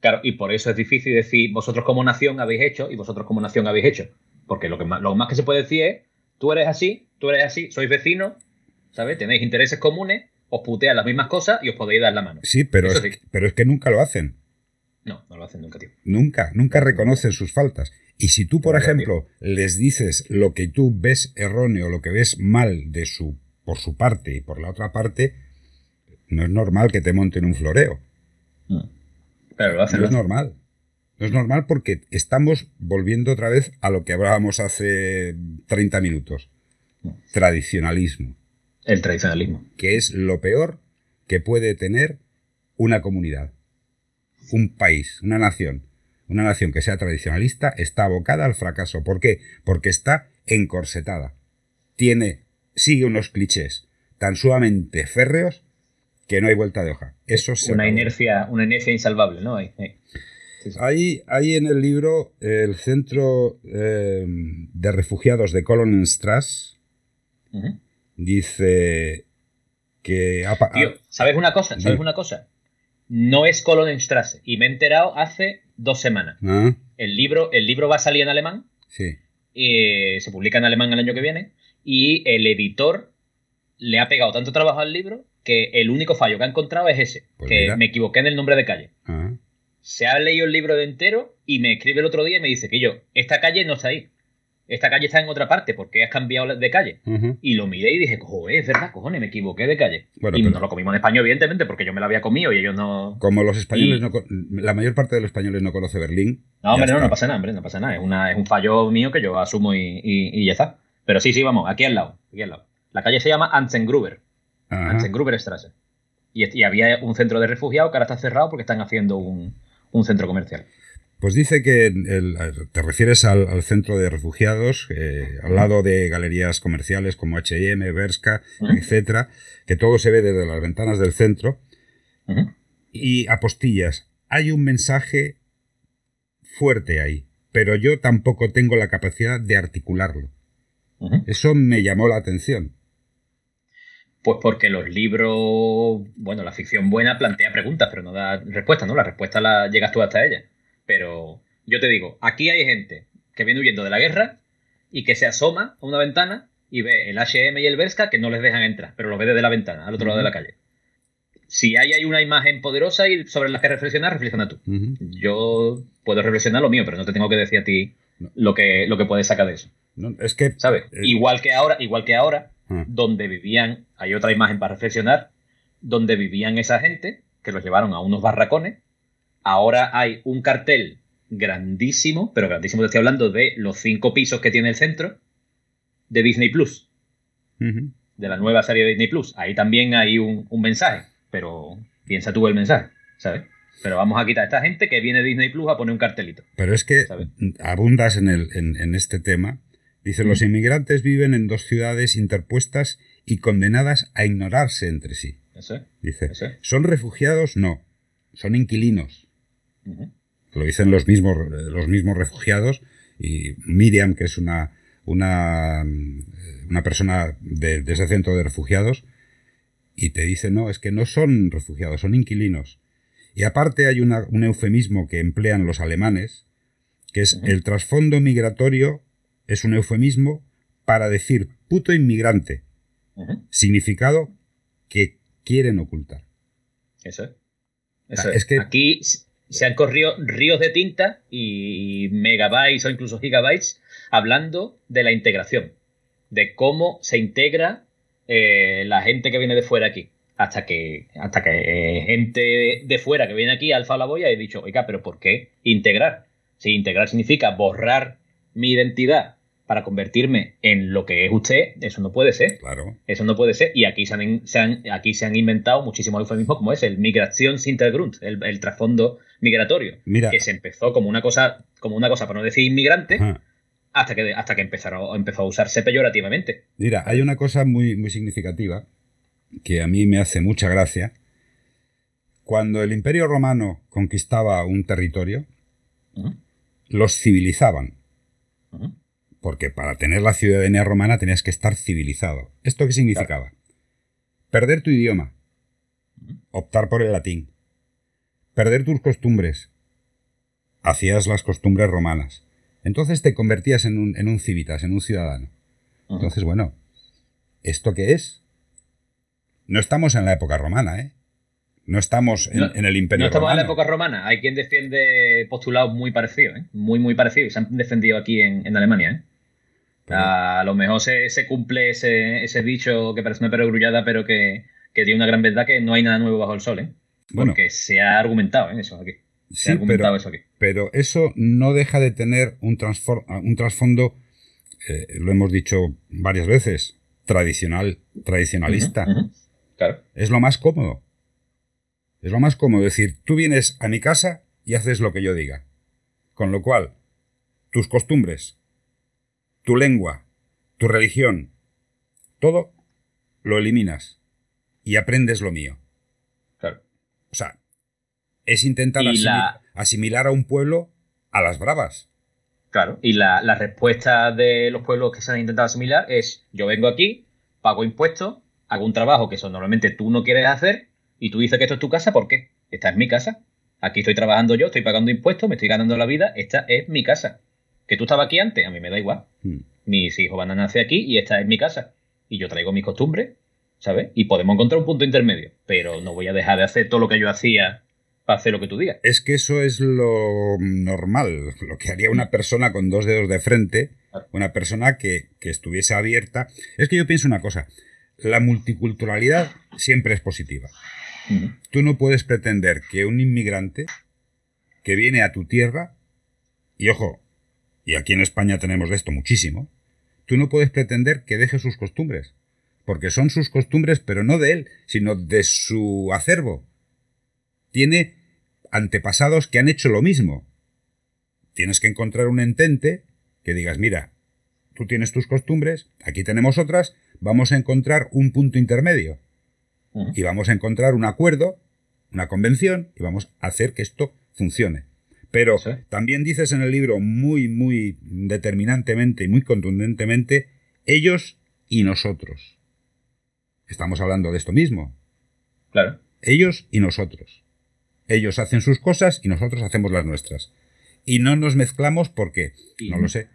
Claro, y por eso es difícil decir vosotros como nación habéis hecho y vosotros como nación habéis hecho. Porque lo, que más, lo más que se puede decir es, tú eres así, tú eres así, sois vecinos, ¿sabes? Tenéis intereses comunes os putean las mismas cosas y os podéis dar la mano. Sí, pero, es, pero es que nunca lo hacen. No, no lo hacen nunca, tío. Nunca, nunca reconocen sus faltas. Y si tú, por ejemplo, les dices lo que tú ves erróneo, lo que ves mal de su, por su parte y por la otra parte, no es normal que te monten un floreo. Mm. Pero lo hacen. No es normal. No es normal porque estamos volviendo otra vez a lo que hablábamos hace 30 minutos. Mm. Tradicionalismo. El tradicionalismo. Que es lo peor que puede tener una comunidad, un país, una nación. Una nación que sea tradicionalista está abocada al fracaso. ¿Por qué? Porque está encorsetada. Tiene, sigue unos clichés tan sumamente férreos que no hay vuelta de hoja. Eso una inercia, una inercia insalvable, ¿no? Hay, hay, en el libro el centro eh, de refugiados de Colonenstrasse, dice que... Tío, ¿sabes una cosa? ¿Sabes una cosa? No es Kolonenstrasse y me he enterado hace dos semanas. Ah. El, libro, el libro va a salir en alemán. Sí. Y se publica en alemán el año que viene. Y el editor le ha pegado tanto trabajo al libro que el único fallo que ha encontrado es ese. Pues que me equivoqué en el nombre de calle. Ah. Se ha leído el libro de entero y me escribe el otro día y me dice que yo, esta calle no está ahí esta calle está en otra parte, ¿por qué has cambiado de calle? Y lo miré y dije, joder, es verdad, cojones, me equivoqué de calle. y no lo comimos en español, evidentemente, porque yo me lo había comido y ellos no... Como los españoles, no, la mayor parte de los españoles no conoce Berlín. No, hombre, no, no pasa nada, hombre, no pasa nada. Es, una, es un fallo mío que yo asumo y, ya está. Pero sí, sí, vamos, aquí al lado, aquí al lado. La calle se llama Anzengruber. Anzengruber Straße. Y, y, había un centro de refugiados que ahora está cerrado porque están haciendo un, un centro comercial. Pues dice que te refieres al, centro de refugiados, eh, al lado de galerías comerciales como H&M, Berska, etcétera, que todo se ve desde las ventanas del centro. Y apostillas, hay un mensaje fuerte ahí, pero yo tampoco tengo la capacidad de articularlo. Eso me llamó la atención. Pues porque los libros, bueno, la ficción buena plantea preguntas, pero no da respuestas, ¿no? La respuesta la llegas tú hasta ella. Pero yo te digo, aquí hay gente que viene huyendo de la guerra y que se asoma a una ventana y ve el HM y el Berska que no les dejan entrar, pero lo ve desde la ventana, al otro lado de la calle. Si hay, hay una imagen poderosa y sobre la que reflexionar, reflexiona tú. Yo puedo reflexionar lo mío, pero no te tengo que decir a ti lo, que, lo que puedes sacar de eso. Es que. ¿Sabes? Eh, igual que ahora, igual que ahora, ah. donde vivían, hay otra imagen para reflexionar, donde vivían esa gente, que los llevaron a unos barracones, Ahora hay un cartel grandísimo, pero grandísimo te estoy hablando de los cinco pisos que tiene el centro de Disney Plus. De la nueva serie de Disney Plus. Ahí también hay un, mensaje, pero piensa tú el mensaje, ¿sabes? Pero vamos a quitar a esta gente que viene de Disney Plus a poner un cartelito. Pero es que abundas en, el, en, este tema. Dice, los inmigrantes viven en dos ciudades interpuestas y condenadas a ignorarse entre sí. Dice, ¿son refugiados? No, son inquilinos. Lo dicen los mismos, los mismos refugiados y Miriam, que es una, una, una persona de, ese centro de refugiados, y te dice, no, es que no son refugiados, son inquilinos. Y aparte hay un eufemismo que emplean los alemanes, que es el trasfondo migratorio, es un eufemismo para decir puto inmigrante, significado que quieren ocultar. Eso es. es que aquí se han corrido ríos de tinta y megabytes o incluso gigabytes hablando de la integración, de cómo se integra eh, la gente que viene de fuera aquí. Hasta que, hasta que eh, gente de fuera que viene aquí alfa la boya y he dicho, oiga, pero ¿por qué integrar? Si integrar significa borrar mi identidad para convertirme en lo que es usted, eso no puede ser. Claro. Eso no puede ser. Y aquí se han, aquí se han inventado muchísimos eufemismos como es el migración Sintergrund, el, el trasfondo migratorio. Mira. Que se empezó como una cosa, como una cosa para no decir inmigrante, hasta que, hasta que empezaron, empezó a usarse peyorativamente. Mira, hay una cosa muy, muy significativa que a mí me hace mucha gracia. Cuando el Imperio Romano conquistaba un territorio, los civilizaban porque para tener la ciudadanía romana tenías que estar civilizado. ¿Esto qué significaba? Perder tu idioma, optar por el latín, perder tus costumbres, hacías las costumbres romanas. Entonces te convertías en un, en un civitas, en un ciudadano. Entonces, bueno, ¿esto qué es? No estamos en la época romana, ¿eh? No estamos en, el imperio. No estamos en la época romana. Hay quien defiende postulados muy parecidos, ¿eh? Muy, muy parecidos. Se han defendido aquí en, en Alemania, ¿eh? A lo mejor se, cumple ese, ese, dicho que parece una perogrullada, pero que, tiene una gran verdad que no hay nada nuevo bajo el sol, ¿eh? Porque se ha argumentado en eso aquí. Se ha argumentado pero, eso aquí. Pero eso no deja de tener un, un trasfondo, eh, lo hemos dicho varias veces, tradicional, tradicionalista. Claro. Es lo más cómodo. Es lo más cómodo decir, tú vienes a mi casa y haces lo que yo diga. Con lo cual, tus costumbres, tu lengua, tu religión, todo lo eliminas y aprendes lo mío. Claro. O sea, es intentar asimilar a un pueblo a las bravas. Claro, y la, respuesta de los pueblos que se han intentado asimilar es yo vengo aquí, pago impuestos, hago un trabajo que eso normalmente tú no quieres hacer y tú dices que esto es tu casa, ¿por qué? Esta es mi casa. Aquí estoy trabajando yo, estoy pagando impuestos, me estoy ganando la vida, esta es mi casa. Que tú estabas aquí antes, a mí me da igual. Hmm. Mis hijos van a nacer aquí y esta es mi casa. Y yo traigo mis costumbres, ¿sabes? Y podemos encontrar un punto intermedio. Pero no voy a dejar de hacer todo lo que yo hacía para hacer lo que tú digas. Es que eso es lo normal, lo que haría una persona con dos dedos de frente Una persona que, que estuviese abierta. Es que yo pienso una cosa. La multiculturalidad siempre es positiva. Tú no puedes pretender que un inmigrante que viene a tu tierra, y ojo, y aquí en España tenemos de esto muchísimo, tú no puedes pretender que deje sus costumbres, porque son sus costumbres, pero no de él, sino de su acervo. Tiene antepasados que han hecho lo mismo. Tienes que encontrar un entente que digas, mira, tú tienes tus costumbres, aquí tenemos otras, vamos a encontrar un punto intermedio. Y vamos a encontrar un acuerdo, una convención, y vamos a hacer que esto funcione. Pero también dices en el libro muy, muy determinantemente y muy contundentemente, ellos y nosotros. Estamos hablando de esto mismo. Claro. Ellos y nosotros. Ellos hacen sus cosas y nosotros hacemos las nuestras. Y no nos mezclamos porque, no lo sé.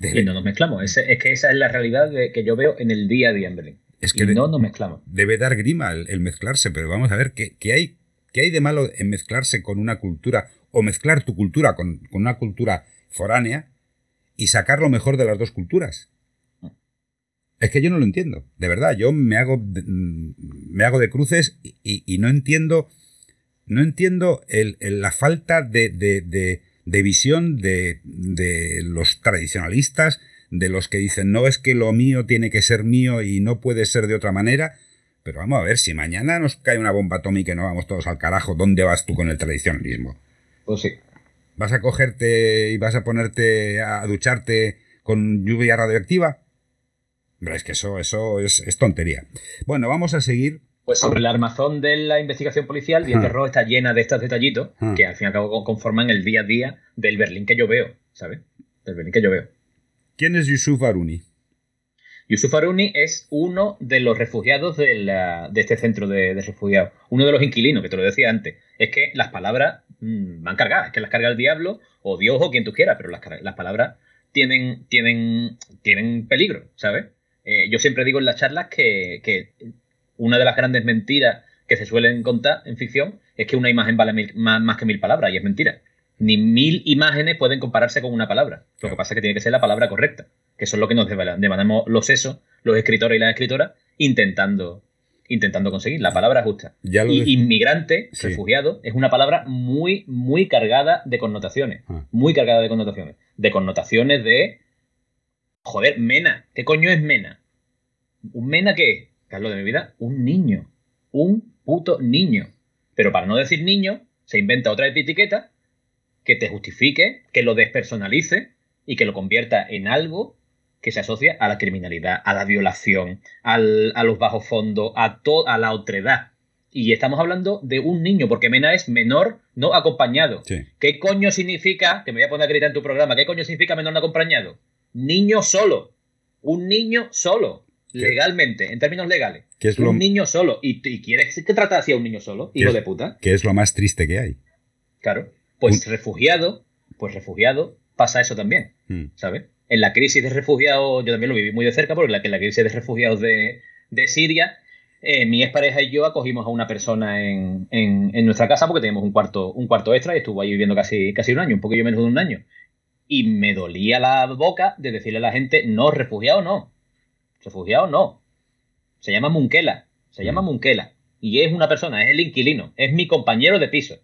Y no nos mezclamos. Es, que esa es la realidad que yo veo en el día a día en Berlín. Es que no nos mezclamos. Debe dar grima el, mezclarse, pero vamos a ver ¿qué, hay, qué hay de malo en mezclarse con una cultura o mezclar tu cultura con, una cultura foránea y sacar lo mejor de las dos culturas. Es que yo no lo entiendo, de verdad. Yo me hago, me hago de cruces y, no entiendo, no entiendo la falta de, de visión de, los tradicionalistas, de los que dicen, no es que lo mío tiene que ser mío y no puede ser de otra manera. Pero vamos a ver, si mañana nos cae una bomba atómica y no vamos todos al carajo, ¿dónde vas tú con el tradicionalismo? Pues sí. ¿Vas a cogerte y vas a ponerte a ducharte con lluvia radioactiva? Pero es que eso, eso es, tontería. Bueno, vamos a seguir. Pues sobre el armazón de la investigación policial, bien que está llena de estos detallitos que al fin y al cabo conforman el día a día del Berlín que yo veo, ¿sabes? Del Berlín que yo veo. ¿Quién es Yusuf Aruni? Yusuf Aruni es uno de los refugiados de, este centro de, refugiados, uno de los inquilinos, que te lo decía antes. Es que las palabras mm, van cargadas, es que las carga el diablo o Dios o quien tú quieras, pero las, palabras tienen, peligro, ¿sabes? Eh, yo siempre digo en las charlas que, una de las grandes mentiras que se suelen contar en ficción es que una imagen vale más, más, que mil palabras, y es mentira. Ni mil imágenes pueden compararse con una palabra. Lo que pasa es que tiene que ser la palabra correcta que eso es lo que nos demandamos los sesos, los escritores y las escritoras, intentando, intentando conseguir la palabra justa. y inmigrante, refugiado, es una palabra muy, muy cargada de connotaciones. Ah. Muy cargada de connotaciones. De connotaciones de. Joder, Mena. ¿Qué coño es Mena? ¿Un Mena qué es? Carlos de mi vida, un niño. Un puto niño. Pero para no decir niño, se inventa otra etiqueta que te justifique, que lo despersonalice y que lo convierta en algo que se asocia a la criminalidad, a la violación, a los bajos fondos, a, a la otredad. Y estamos hablando de un niño, porque Mena es menor no acompañado. ¿Qué coño significa, que me voy a poner a gritar en tu programa, qué coño significa menor no acompañado? Niño solo. Un niño solo. Legalmente, en términos legales. ¿Qué es un niño solo. ¿Y, quieres que trata así a un niño solo? Hijo de puta. Que es lo más triste que hay. Claro. Pues refugiado, pues refugiado, pasa eso también. Hmm. ¿Sabes? en la crisis de refugiados, yo también lo viví muy de cerca, porque en la, crisis de refugiados de, Siria, eh, mi expareja y yo acogimos a una persona en, nuestra casa porque teníamos un cuarto, un cuarto extra y estuvo ahí viviendo casi, casi un año, un poquillo menos de un año. Y me dolía la boca de decirle a la gente, no, refugiado no. Refugiado no. Se llama Munquela. Se llama mm. Munquela. Y es una persona, es el inquilino, es mi compañero de piso.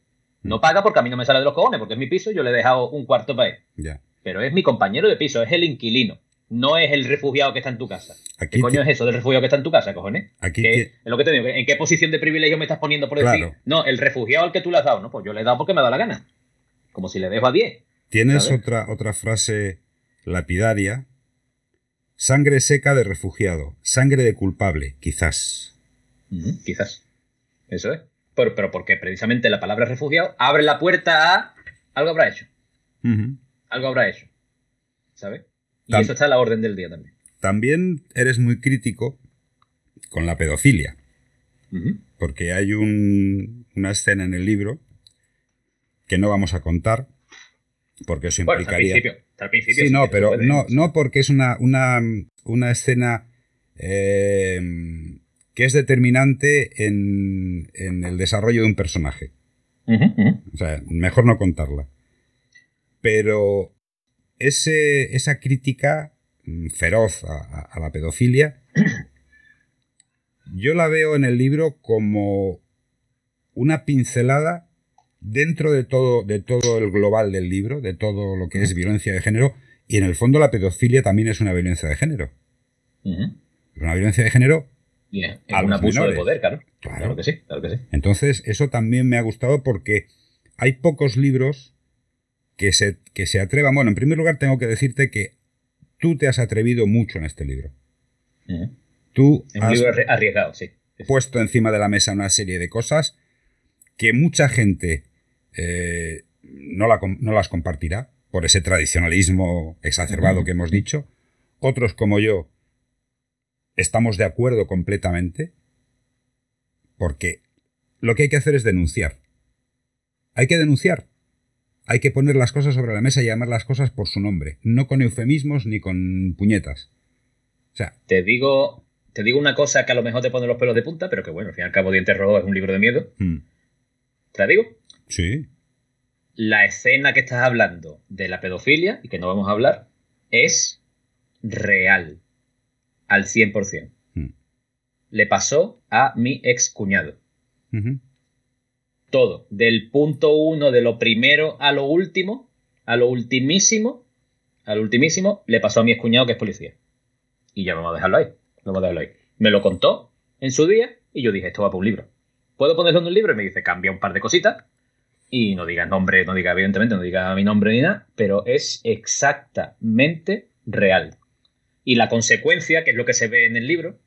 No paga porque a mí no me sale de los cojones, porque es mi piso y yo le he dejado un cuarto para él. Ya pero es mi compañero de piso, es el inquilino. No es el refugiado que está en tu casa. ¿Qué coño es eso del refugiado que está en tu casa, cojones? Aquí es lo que te digo. ¿En qué posición de privilegio me estás poniendo por decir? No, el refugiado al que tú le has dado. No, pues yo le he dado porque me da la gana. Como si le dejo a 10. Tienes otra, otra frase lapidaria. Sangre seca de refugiado. Sangre de culpable, quizás. quizás. Eso es. Pero, pero porque precisamente la palabra refugiado abre la puerta a algo habrá hecho algo habrá hecho. ¿Sabes? Y eso está a la orden del día también. También eres muy crítico con la pedofilia. Porque hay una escena en el libro que no vamos a contar, porque eso implicaría. Está al principio, sí, no, pero no, no porque es una, una, escena eh, que es determinante en, el desarrollo de un personaje. O sea, mejor no contarla pero ese, esa crítica mm, feroz a, la pedofilia, yo la veo en el libro como una pincelada dentro de todo, de todo el global del libro, de todo lo que es violencia de género, y en el fondo la pedofilia también es una violencia de género. Es una violencia de género. Es un abuso de poder, claro. claro. que sí, claro que sí. Entonces, eso también me ha gustado porque hay pocos libros que se, que se atrevan. Bueno, en primer lugar, tengo que decirte que tú te has atrevido mucho en este libro. Tú un libro arriesgado, sí. Puesto encima de la mesa una serie de cosas que mucha gente eh, no, no, las compartirá por ese tradicionalismo exacerbado que hemos dicho. Otros como yo estamos de acuerdo completamente porque lo que hay que hacer es denunciar. Hay que denunciar. Hay que poner las cosas sobre la mesa y llamar las cosas por su nombre, no con eufemismos ni con puñetas. O sea, te digo, te digo una cosa que a lo mejor te pone los pelos de punta, pero que bueno, al fin y al cabo Dientes Rojos es un libro de miedo. Hmm. ¿Te la digo? Sí. La escena que estás hablando de la pedofilia, y que no vamos a hablar, es real. Al 100%. Hmm. Le pasó a mi ex cuñado todo, del punto uno, de lo primero a lo último, a lo ultimísimo, al ultimísimo, le pasó a mi escuñado que es policía. Y ya vamos a dejarlo ahí, vamos a dejarlo ahí. Me lo contó en su día y yo dije, esto va para un libro. ¿Puedo ponerlo en un libro? Y me dice, cambia un par de cositas. Y no diga nombre, no diga, evidentemente, no diga mi nombre ni nada, pero es exactamente real. Y la consecuencia, que es lo que se ve en el libro,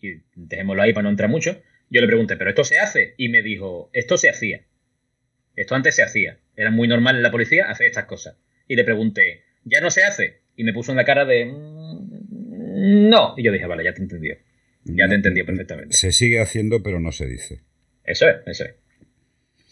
y dejémoslo ahí para no entrar mucho, yo le pregunté, ¿pero esto se hace? Y me dijo, esto se hacía. Esto antes se hacía. Era muy normal en la policía hacer estas cosas. Y le pregunté, ¿ya no se hace? Y me puso en la cara de, mm, no. Y yo dije, vale, ya te entendió. Ya te entendió perfectamente. Se sigue haciendo, pero no se dice. Eso es, eso es.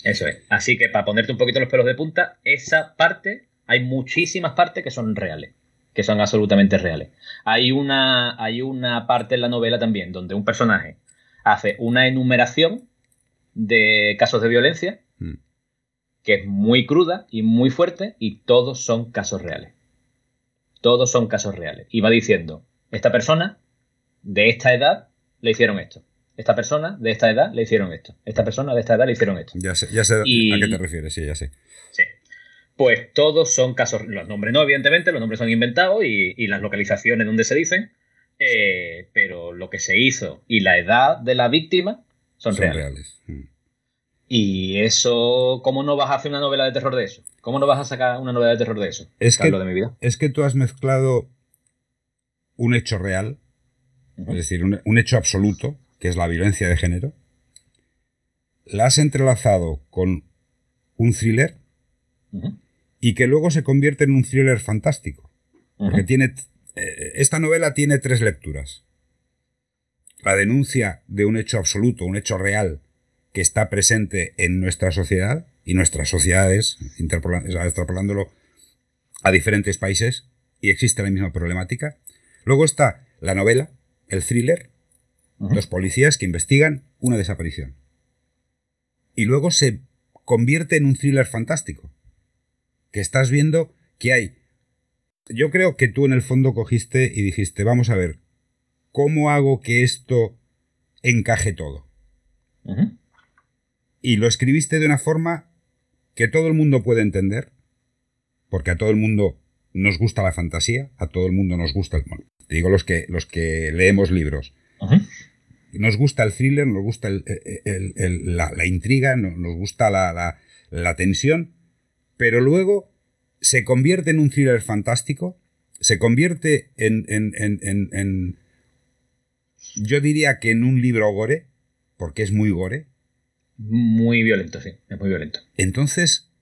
Eso es. Así que para ponerte un poquito los pelos de punta, esa parte, hay muchísimas partes que son reales. Que son absolutamente reales. Hay una, hay una parte en la novela también donde un personaje hace una enumeración de casos de violencia mm. que es muy cruda y muy fuerte y todos son casos reales. Todos son casos reales. Y va diciendo, esta persona de esta edad le hicieron esto. Esta persona de esta edad le hicieron esto. Esta persona de esta edad le hicieron esto. Ya sé, ya sé a qué te refieres, sí, ya sé. Sí. Pues todos son casos, los nombres no, evidentemente, los nombres son inventados y, y las localizaciones donde se dicen, eh, pero lo que se hizo y la edad de la víctima son, reales. Mm. Y eso, ¿cómo no vas a hacer una novela de terror de eso? ¿Cómo no vas a sacar una novela de terror de eso? Es que, de mi vida. es que tú has mezclado un hecho real, es decir, un, hecho absoluto, que es la violencia de género, la has entrelazado con un thriller y que luego se convierte en un thriller fantástico. Porque tiene eh, esta novela tiene tres lecturas. La denuncia de un hecho absoluto, un hecho real, que está presente en nuestra sociedad y nuestras sociedades, extrapolándolo a diferentes países, y existe la misma problemática. Luego está la novela, el thriller, los policías que investigan una desaparición. Y luego se convierte en un thriller fantástico, que estás viendo que hay yo creo que tú en el fondo cogiste y dijiste, vamos a ver, ¿cómo hago que esto encaje todo? Y lo escribiste de una forma que todo el mundo puede entender, porque a todo el mundo nos gusta la fantasía, a todo el mundo nos gusta, el, bueno, te digo los que, los que leemos libros. Nos gusta el thriller, nos gusta la, intriga, nos, gusta la, la tensión, pero luego se convierte en un thriller fantástico, se convierte en, en, yo diría que en un libro gore, porque es muy gore. Muy violento, sí, es muy violento. Entonces,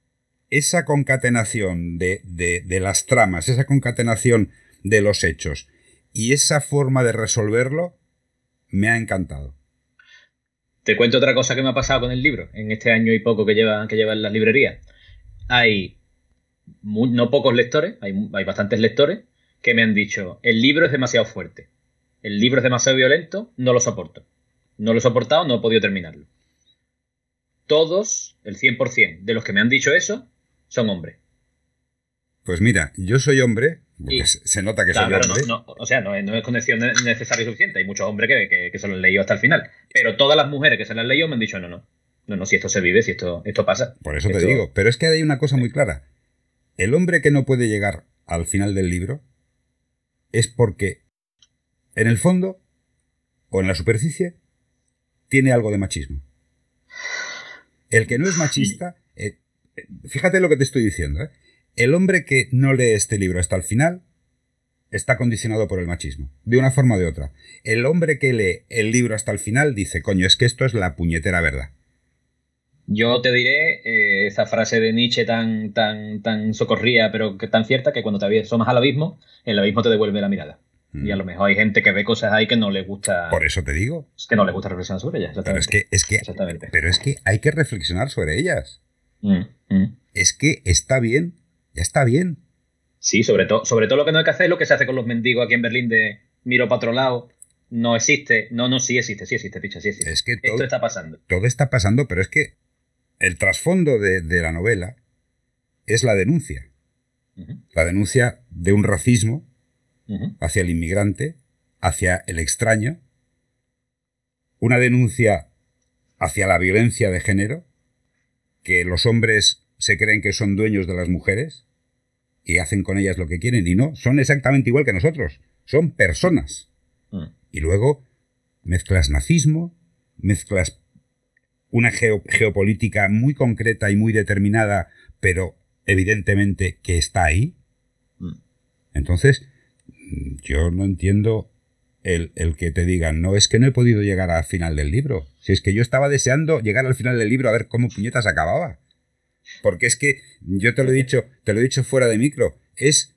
esa concatenación de, de, las tramas, esa concatenación de los hechos y esa forma de resolverlo, me ha encantado. Te cuento otra cosa que me ha pasado con el libro en este año y poco que lleva, que lleva en las librerías. Hay no pocos lectores, hay, bastantes lectores, que me han dicho, el libro es demasiado fuerte, el libro es demasiado violento, no lo soporto. No lo he soportado, no he podido terminarlo. Todos, el 100% de los que me han dicho eso, son hombres. Pues mira, yo soy hombre, porque se nota que soy hombre. o sea, no, es condición necesaria y suficiente. Hay muchos hombres que, se lo han leído hasta el final. Pero todas las mujeres que se lo han leído me han dicho, no, no. No, no, si esto se vive, si esto, esto pasa. Por eso te digo. Pero es que hay una cosa muy clara. El hombre que no puede llegar al final del libro es porque, en el fondo, o en la superficie, tiene algo de machismo. El que no es machista, eh, eh, fíjate lo que te estoy diciendo, ¿eh? el hombre que no lee este libro hasta el final está condicionado por el machismo, de una forma o de otra. El hombre que lee el libro hasta el final dice, coño, es que esto es la puñetera verdad. Yo te diré eh, esa frase de Nietzsche tan, tan, tan socorría, pero que tan cierta, que cuando te asomas al abismo, el abismo te devuelve la mirada. Y a mm. lo mejor hay gente que ve cosas ahí que no le gusta. Por eso te digo. Es que no le gusta reflexionar sobre ellas. Pero es que, es que, pero es que hay que reflexionar sobre ellas. Mm, mm. Es que está bien ya está bien. Sí, sobre todo, sobre todo lo que no hay que hacer es lo que se hace con los mendigos aquí en Berlín de miro para otro lado, no existe, no, no, sí existe, sí existe, picha, sí existe. Es que todo, Esto está pasando. Todo está pasando, pero es que el trasfondo de, la novela es la denuncia. La denuncia de un racismo hacia el inmigrante, hacia el extraño, una denuncia hacia la violencia de género, que los hombres se creen que son dueños de las mujeres y hacen con ellas lo que quieren y no, son exactamente igual que nosotros, son personas. Mm. Y luego mezclas nazismo, mezclas una geopolítica muy concreta y muy determinada, pero evidentemente que está ahí. Mm. Entonces, yo no entiendo el, el, que te digan, no, es que no he podido llegar al final del libro. Si es que yo estaba deseando llegar al final del libro a ver cómo puñetas acababa. Porque es que yo te lo he dicho, te lo he dicho fuera de micro, es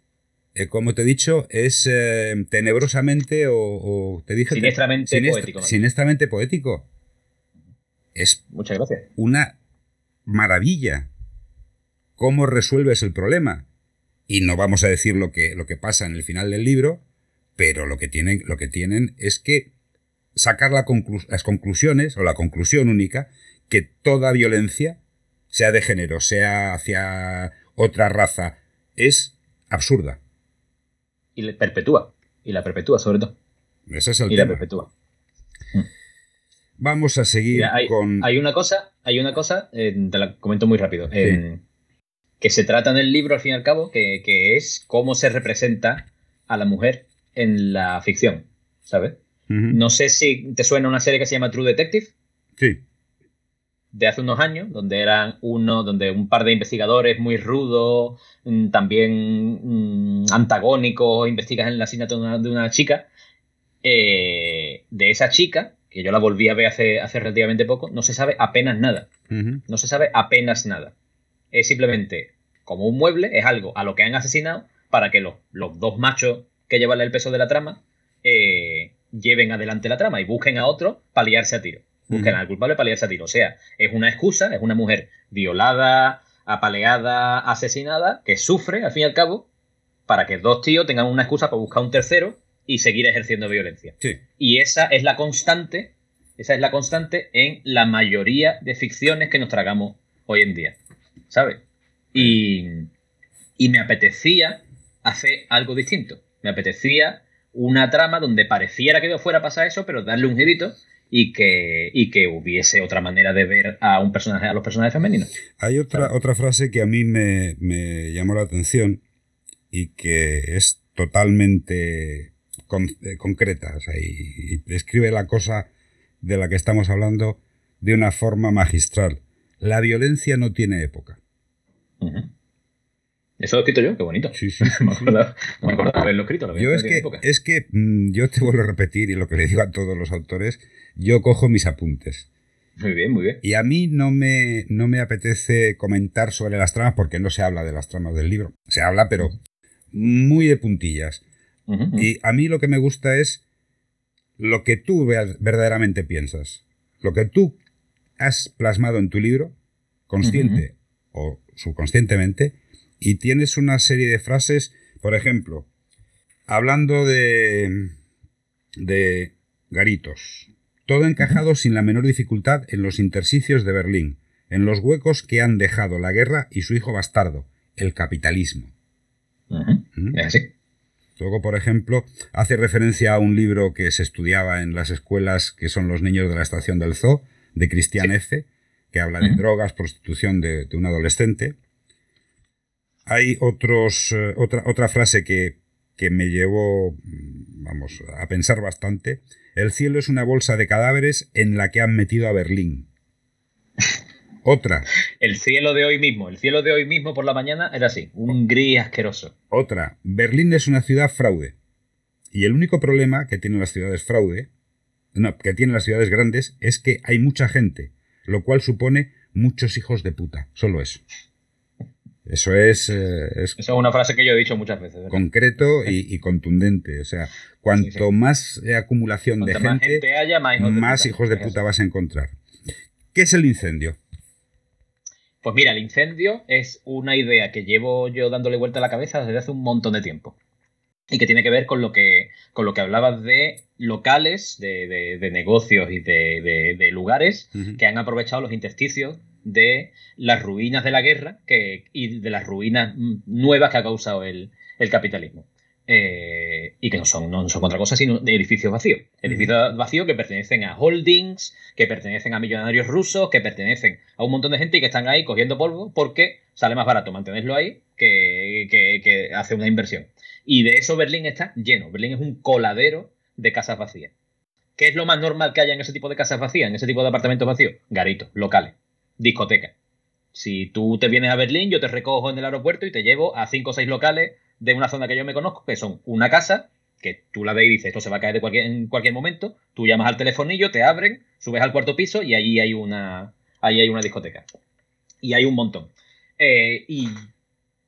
eh, como te he dicho, es eh, tenebrosamente o, te dije siniestramente poético. Siniestramente poético. Es Muchas gracias. una maravilla cómo resuelves el problema. Y no vamos a decir lo que, lo que pasa en el final del libro, pero lo que tienen, lo que tienen es que sacar las conclusiones, o la conclusión única, que toda violencia sea de género, sea hacia otra raza, es absurda. Y le perpetúa. Y la perpetúa, sobre todo. Ese es el y la perpetúa. Mm. Vamos a seguir con. Hay una cosa, hay una cosa, eh, te la comento muy rápido. Eh, que se trata en el libro, al fin y al cabo, que, es cómo se representa a la mujer en la ficción. ¿Sabes? No sé si te suena una serie que se llama True Detective. Sí de hace unos años, donde eran uno, donde un par de investigadores muy rudos, mm, también mm, antagónicos, investigan en la asesinato de una, chica. Eh, de esa chica, que yo la volví a ver hace, hace relativamente poco, no se sabe apenas nada. No se sabe apenas nada. Es simplemente como un mueble, es algo a lo que han asesinado para que los, dos machos que llevan el peso de la trama eh, lleven adelante la trama y busquen a otro para liarse a tiro busquen al culpable para liarse a tiro. O sea, es una excusa, es una mujer violada, apaleada, asesinada, que sufre, al fin y al cabo, para que dos tíos tengan una excusa para buscar un tercero y seguir ejerciendo violencia. Y esa es la constante, esa es la constante en la mayoría de ficciones que nos tragamos hoy en día. ¿Sabes? Y, y me apetecía hacer algo distinto. Me apetecía una trama donde pareciera que fuera a pasar eso, pero darle un girito y que, y que hubiese otra manera de ver a un personaje, a los personajes femeninos. Hay otra, otra frase que a mí me, llamó la atención y que es totalmente eh, concreta y, describe la cosa de la que estamos hablando de una forma magistral. La violencia no tiene época. Eso lo he escrito yo, qué bonito. Sí, sí. me acuerdo, me de haberlo escrito. yo es que, es que mm, yo te vuelvo a repetir, y lo que le digo a todos los autores, yo cojo mis apuntes. Muy bien, muy bien. Y a mí no me, no me apetece comentar sobre las tramas porque no se habla de las tramas del libro. Se habla, pero muy de puntillas. Y a mí lo que me gusta es lo que tú verdaderamente piensas. Lo que tú has plasmado en tu libro, consciente o subconscientemente, y tienes una serie de frases, por ejemplo, hablando de, de garitos, todo encajado sin la menor dificultad en los intersicios de Berlín, en los huecos que han dejado la guerra y su hijo bastardo, el capitalismo. Es así. Luego, por ejemplo, hace referencia a un libro que se estudiaba en las escuelas, que son Los niños de la estación del zoo, de Cristian F., que habla de drogas, prostitución de, un adolescente. Hay otros, eh, otra, otra frase que, que me llevó, vamos, a pensar bastante. El cielo es una bolsa de cadáveres en la que han metido a Berlín. Otra. El cielo de hoy mismo, el cielo de hoy mismo por la mañana era así, un gris asqueroso. Otra. Berlín es una ciudad fraude. Y el único problema que tienen las ciudades fraude, no, que tienen las ciudades grandes, es que hay mucha gente, lo cual supone muchos hijos de puta. Solo eso. Eso es, eh, Eso es una frase que yo he dicho muchas veces. Concreto y, contundente. O sea, cuanto más acumulación de gente, haya, más hijos de puta vas a encontrar. ¿Qué es el incendio? Pues mira, el incendio es una idea que llevo yo dándole vuelta a la cabeza desde hace un montón de tiempo. Y que tiene que ver con lo que, con lo que hablabas de locales, de, negocios y de, lugares que han aprovechado los intersticios de las ruinas de la guerra que, y de las ruinas nuevas que ha causado el capitalismo. Eh, y que no son, no son otra cosa sino de edificios vacíos. Edificios vacíos que pertenecen a holdings, que pertenecen a millonarios rusos, que pertenecen a un montón de gente y que están ahí cogiendo polvo porque sale más barato mantenerlo ahí que, que, hacer una inversión. Y de eso Berlín está lleno. Berlín es un coladero de casas vacías. ¿Qué es lo más normal que haya en ese tipo de casas vacías, en ese tipo de apartamentos vacíos? Garitos, locales, discotecas. Si tú te vienes a Berlín, yo te recojo en el aeropuerto y te llevo a cinco o seis locales de una zona que yo me conozco, que son una casa, que tú la ves y dices, esto se va a caer de cualquier, en cualquier momento, tú llamas al telefonillo, te abren, subes al cuarto piso y allí hay una, allí hay una discoteca. Y hay un montón. Eh, y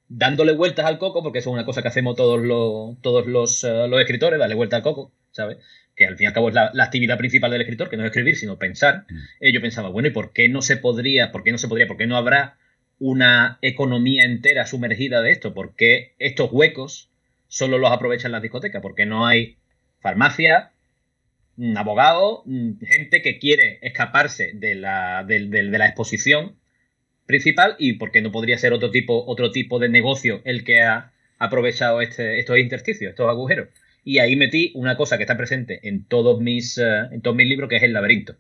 dándole vueltas al coco, porque eso es una cosa que hacemos todos los, todos los, eh, escritores, darle vuelta al coco, ¿sabes? Que al fin y al cabo es la, actividad principal del escritor, que no es escribir, sino pensar. Mm. Eh, yo pensaba, bueno, ¿y por qué no se podría, por qué no se podría, por qué no habrá una economía entera sumergida de esto? ¿Por qué estos huecos solo los aprovechan las discotecas? ¿Por qué no hay farmacia, abogado, gente que quiere escaparse de la, de, la exposición principal y por qué no podría ser otro tipo, otro tipo de negocio el que ha aprovechado este, estos intersticios, estos agujeros? Y ahí metí una cosa que está presente en todos mis, eh, en todos mis libros, que es el laberinto.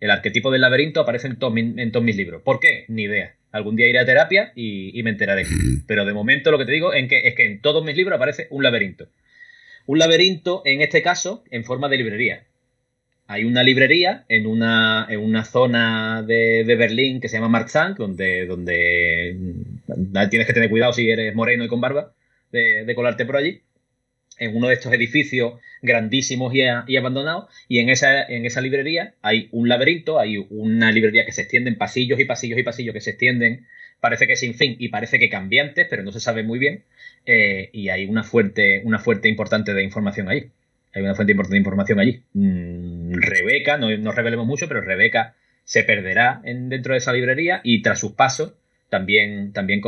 El arquetipo del laberinto aparece en todos, en todos mis libros. ¿Por qué? Ni idea. Algún día iré a terapia y, me enteraré. Pero de momento lo que te digo es que, es que en todos mis libros aparece un laberinto. Un laberinto, en este caso, en forma de librería. Hay una librería en una, en una zona de, Berlín que se llama Marzahn, donde, donde mm, tienes que tener cuidado si eres moreno y con barba de colarte por allí en uno de estos edificios grandísimos y, abandonados, y en esa, en esa librería hay un laberinto, hay una librería que se extiende en pasillos y pasillos y pasillos que se extienden, parece que sin fin y parece que cambiantes, pero no se sabe muy bien, eh, y hay una fuente, una importante de información allí. Hay una fuente importante de información allí. Mm, Rebeca, no, no, revelemos mucho, pero Rebeca se perderá en, dentro de esa librería y tras sus pasos, también, también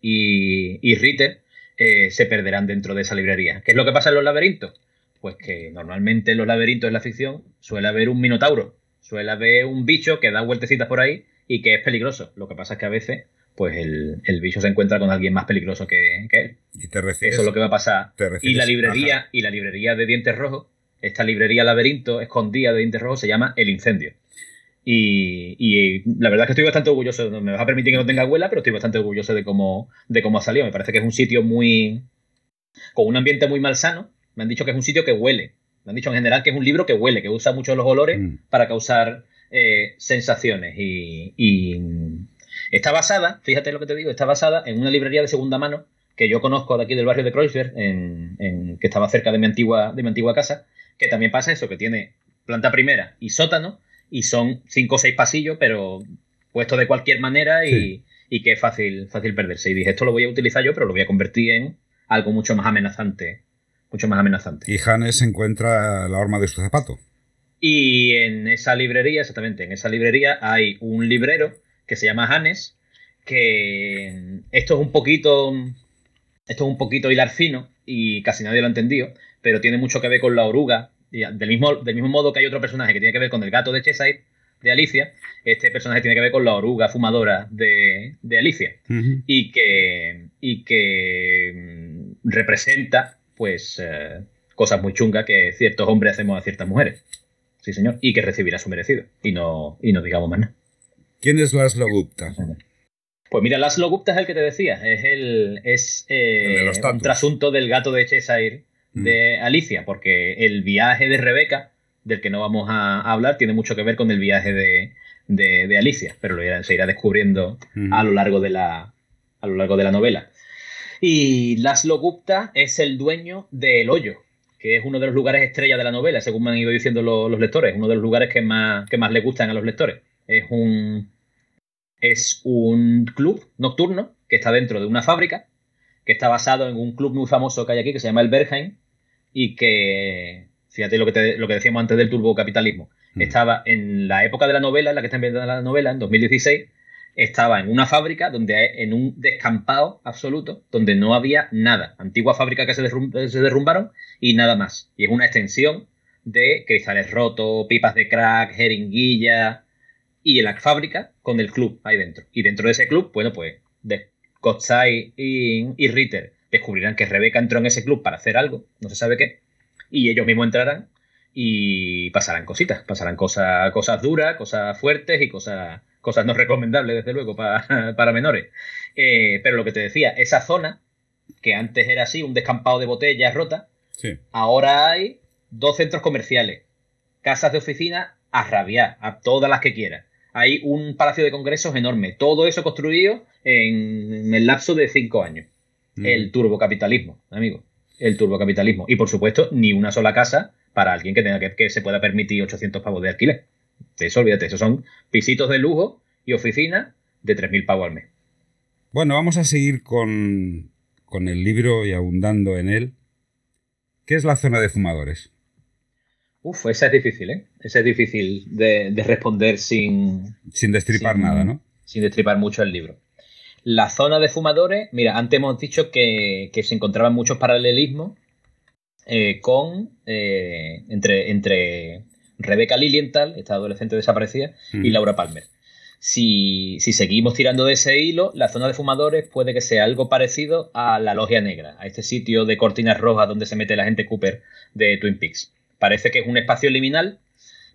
y, y Ritter eh, se perderán dentro de esa librería. ¿Qué es lo que pasa en los laberintos? Pues que normalmente en los laberintos de la ficción suele haber un minotauro, suele haber un bicho que da vueltecitas por ahí y que es peligroso. Lo que pasa es que a veces pues el, bicho se encuentra con alguien más peligroso que, él. ¿Y te Eso es lo que va a la y la librería, y la librería de dientes rojos, esta librería laberinto escondida de dientes rojos se llama El Incendio. Y, la verdad es que estoy bastante orgulloso. Me vas a permitir que no tenga abuela, pero estoy bastante orgulloso de cómo, de cómo ha salido. Me parece que es un sitio muy. con un ambiente muy malsano. Me han dicho que es un sitio que huele. Me han dicho en general que es un libro que huele, que usa mucho los olores mm. para causar eh, sensaciones. Y, está basada, fíjate lo que te digo, está basada en una librería de segunda mano que yo conozco de aquí del barrio de Kreuzberg, en, que estaba cerca de mi antigua, de mi antigua casa, que también pasa eso, que tiene planta primera y sótano y son cinco o seis pasillos, pero puesto de cualquier manera y, que es fácil, fácil perderse. Y dije, esto lo voy a utilizar yo, pero lo voy a convertir en algo mucho más amenazante. Mucho más amenazante. Y Hannes encuentra la horma de su zapato. Y en esa librería, exactamente, en esa librería hay un librero que se llama Hannes, que esto es un poquito. Esto es un poquito hilar fino y casi nadie lo ha entendido, pero tiene mucho que ver con la oruga del mismo, del mismo modo que hay otro personaje que tiene que ver con el gato de Cheshire, de Alicia, este personaje tiene que ver con la oruga fumadora de, Alicia. Y que y que mm, representa, pues, eh, cosas muy chungas que ciertos hombres hacemos a ciertas mujeres. Sí, señor. Y que recibirá su merecido. Y no, y no digamos más nada. ¿Quién es Laszlo Gupta? Pues mira, Laszlo Gupta es el que te decía. Es el es eh, un trasunto del gato de Cheshire de mm. Alicia, porque el viaje de Rebeca, del que no vamos a, hablar, tiene mucho que ver con el viaje de, Alicia, pero lo se irá descubriendo a lo largo de la a lo largo de la novela. Y Laszlo Gupta es el dueño del hoyo, que es uno de los lugares estrella de la novela, según me han ido diciendo los, lectores, uno de los lugares que más, que más le gustan a los lectores. Es un, es un club nocturno que está dentro de una fábrica, que está basado en un club muy famoso que hay aquí, que se llama el Bergheim, y que, fíjate lo que, lo que decíamos antes del turbocapitalismo, mm. estaba en la época de la novela, en la que está ambientada la novela, en 2016, estaba en una fábrica donde en un descampado absoluto donde no había nada. Antigua fábrica que se, derrumbaron y nada más. Y es una extensión de cristales rotos, pipas de crack, jeringuilla y la fábrica con el club ahí dentro. Y dentro de ese club, bueno, pues de Kotsai y, y Ritter descubrirán que Rebeca entró en ese club para hacer algo, no se sabe qué, y ellos mismos entrarán y pasarán cositas, pasarán cosas, cosas duras, cosas fuertes y cosas cosas no recomendables, desde luego, para, menores. Eh, pero lo que te decía, esa zona, que antes era así, un descampado de botellas rotas, ahora hay dos centros comerciales, casas de oficina a rabiar, a todas las que quieras. Hay un palacio de congresos enorme, todo eso construido en, el lapso de cinco años. Mm. El turbocapitalismo, amigo. El turbocapitalismo. Y por supuesto, ni una sola casa para alguien que tenga que, que se pueda permitir 800 pavos de alquiler. De eso olvídate, esos son pisitos de lujo y oficina de 3.000 pavos al mes. Bueno, vamos a seguir con, el libro y abundando en él. ¿Qué es la zona de fumadores? Uf, esa es difícil, ¿eh? Esa es difícil de, responder sin... Sin destripar nada, ¿no? Sin destripar mucho el libro. La zona de fumadores, mira, antes hemos dicho que, se encontraban muchos paralelismos eh, con... Eh, entre, entre Rebeca Lilienthal, esta adolescente desaparecida, y Laura Palmer. Si, seguimos tirando de ese hilo, la zona de fumadores puede que sea algo parecido a la Logia Negra, a este sitio de cortinas rojas donde se mete la gente Cooper de Twin Peaks. Parece que es un espacio liminal,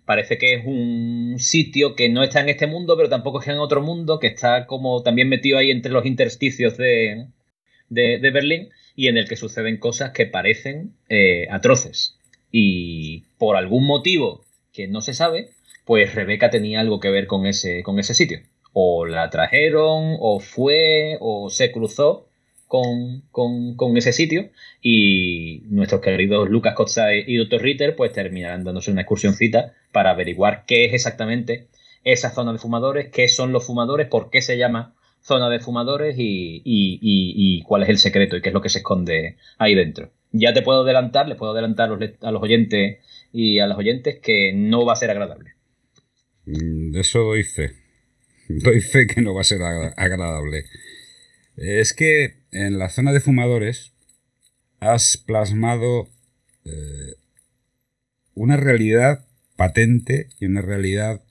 parece que es un sitio que no está en este mundo, pero tampoco está en otro mundo, que está como también metido ahí entre los intersticios de, de, Berlín y en el que suceden cosas que parecen eh, atroces. Y por algún motivo que no se sabe, pues Rebeca tenía algo que ver con ese, con ese sitio. O la trajeron, o fue, o se cruzó con, ese sitio. Y nuestros queridos Lucas Kotza y Dr. Ritter, pues terminarán dándose una excursioncita para averiguar qué es exactamente esa zona de fumadores, qué son los fumadores, por qué se llama zona de fumadores y, y, cuál es el secreto y qué es lo que se esconde ahí dentro. Ya te puedo adelantar, les puedo adelantar a los oyentes y a los oyentes que no va a ser agradable. Mm, de eso doy fe. Doy fe que no va a ser agradable. Es que en la zona de fumadores has plasmado eh, una realidad patente y una realidad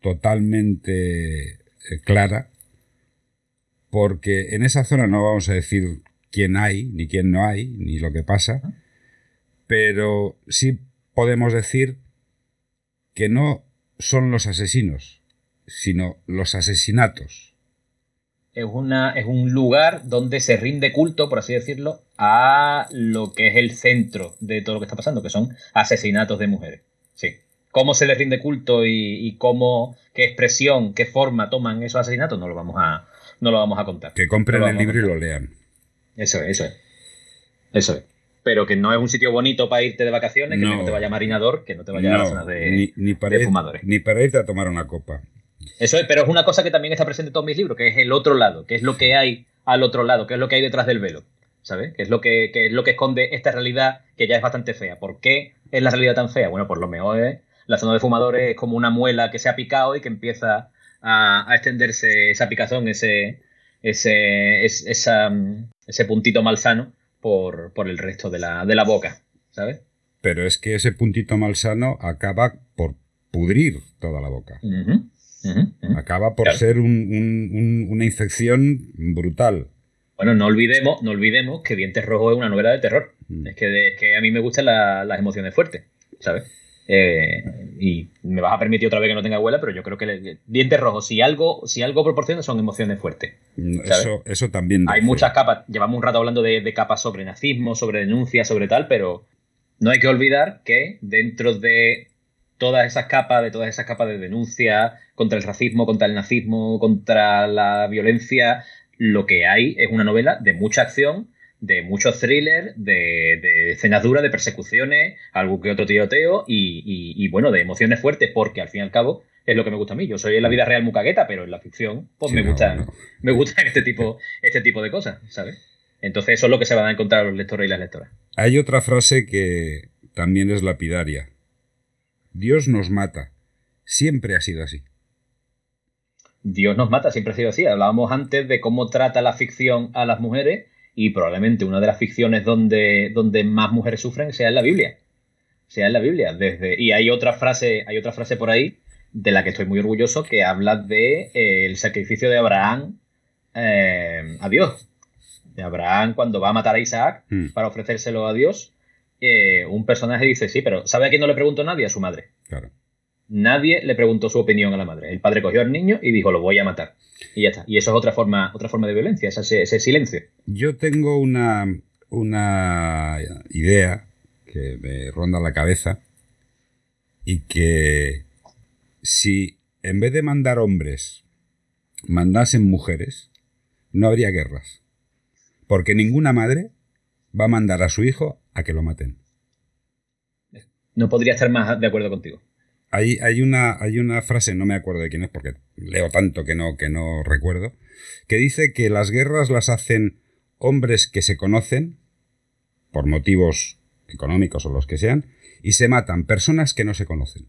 totalmente eh, clara, porque en esa zona no vamos a decir quién hay, ni quién no hay, ni lo que pasa, pero sí podemos decir que no son los asesinos, sino los asesinatos. Es, una, es un lugar donde se rinde culto, por así decirlo, a lo que es el centro de todo lo que está pasando, que son asesinatos de mujeres. Sí. Cómo se les rinde culto y, cómo, qué expresión, qué forma toman esos asesinatos, no lo vamos a, no lo vamos a contar. Que compren el libro y lo lean. Eso es, eso es. Eso es pero que no es un sitio bonito para irte de vacaciones, que no, te vaya marinador, que no te vaya a la zona de, ni, para fumadores. Ni para irte a tomar una copa. Eso es, pero es una cosa que también está presente en todos mis libros, que es el otro lado, que es lo que hay al otro lado, que es lo que hay detrás del velo, ¿sabes? Que es lo que, es lo que esconde esta realidad que ya es bastante fea. ¿Por qué es la realidad tan fea? Bueno, por lo mejor es la zona de fumadores es como una muela que se ha picado y que empieza a, extenderse esa picazón, ese, ese, ese puntito malsano por, el resto de la, de la boca, ¿sabes? Pero es que ese puntito malsano acaba por pudrir toda la boca. Acaba por ser una infección brutal. Bueno, no olvidemos, no olvidemos que Dientes Rojos es una novela de terror. Mm. Es, que, que a mí me gustan las emociones fuertes, ¿sabes? Eh, y me vas a permitir otra vez que no tenga abuela, pero yo creo que Dientes Rojos, si algo, si algo proporciona, son emociones fuertes. Eso, eso también. Hay muchas capas. Llevamos un rato hablando de, de capas sobre nazismo, sobre denuncia, sobre tal, pero no hay que olvidar que dentro de todas esas capas, de todas esas capas de denuncia contra el racismo, contra el nazismo, contra la violencia, lo que hay es una novela de mucha acción, de muchos thrillers, de, de escenas duras, de persecuciones, algún que otro tiroteo y, bueno, de emociones fuertes, porque al fin y al cabo es lo que me gusta a mí. Yo soy en la vida real muy cagueta, pero en la ficción, pues me gustan, me gustan este tipo, este tipo de cosas, ¿sabes? Entonces eso es lo que se van a encontrar los lectores y las lectoras. Hay otra frase que también es lapidaria. Dios nos mata. Siempre ha sido así. Dios nos mata, siempre ha sido así. Hablábamos antes de cómo trata la ficción a las mujeres y probablemente una de las ficciones donde, donde más mujeres sufren sea en la Biblia. Sea en la Biblia. Desde, y hay otra frase, hay otra frase por ahí de la que estoy muy orgulloso que habla de eh, el sacrificio de Abraham eh, a Dios. De Abraham cuando va a matar a Isaac mm. para ofrecérselo a Dios. Eh, un personaje dice, sí, pero ¿sabe a quién no le preguntó nadie? A su madre. Claro. Nadie le preguntó su opinión a la madre. El padre cogió al niño y dijo, lo voy a matar. Y ya está. Y eso es otra forma, otra forma de violencia, ese, ese silencio. Yo tengo una, una idea que me ronda la cabeza y que si en vez de mandar hombres mandasen mujeres, no habría guerras. Porque ninguna madre va a mandar a su hijo a que lo maten. No podría estar más de acuerdo contigo. Hay, una, hay una frase, no me acuerdo de quién es porque leo tanto que no, que no recuerdo, que dice que las guerras las hacen hombres que se conocen por motivos económicos o los que sean, y se matan personas que no se conocen.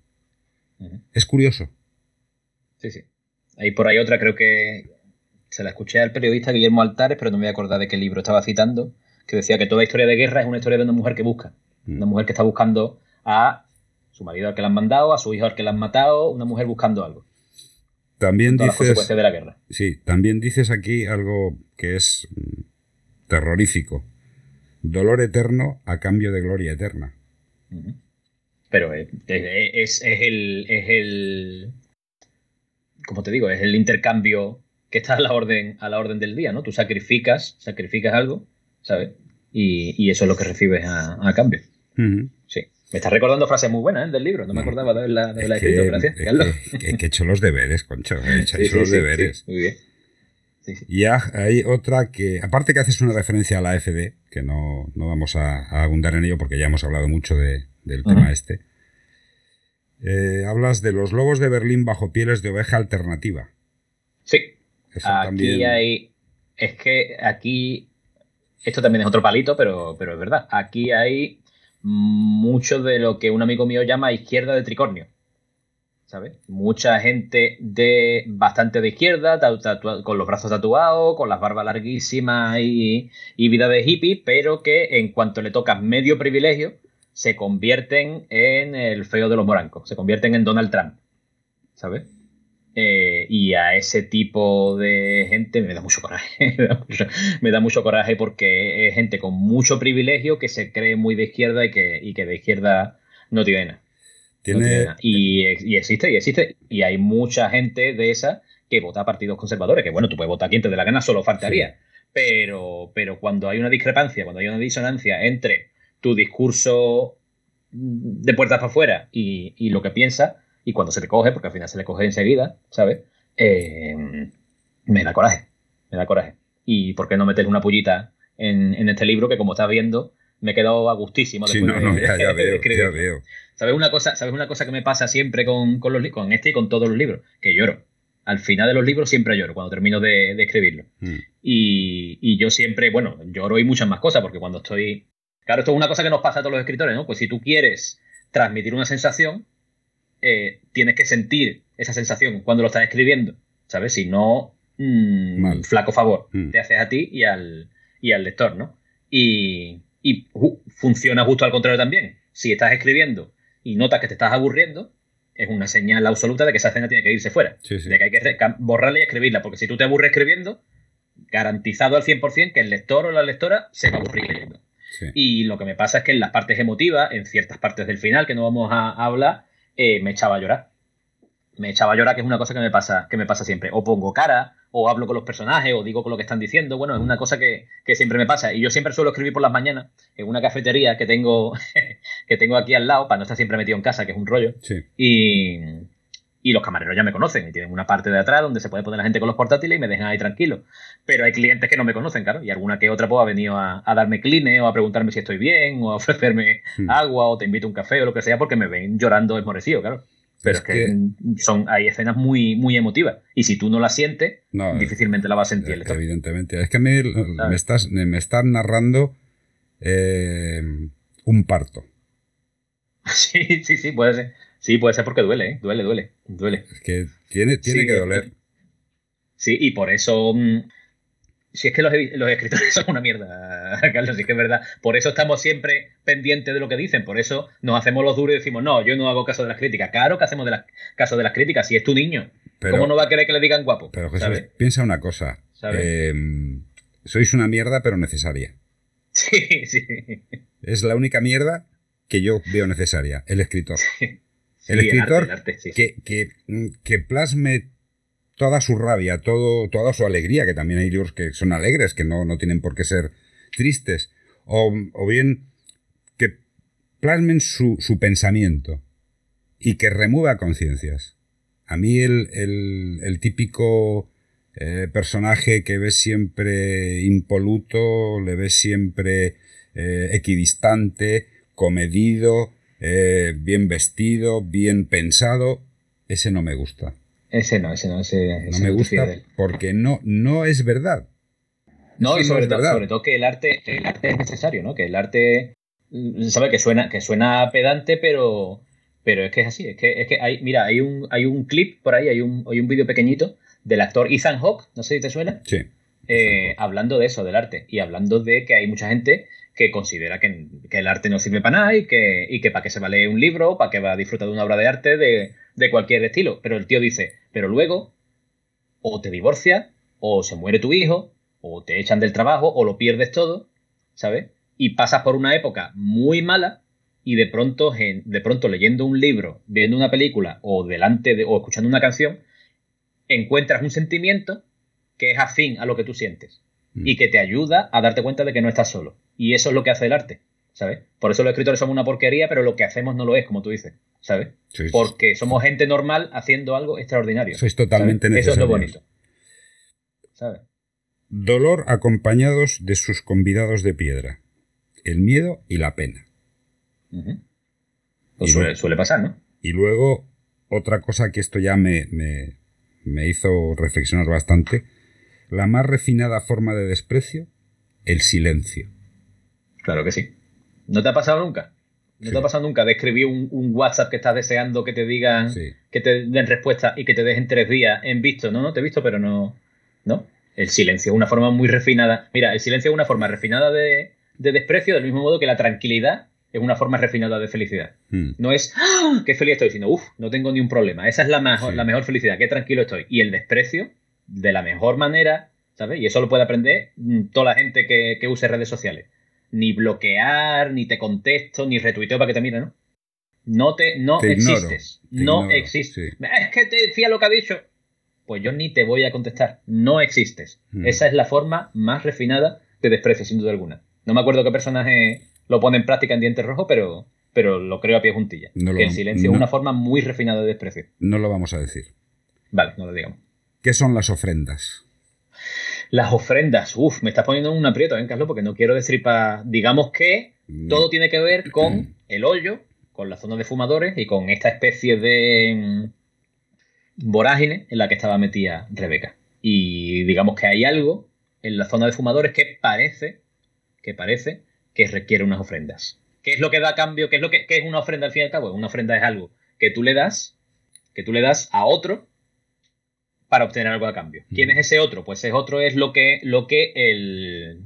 Es curioso. Sí, sí. Hay por ahí otra, creo que se la escuché al periodista Guillermo Altares, pero no me voy a acordar de qué libro estaba citando, que decía que toda historia de guerra es una historia de una mujer que busca. Mm. Una mujer que está buscando a su marido al que la han mandado, a su hijo al que la han matado, una mujer buscando algo. También dices. de la guerra. Sí, también dices aquí algo que es mm, terrorífico. Dolor eterno a cambio de gloria eterna. Pero es, es, el, es el. Como te digo, es el intercambio que está a la orden, a la orden del día, ¿no? Tú sacrificas, sacrificas algo, ¿sabes? Y, eso es lo que recibes a, cambio. Sí. Me estás recordando frases muy buenas ¿eh? del libro, no me acordaba de la, de la escrito, gracias. Es que, he hecho los deberes, concho, he hecho, los deberes. muy bien. Y hay otra que, aparte que haces una referencia a la AFD, que no, vamos a, abundar en ello porque ya hemos hablado mucho del tema este. Eh, hablas de los lobos de Berlín bajo pieles de oveja alternativa. Sí. aquí hay. Es que aquí. Esto también es otro palito, pero, pero es verdad. Aquí hay mucho de lo que un amigo mío llama izquierda de tricornio. ¿Sabes? Mucha gente de bastante de izquierda, con los brazos tatuados, con las barbas larguísimas y, vida de hippie, pero que en cuanto le tocas medio privilegio, se convierten en el feo de los morancos, se convierten en Donald Trump. ¿Sabes? Eh, y a ese tipo de gente me da mucho coraje. me, da mucho, coraje porque es gente con mucho privilegio que se cree muy de izquierda y que, que de izquierda no tiene nada. ¿Tiene... Y, existe, y existe. Y hay mucha gente de esa que vota a partidos conservadores. Que bueno, tú puedes votar a quien te dé la gana, solo faltaría. Pero, pero cuando hay una discrepancia, cuando hay una disonancia entre tu discurso de puertas para afuera y, y lo que piensas, y cuando se te coge, porque al final se le coge enseguida, ¿sabes? Eh, me da coraje, me da coraje. Y por qué no meter una pullita en, este libro que como estás viendo me he quedado a gustísimo sí, no, no, ya, veo, ya veo. ¿Sabes una cosa, ¿sabes una cosa que me pasa siempre con, con, los, con este y con todos los libros? Que lloro. Al final de los libros siempre lloro cuando termino de, escribirlo. Mm. Y, y, yo siempre, bueno, lloro y muchas más cosas, porque cuando estoy... Claro, esto es una cosa que nos pasa a todos los escritores, ¿no? Pues si tú quieres transmitir una sensación, eh, tienes que sentir esa sensación cuando lo estás escribiendo, ¿sabes? Si no, mm, flaco favor, mm. te haces a ti y al, y al lector, ¿no? Y, funciona justo al contrario también. Si estás escribiendo y notas que te estás aburriendo, es una señal absoluta de que esa escena tiene que irse fuera. De que hay que borrarla y escribirla, porque si tú te aburres escribiendo, garantizado al 100% que el lector o la lectora se va a aburrir leyendo. Y lo que me pasa es que en las partes emotivas, en ciertas partes del final, que no vamos a, hablar, eh, me echaba a llorar. Me echaba a llorar, que es una cosa que me pasa, que me pasa siempre. O pongo cara, o hablo con los personajes, o digo con lo que están diciendo. Bueno, es una cosa que, siempre me pasa. Y yo siempre suelo escribir por las mañanas en una cafetería que tengo, que tengo aquí al lado, para no estar siempre metido en casa, que es un rollo. Y, y los camareros ya me conocen y tienen una parte de atrás donde se puede poner la gente con los portátiles y me dejan ahí tranquilo. Pero hay clientes que no me conocen, claro, y alguna que otra pues ha venido a, darme cline o a preguntarme si estoy bien o a ofrecerme hmm. agua o te invito a un café o lo que sea porque me ven llorando esmorecido, claro. Pero es, que, son, hay escenas muy, muy emotivas. Y si tú no las sientes, difícilmente la vas a sentir. Evidentemente. Es que me, me, estás, me estás narrando eh, un parto. Sí, sí, sí, puede ser. Sí, puede ser porque duele, ¿eh? Duele, duele, duele. Es que tiene, tiene que doler. Sí, y por eso. Mm, si es que los, escritores son una mierda, Carlos, sí que es verdad. Por eso estamos siempre pendientes de lo que dicen. Por eso nos hacemos los duros y decimos, no, yo no hago caso de las críticas. Claro que hacemos de las, caso de las críticas. Si es tu niño, ¿cómo no va a querer que le digan guapo? Pero Jesús, piensa una cosa. Em, sois una mierda, pero necesaria. Sí, sí. Es la única mierda que yo veo necesaria, el escritor. Sí el escritor que, mm, que, plasme toda su rabia, todo, toda su alegría, que también hay libros que son alegres, que no, no tienen por qué ser tristes, o, bien que plasmen su, pensamiento y que remueva conciencias. A mí el, típico eh, personaje que ves siempre impoluto, le ves siempre eh, equidistante, comedido, eh, bien vestido, bien pensado, ese no me gusta. Ese no, ese no, ese, no me gusta porque no, no es verdad. No, y sobre, todo que el arte, el arte es necesario, ¿no? Que el arte, mm, sabe que suena, que suena pedante, pero, pero es que es así. Es que, es que hay, mira, hay un, hay un clip por ahí, hay un, hay un vídeo pequeñito del actor Ethan Hawke, no sé si te suena. Sí. Eh, hablando de eso, del arte, y hablando de que hay mucha gente que considera que, el arte no sirve para nada y que, y que para qué se va a leer un libro, para qué va a disfrutar de una obra de arte de, cualquier estilo. Pero el tío dice, pero luego o te divorcias, o se muere tu hijo, o te echan del trabajo, o lo pierdes todo, ¿sabes? Y pasas por una época muy mala y de pronto, de pronto leyendo un libro, viendo una película o delante de, o escuchando una canción, encuentras un sentimiento que es afín a lo que tú sientes y mm. que te ayuda a darte cuenta de que no estás solo. Y eso es lo que hace el arte, ¿sabes? Por eso los escritores somos una porquería, pero lo que hacemos no lo es, como tú dices, ¿sabes? Porque somos gente normal haciendo algo extraordinario. Eso es totalmente necesario. Eso es lo bonito. ¿Sabes? Dolor acompañados de sus convidados de piedra. El miedo y la pena. Pues suele, pasar, ¿no? Y luego, otra cosa que esto ya me, me hizo reflexionar bastante. La más refinada forma de desprecio, el silencio. Claro que sí. ¿No te ha pasado nunca? ¿No te ha pasado nunca de escribir un, WhatsApp que estás deseando que te digan, que te den respuesta y que te dejen tres días en visto? No, no, te he visto, pero no. ¿No? El silencio es una forma muy refinada. Mira, el silencio es una forma refinada de, desprecio, del mismo modo que la tranquilidad es una forma refinada de felicidad. Hmm. No es, ¡Ah! qué feliz estoy, sino, uff, no tengo ni un problema. Esa es la mejor, la mejor felicidad, qué tranquilo estoy. Y el desprecio, de la mejor manera, ¿sabes? Y eso lo puede aprender mm, toda la gente que, que use redes sociales ni bloquear, ni te contesto, ni retuiteo para que te miren, ¿no? No te, no existes. no existes. Es que te decía lo que ha dicho. Pues yo ni te voy a contestar. No existes. Hmm. Esa es la forma más refinada de desprecio, sin duda alguna. No me acuerdo qué personaje lo pone en práctica en dientes rojos, pero, pero lo creo a pie juntilla. que el silencio es una forma muy refinada de desprecio. No lo vamos a decir. Vale, no lo digamos. ¿Qué son las ofrendas? Las ofrendas, uff, me estás poniendo un aprieto, ¿eh, Carlos? Porque no quiero decir para. Digamos que mm. todo tiene que ver con mm. el hoyo, con la zona de fumadores y con esta especie de mm, vorágine en la que estaba metida Rebeca. Y digamos que hay algo en la zona de fumadores que parece, que parece que requiere unas ofrendas. ¿Qué es lo que da cambio? ¿Qué es lo que qué es una ofrenda al fin y al cabo? Una ofrenda es algo que tú le das, que tú le das a otro para obtener algo a cambio. ¿Quién es ese otro? Pues ese otro es lo que, lo que el,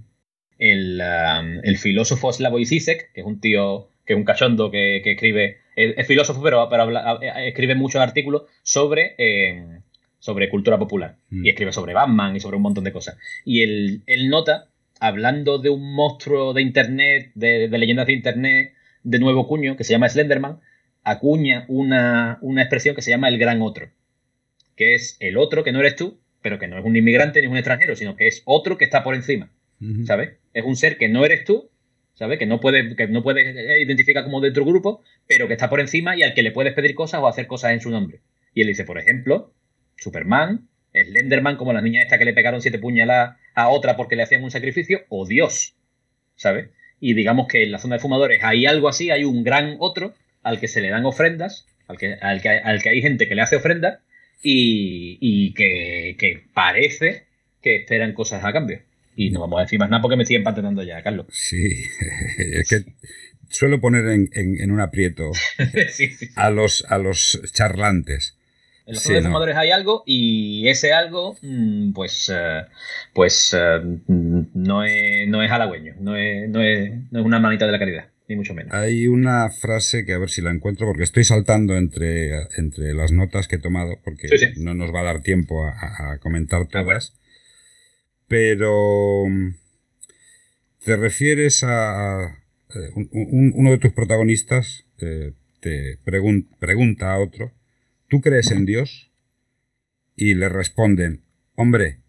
el, um, el filósofo Slavoj Zizek, que es un tío, que es un cachondo que, escribe, es, filósofo, pero, pero escribe muchos artículos sobre, eh, sobre cultura popular. Mm. Y escribe sobre Batman y sobre un montón de cosas. Y él, él nota, hablando de un monstruo de Internet, de, de leyendas de Internet, de nuevo cuño, que se llama Slenderman, acuña una, una expresión que se llama el gran otro. Que es el otro que no eres tú, pero que no es un inmigrante ni un extranjero, sino que es otro que está por encima. ¿sabes? Es un ser que no eres tú, ¿sabes? Que no puedes que no puedes identificar como de tu grupo, pero que está por encima y al que le puedes pedir cosas o hacer cosas en su nombre. Y él dice, por ejemplo, Superman, Slenderman, como las niñas estas que le pegaron siete puñaladas a otra porque le hacían un sacrificio, o Dios, ¿sabes? Y digamos que en la zona de fumadores hay algo así, hay un gran otro al que se le dan ofrendas, al que, al que, al que hay gente que le hace ofrendas y, y que, que parece que esperan cosas a cambio. Y no vamos a decir más nada porque me siguen patenando ya, Carlos. Sí, es que suelo poner en, en- en un aprieto sí, sí, sí. a los, a los charlantes. En los zona de no. fumadores hay algo y ese algo, mm, pues, eh, pues eh, mm, no, es, no es halagüeño, no es, no, es, no es una manita de la caridad, ni mucho menos. Hay una frase que a ver si la encuentro, porque estoy saltando entre, entre las notas que he tomado, porque Sí, sí. no nos va a dar tiempo a, comentar todas. Pero mm, te refieres a, a- eh, un- un- uno de tus protagonistas eh, te pregun- pregunta a otro, ¿tú crees en Dios? Y le responden, hombre,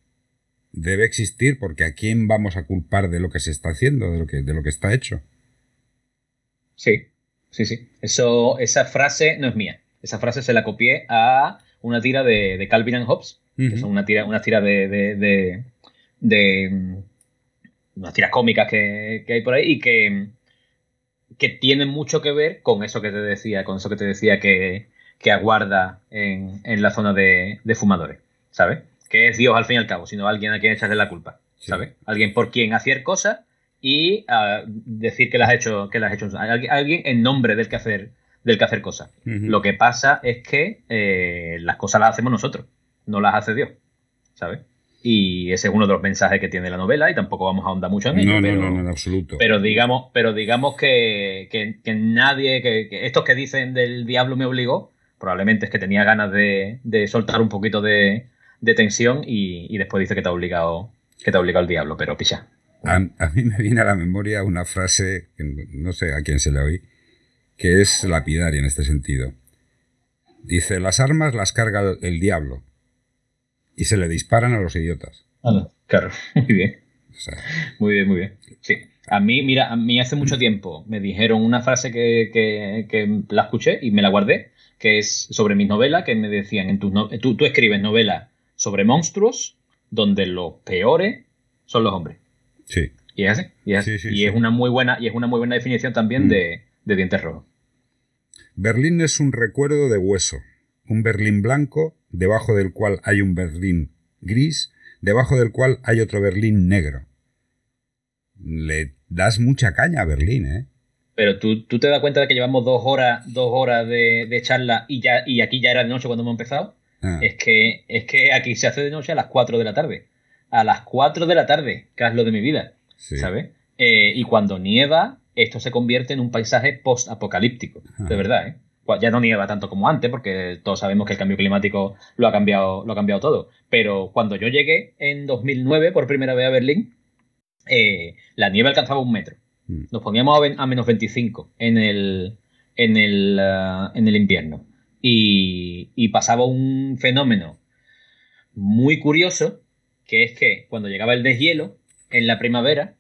debe existir porque a quién vamos a culpar de lo que se está haciendo, de lo que, de lo que está hecho. Sí, sí, sí. Eso, esa frase no es mía. Esa frase se la copié a una tira de, de Calvin and Hobbes, que Ujú. son una tira, una tira de, de, de, de, mm, unas tiras cómicas que, que hay por ahí y que, que tienen mucho que ver con eso que te decía, con eso que te decía que, que aguarda en, en la zona de, de fumadores, ¿sabes? Que es Dios al fin y al cabo, sino alguien a quien echarle la culpa, Sí. ¿sabes? Alguien por quien hacer cosas y ah, decir que las has hecho, que las has hecho alguien, en nombre del que hacer, del que hacer cosas. Lo que pasa es que eh, las cosas las hacemos nosotros, no las hace Dios, ¿sabes? Y ese es uno de los mensajes que tiene la novela y tampoco vamos a ahondar mucho en ello. No, no, pero, no, no, en absoluto. pero digamos, pero digamos que, que- que nadie, que, que estos que dicen del diablo me obligó, probablemente es que tenía ganas de, de soltar un poquito de, de tensión y, y después dice que te ha obligado, que te ha obligado el diablo, pero picha. A, a mí me viene a la memoria una frase, que no sé a quién se la oí, que es lapidaria en este sentido. Dice, las armas las carga el, el diablo y se le disparan a los idiotas. Claro, muy bien. O sea, Muy bien, muy bien. Sí. A mí, mira, a mí hace mucho tiempo me dijeron una frase que, que- que la escuché y me la guardé, que es sobre mis novelas, que me decían, en tus no- tú, tú escribes novelas sobre monstruos donde los peores son los hombres. Sí. Y es así. Y es, Sí, sí, y es una muy buena, y es una muy buena definición también Mm. de, de dientes rojos. Berlín es un recuerdo de hueso, un Berlín blanco, debajo del cual hay un Berlín gris, debajo del cual hay otro Berlín negro. Le das mucha caña a Berlín, ¿eh? Pero tú, tú te das cuenta de que llevamos dos horas, dos horas de, de charla y ya, y aquí ya era de noche cuando hemos empezado. Ah, Es que, es que aquí se hace de noche a las 4 de la tarde. A las 4 de la tarde, que es lo de mi vida, sí. ¿sabes? Eh, y cuando nieva, esto se convierte en un paisaje post-apocalíptico, de verdad, ¿eh? Cu- Ya no nieva tanto como antes, porque todos sabemos que el cambio climático lo ha cambiado, lo ha cambiado todo. Pero cuando yo llegué en 2009 por primera vez a Berlín, eh, la nieve alcanzaba un metro. Mm. Nos poníamos a menos 25 en el, en el, ah, en el invierno. Y, y pasaba un fenómeno muy curioso, que es que cuando llegaba el deshielo, en la primavera,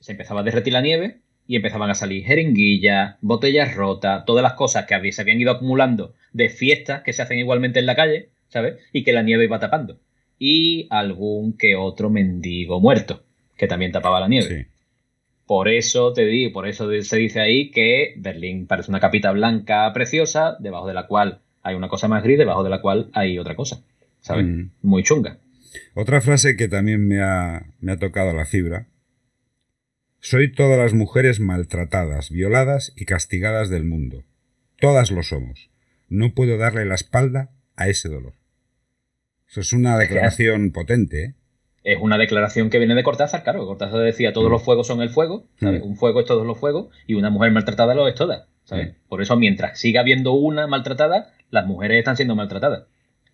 se empezaba a derretir la nieve y empezaban a salir jeringuillas, botellas rotas, todas las cosas que se habían ido acumulando de fiestas que se hacen igualmente en la calle, ¿sabes? Y que la nieve iba tapando. Y algún que otro mendigo muerto, que también tapaba la nieve. Sí. Por eso te digo, por eso se dice ahí que Berlín parece una capita blanca preciosa, debajo de la cual hay una cosa más gris, debajo de la cual hay otra cosa. ¿Sabes? Mm. Muy chunga. Otra frase que también me ha, me ha tocado la fibra. Soy todas las mujeres maltratadas, violadas y castigadas del mundo. Todas lo somos. No puedo darle la espalda a ese dolor. Eso es una declaración potente, ¿eh? Es una declaración que viene de Cortázar, claro. Cortázar decía todos los fuegos son el fuego, ¿sabes? Mm. Un fuego es todos los fuegos y una mujer maltratada lo es toda, ¿sabes? Mm. Por eso mientras siga habiendo una maltratada, las mujeres están siendo maltratadas.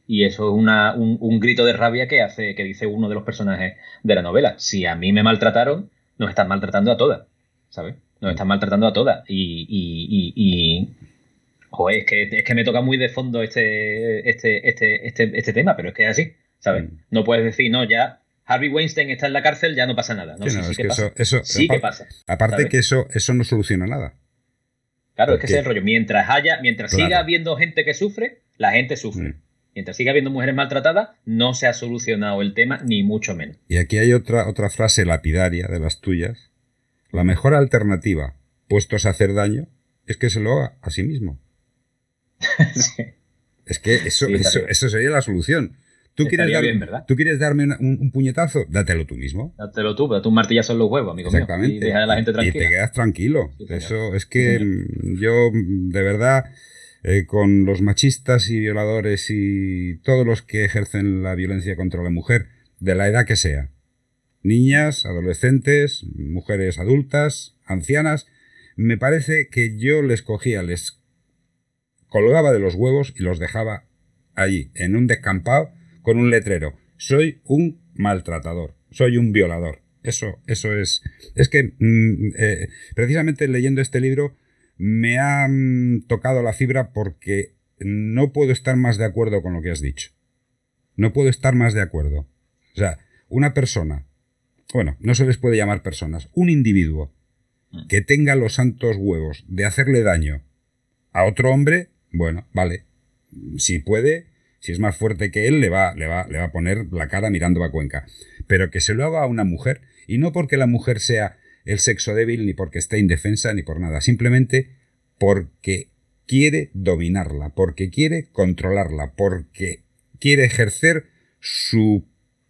Y eso es una, un, grito de rabia que hace, que dice uno de los personajes de la novela. Si a mí me maltrataron, nos están maltratando a todas, ¿sabes? Nos están maltratando a todas. Y, y, y, joder, es que, es que me toca muy de fondo este, este, este, este, este tema, pero es que es así, ¿sabes? Mm. No puedes decir, no, ya Harvey Weinstein está en la cárcel, ya no pasa nada. No, sí, que pasa. Eso, sí que pasa. Aparte que eso, eso no soluciona nada. Claro, es que ese es el rollo. Mientras haya, mientras siga habiendo gente que sufre, la gente sufre. Mm. Mientras siga habiendo mujeres maltratadas, no se ha solucionado el tema, ni mucho menos. Y aquí hay otra, otra frase lapidaria de las tuyas. La mejor alternativa, puestos a hacer daño, es que se lo haga a sí mismo. Es que eso, eso, sería la solución. ¿Tú quieres, ¿Tú quieres, darme un, puñetazo? Dátelo tú mismo. Dátelo tú, pero tú martillas en los huevos, amigo Exactamente. Mío, y deja a la gente tranquila. Y te quedas tranquilo. Eso es que yo, de verdad, eh, con los machistas y violadores y todos los que ejercen la violencia contra la mujer, de la edad que sea, niñas, adolescentes, mujeres adultas, ancianas, me parece que yo les cogía, les colgaba de los huevos y los dejaba allí, en un descampado, con un letrero. Soy un maltratador, soy un violador. Eso, eso es. Es que mm, eh, precisamente leyendo este libro me ha tocado la fibra porque no puedo estar más de acuerdo con lo que has dicho. No puedo estar más de acuerdo. O sea, una persona, bueno, no se les puede llamar personas, un individuo mm. que tenga los santos huevos de hacerle daño a otro hombre, bueno, vale. Si puede, si es más fuerte que él, le va, le va, le va a poner la cara mirando a Cuenca. Pero que se lo haga a una mujer, y no porque la mujer sea el sexo débil, ni porque esté indefensa, ni por nada, simplemente porque quiere dominarla, porque quiere controlarla, porque quiere ejercer su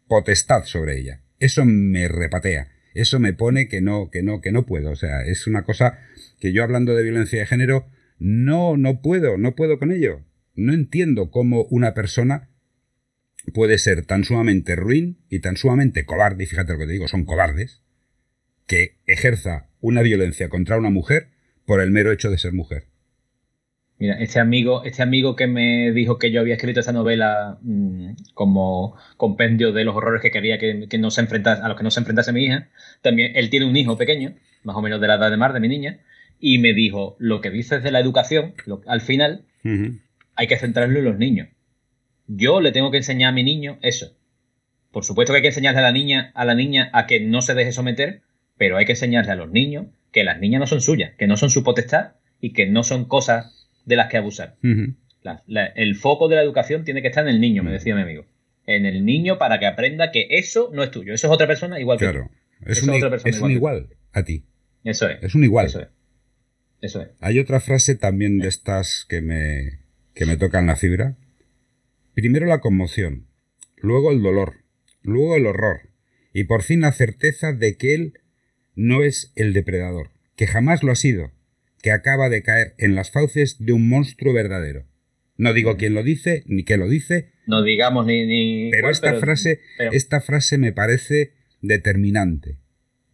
potestad sobre ella. Eso me repatea, eso me pone que no, que no, que no puedo. O sea, es una cosa que yo hablando de violencia de género, no, no puedo, no puedo con ello no entiendo cómo una persona puede ser tan sumamente ruin y tan sumamente cobarde, y fíjate lo que te digo, son cobardes, que ejerza una violencia contra una mujer por el mero hecho de ser mujer. Mira, este amigo, este amigo que me dijo que yo había escrito esta novela mm, como compendio de los horrores que quería que, no se enfrentase, a los que no se enfrentase mi hija, también él tiene un hijo pequeño, más o menos de la edad de Mar, de mi niña, y me dijo, lo que dices de la educación, al final, hay que centrarlo en los niños. Yo le tengo que enseñar a mi niño eso. Por supuesto que hay que enseñarle a la niña, a la niña a que no se deje someter, pero hay que enseñarle a los niños que las niñas no son suyas, que no son su potestad y que no son cosas de las que abusar. el foco de la educación tiene que estar en el niño, me decía mi amigo. En el niño para que aprenda que eso no es tuyo, eso es otra persona igual que tú. Es, un, otra es un igual a ti. Eso es. Es un igual. Eso es. Eso es. Hay otra frase también de estas que me, que me tocan la fibra. Primero la conmoción, luego el dolor, luego el horror, y por fin la certeza de que él no es el depredador, que jamás lo ha sido, que acaba de caer en las fauces de un monstruo verdadero. No digo quién lo dice, ni qué lo dice. No digamos ni... ni pero esta frase, esta frase me parece determinante.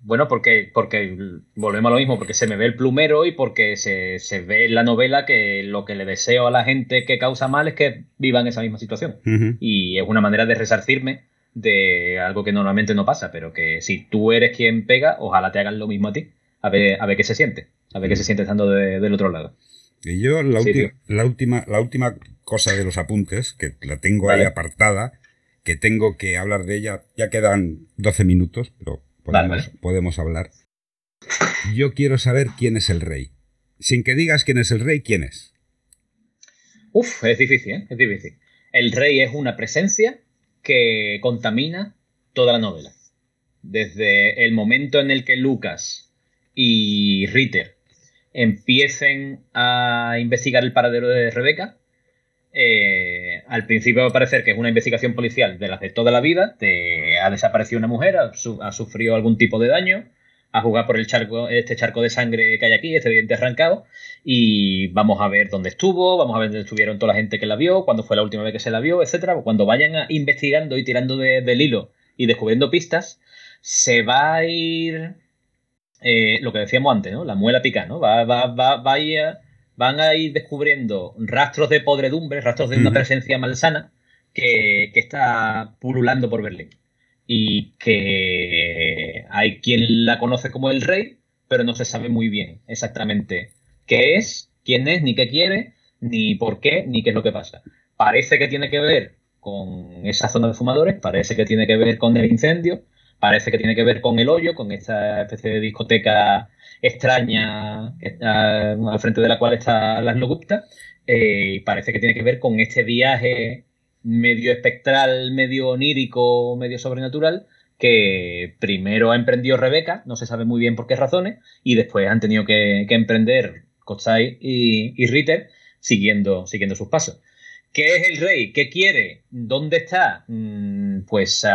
Bueno, porque, porque volvemos a lo mismo, porque se me ve el plumero y porque se, ve en la novela que lo que le deseo a la gente que causa mal es que viva en esa misma situación. Y es una manera de resarcirme de algo que normalmente no pasa, pero que si tú eres quien pega, ojalá te hagan lo mismo a ti, a ver, a ver qué se siente, a ver qué se siente estando del otro lado. Y yo la, la, última, la última cosa de los apuntes, que la tengo ahí apartada, que tengo que hablar de ella, ya quedan 12 minutos, pero podemos, hablar. Yo quiero saber quién es el rey. Sin que digas quién es el rey, ¿quién es? Uf, es difícil, ¿eh? Es difícil. El rey es una presencia que contamina toda la novela. Desde el momento en el que Lucas y Ritter empiecen a investigar el paradero de Rebeca, eh, al principio va a parecer que es una investigación policial de las de toda la vida, ha desaparecido una mujer, ha, sufrido algún tipo de daño, ha jugado por el charco, este charco de sangre que hay aquí, este diente arrancado, y vamos a ver dónde estuvo, vamos a ver dónde estuvieron toda la gente que la vio, cuándo fue la última vez que se la vio, etcétera. Cuando vayan investigando y tirando del hilo y descubriendo pistas, se va a ir eh, lo que decíamos antes, ¿no? La muela pica, ¿no? Va, va, va, va a ir van a ir descubriendo rastros de podredumbre, rastros de una presencia malsana que, está pululando por Berlín y que hay quien la conoce como el rey, pero no se sabe muy bien exactamente qué es, quién es, ni qué quiere, ni por qué, ni qué es lo que pasa. Parece que tiene que ver con esa zona de fumadores, parece que tiene que ver con el incendio, parece que tiene que ver con el hoyo, con esta especie de discoteca extraña al frente de la cual está las Logupta, eh, y parece que tiene que ver con este viaje medio espectral, medio onírico, medio sobrenatural, que primero ha emprendido Rebeca, no se sabe muy bien por qué razones, y después han tenido que, emprender Kotsai y, Ritter siguiendo, siguiendo sus pasos. ¿Qué es el rey? ¿Qué quiere? ¿Dónde está? Mm, pues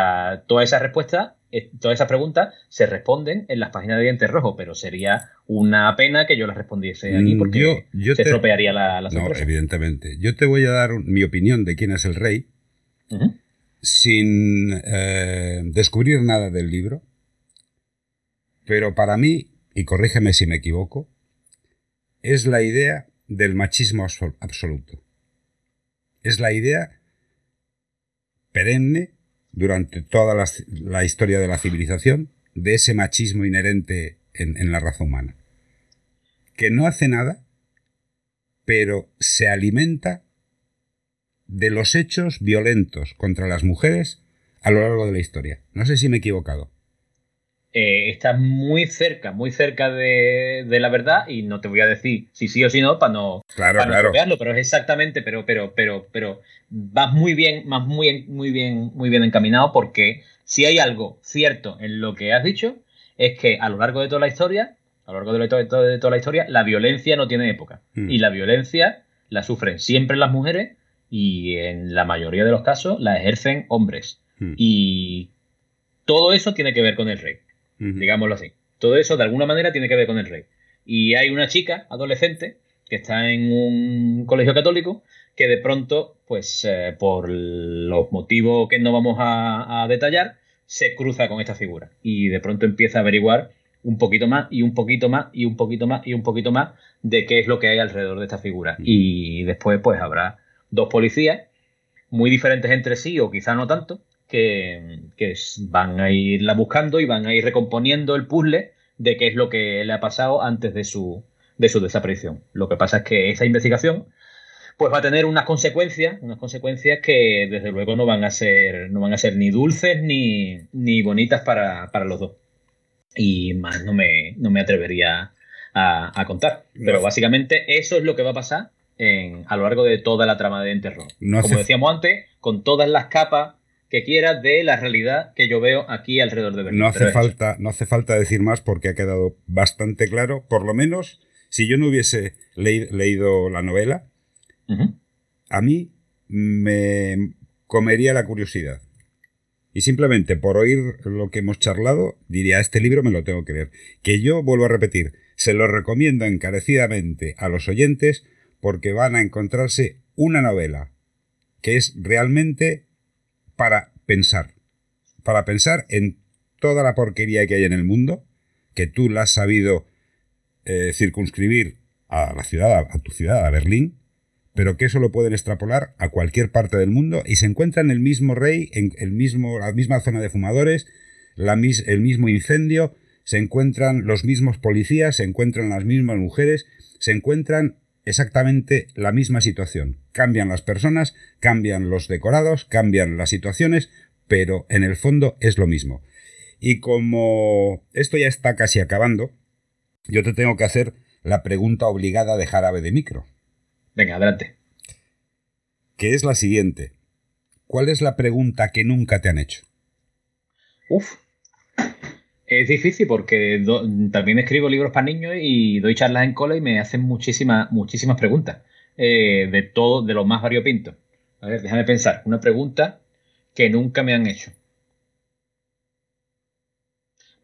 toda esa respuesta, eh, todas esas preguntas se responden en las páginas de Dientes Rojo, pero sería una pena que yo las respondiese aquí mm, porque se estropearía la, la No, evidentemente. Yo te voy a dar mi opinión de quién es el rey sin eh, descubrir nada del libro, pero para mí, y corrígeme si me equivoco, es la idea del machismo absoluto es la idea perenne durante toda la, historia de la civilización de ese machismo inherente en, la raza humana. Que no hace nada, pero se alimenta de los hechos violentos contra las mujeres a lo largo de la historia. No sé si me he equivocado. Eh, estás muy cerca, muy cerca de, la verdad y no te voy a decir si sí o si no para no, claro, pero es exactamente, pero, pero, pero, pero vas muy bien, más muy, muy bien, muy bien encaminado porque si hay algo cierto en lo que has dicho es que a lo largo de toda la historia, a lo largo de, toda la historia, la violencia no tiene época hmm. y la violencia la sufren siempre las mujeres y en la mayoría de los casos la ejercen hombres hmm. y todo eso tiene que ver con el rey digámoslo así. Todo eso de alguna manera tiene que ver con el rey. Y hay una chica adolescente que está en un colegio católico que de pronto, pues eh, por los motivos que no vamos a, detallar, se cruza con esta figura y de pronto empieza a averiguar un poquito más y un poquito más y un poquito más y un poquito más de qué es lo que hay alrededor de esta figura. Y después pues habrá dos policías muy diferentes entre sí o quizá no tanto, que, van a irla buscando y van a ir recomponiendo el puzzle de qué es lo que le ha pasado antes de su, de su desaparición. Lo que pasa es que esa investigación pues va a tener unas consecuencias, unas consecuencias que desde luego no van a ser, no van a ser ni dulces ni, ni bonitas para, los dos. Y más no me, no me atrevería a, contar. Pero básicamente eso es lo que va a pasar en, a lo largo de toda la trama de Enterro. Como decíamos antes, con todas las capas que quiera de la realidad que yo veo aquí alrededor de Berlín. No hace, falta, no hace falta decir más porque ha quedado bastante claro, por lo menos si yo no hubiese leído la novela, a mí me comería la curiosidad. Y simplemente por oír lo que hemos charlado, diría, este libro me lo tengo que leer. Que yo, vuelvo a repetir, se lo recomiendo encarecidamente a los oyentes porque van a encontrarse una novela que es realmente para pensar. Para pensar en toda la porquería que hay en el mundo, que tú la has sabido eh, circunscribir a la ciudad, a, tu ciudad, a Berlín, pero que eso lo pueden extrapolar a cualquier parte del mundo y se encuentran el mismo rey, en el mismo, la misma zona de fumadores, el mismo incendio, se encuentran los mismos policías, se encuentran las mismas mujeres, se encuentran exactamente la misma situación. Cambian las personas, cambian los decorados, cambian las situaciones, pero en el fondo es lo mismo. Y como esto ya está casi acabando, yo te tengo que hacer la pregunta obligada de jarabe de micro. Venga, adelante. Que es la siguiente. ¿Cuál es la pregunta que nunca te han hecho? Uf, es difícil porque también escribo libros para niños y doy charlas en cola y me hacen muchísimas, muchísimas preguntas. Eh, de todo, de lo más variopinto. A ver, déjame pensar. Una pregunta que nunca me han hecho.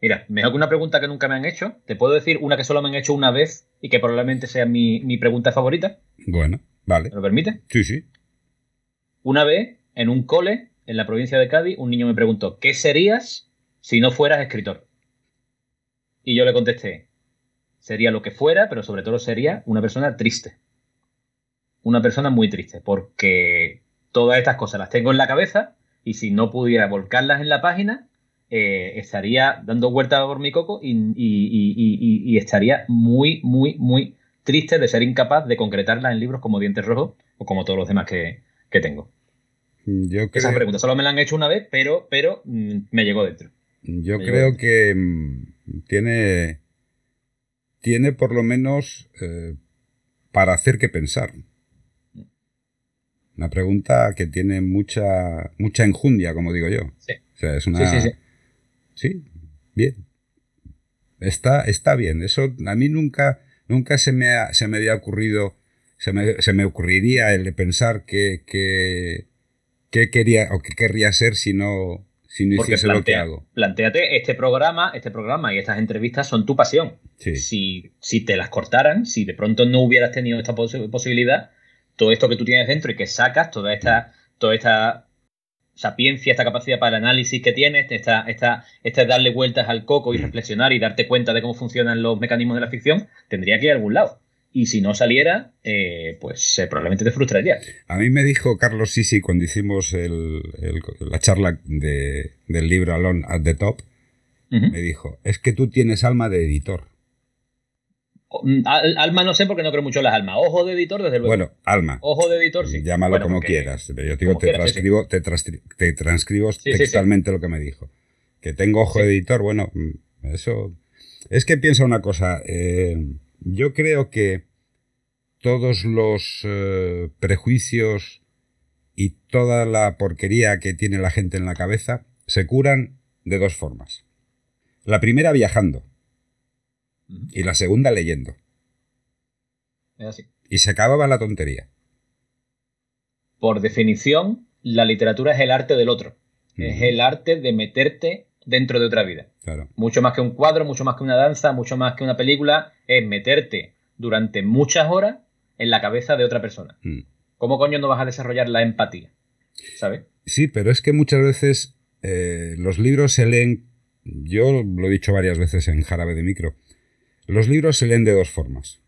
Mira, mejor que una pregunta que nunca me han hecho. Te puedo decir una que solo me han hecho una vez y que probablemente sea mi, mi pregunta favorita. Bueno, vale. ¿Me lo permite? Sí, sí. Una vez, en un cole, en la provincia de Cádiz, un niño me preguntó, ¿qué serías si no fueras escritor? Y yo le contesté, sería lo que fuera, pero sobre todo sería una persona triste. Una persona muy triste, porque todas estas cosas las tengo en la cabeza y si no pudiera volcarlas en la página, eh, estaría dando vueltas por mi coco y, estaría muy, muy, muy triste de ser incapaz de concretarlas en libros como Dientes Rojos o como todos los demás que, tengo. Yo Esa pregunta solo me la han hecho una vez, pero, pero mm, me llegó dentro. Yo creo que mm, tiene, tiene por lo menos eh, para hacer que pensar. Una pregunta que tiene mucha, mucha enjundia, como digo yo. Sí. O sea, es una... Sí, sí, sí. bien. Está, está bien. Eso a mí nunca, nunca se, me se me había ocurrido, se me, se me ocurriría el de pensar que, que, que, quería o que querría ser si no, si no hiciese lo que hago. Plantéate, este programa, este programa y estas entrevistas son tu pasión. Si, si te las cortaran, si de pronto no hubieras tenido esta posibilidad, todo esto que tú tienes dentro y que sacas, toda esta, toda esta sapiencia, esta capacidad para el análisis que tienes, esta, esta, esta darle vueltas al coco y mm. reflexionar y darte cuenta de cómo funcionan los mecanismos de la ficción, tendría que ir a algún lado. Y si no saliera, eh, pues eh, probablemente te frustraría. A mí me dijo Carlos Sisi cuando hicimos la charla del libro Alone at the Top, me dijo, es que tú tienes alma de editor. Mm, alma no sé porque no creo mucho en las almas. Ojo de editor, desde luego. Bueno, alma. Ojo de editor, sí. Llámalo como quieras. Yo digo, te, transcribo, te, transcribo textualmente lo que me dijo. Que tengo ojo de editor, bueno, mm, eso... Es que piensa una cosa. Eh, yo creo que todos los eh, prejuicios y toda la porquería que tiene la gente en la cabeza se curan de dos formas. La primera viajando y la segunda leyendo. Y se acababa la tontería. Por definición, la literatura es el arte del otro. Es el arte de meterte dentro de otra vida. Mucho más que un cuadro, mucho más que una danza, mucho más que una película, es meterte durante muchas horas en la cabeza de otra persona. Mm. ¿Cómo coño no vas a desarrollar la empatía? ¿Sabes? Sí, pero es que muchas veces eh, los libros se leen, yo lo he dicho varias veces en Jarabe de Micro, los libros se leen de dos formas.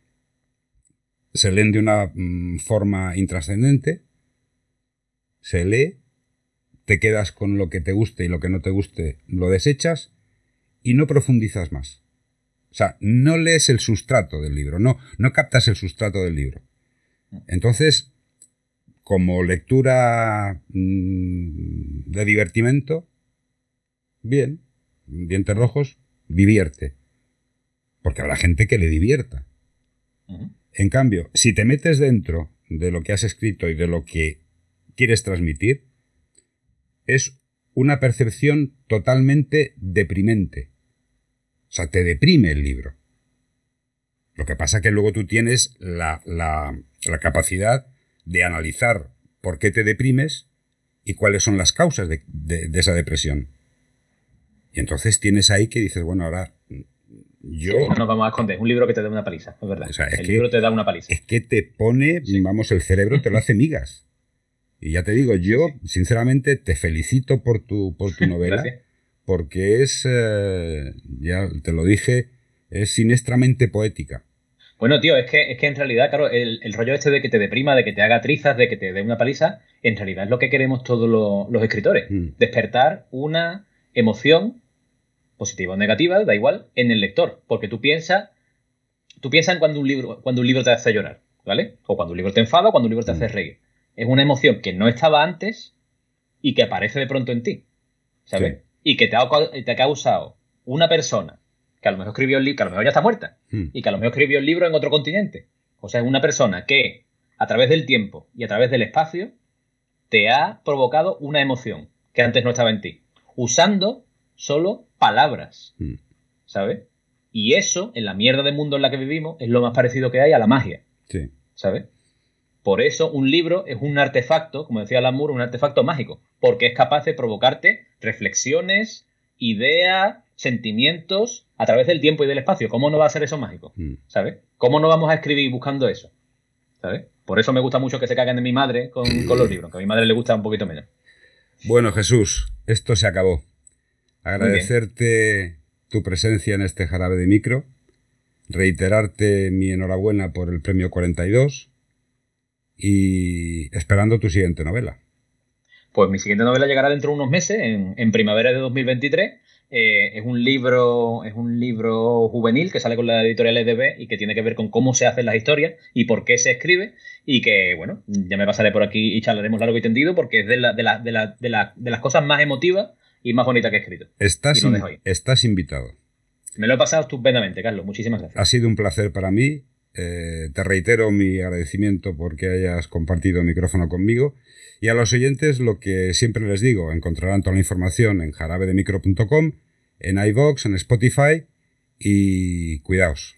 Se leen de una mm, forma intrascendente, se lee te quedas con lo que te guste y lo que no te guste lo desechas y no profundizas más. O sea, no lees el sustrato del libro, no, no captas el sustrato del libro. Entonces, como lectura mm, de divertimento, bien, dientes rojos, divierte. Porque habrá gente que le divierta. En cambio, si te metes dentro de lo que has escrito y de lo que quieres transmitir, es una percepción totalmente deprimente. O sea, te deprime el libro. Lo que pasa es que luego tú tienes la, capacidad de analizar por qué te deprimes y cuáles son las causas de, esa depresión. Y entonces tienes ahí que dices, bueno, ahora yo... no vamos a esconder, un libro que te da una paliza, es verdad. el libro te da una paliza. Es que te pone, vamos, el cerebro te lo hace migas. Y ya te digo, yo sinceramente te felicito por tu, por tu novela, porque es, eh, ya te lo dije, es siniestramente poética. Bueno, tío, es que, es que en realidad, claro, el, rollo este de que te deprima, de que te haga trizas, de que te dé una paliza, en realidad es lo que queremos todos los, escritores. Mm. Despertar una emoción, positiva o negativa, da igual, en el lector. Porque tú piensas, tú piensas en cuando un libro, cuando un libro te hace llorar, ¿vale? O cuando un libro te enfada o cuando un libro te hace mm. reír es una emoción que no estaba antes y que aparece de pronto en ti. ¿Sabes? Y que te ha, te ha, causado una persona que a lo mejor escribió el libro, que a lo mejor ya está muerta, hmm. y que a lo mejor escribió el libro en otro continente. O sea, es una persona que a través del tiempo y a través del espacio te ha provocado una emoción que antes no estaba en ti, usando solo palabras. Hmm. ¿Sabes? Y eso, en la mierda del mundo en la que vivimos, es lo más parecido que hay a la magia. Sí. ¿Sabes? Por eso un libro es un artefacto, como decía Lamour, un artefacto mágico, porque es capaz de provocarte reflexiones, ideas, sentimientos a través del tiempo y del espacio. ¿Cómo no va a ser eso mágico? Mm. ¿Sabes? ¿Cómo no vamos a escribir buscando eso? ¿Sabes? Por eso me gusta mucho que se caguen de mi madre con, los libros, que a mi madre le gusta un poquito menos. Bueno, Jesús, esto se acabó. Agradecerte tu presencia en este jarabe de micro, reiterarte mi enhorabuena por el premio 42 y esperando tu siguiente novela. Pues mi siguiente novela llegará dentro de unos meses, en, primavera de 2023. Eh, es un libro, es un libro juvenil que sale con la editorial EDB y que tiene que ver con cómo se hacen las historias y por qué se escribe. Y que, bueno, ya me pasaré por aquí y charlaremos largo y tendido porque es de, la, de, la, de, la, de, las cosas más emotivas y más bonitas que he escrito. Estás, estás invitado. Me lo he pasado estupendamente, Carlos. Muchísimas gracias. Ha sido un placer para mí. Eh, te reitero mi agradecimiento porque hayas compartido el micrófono conmigo. Y a los oyentes lo que siempre les digo, encontrarán toda la información en jarabedemicro.com, en iVox, en Spotify y cuidaos.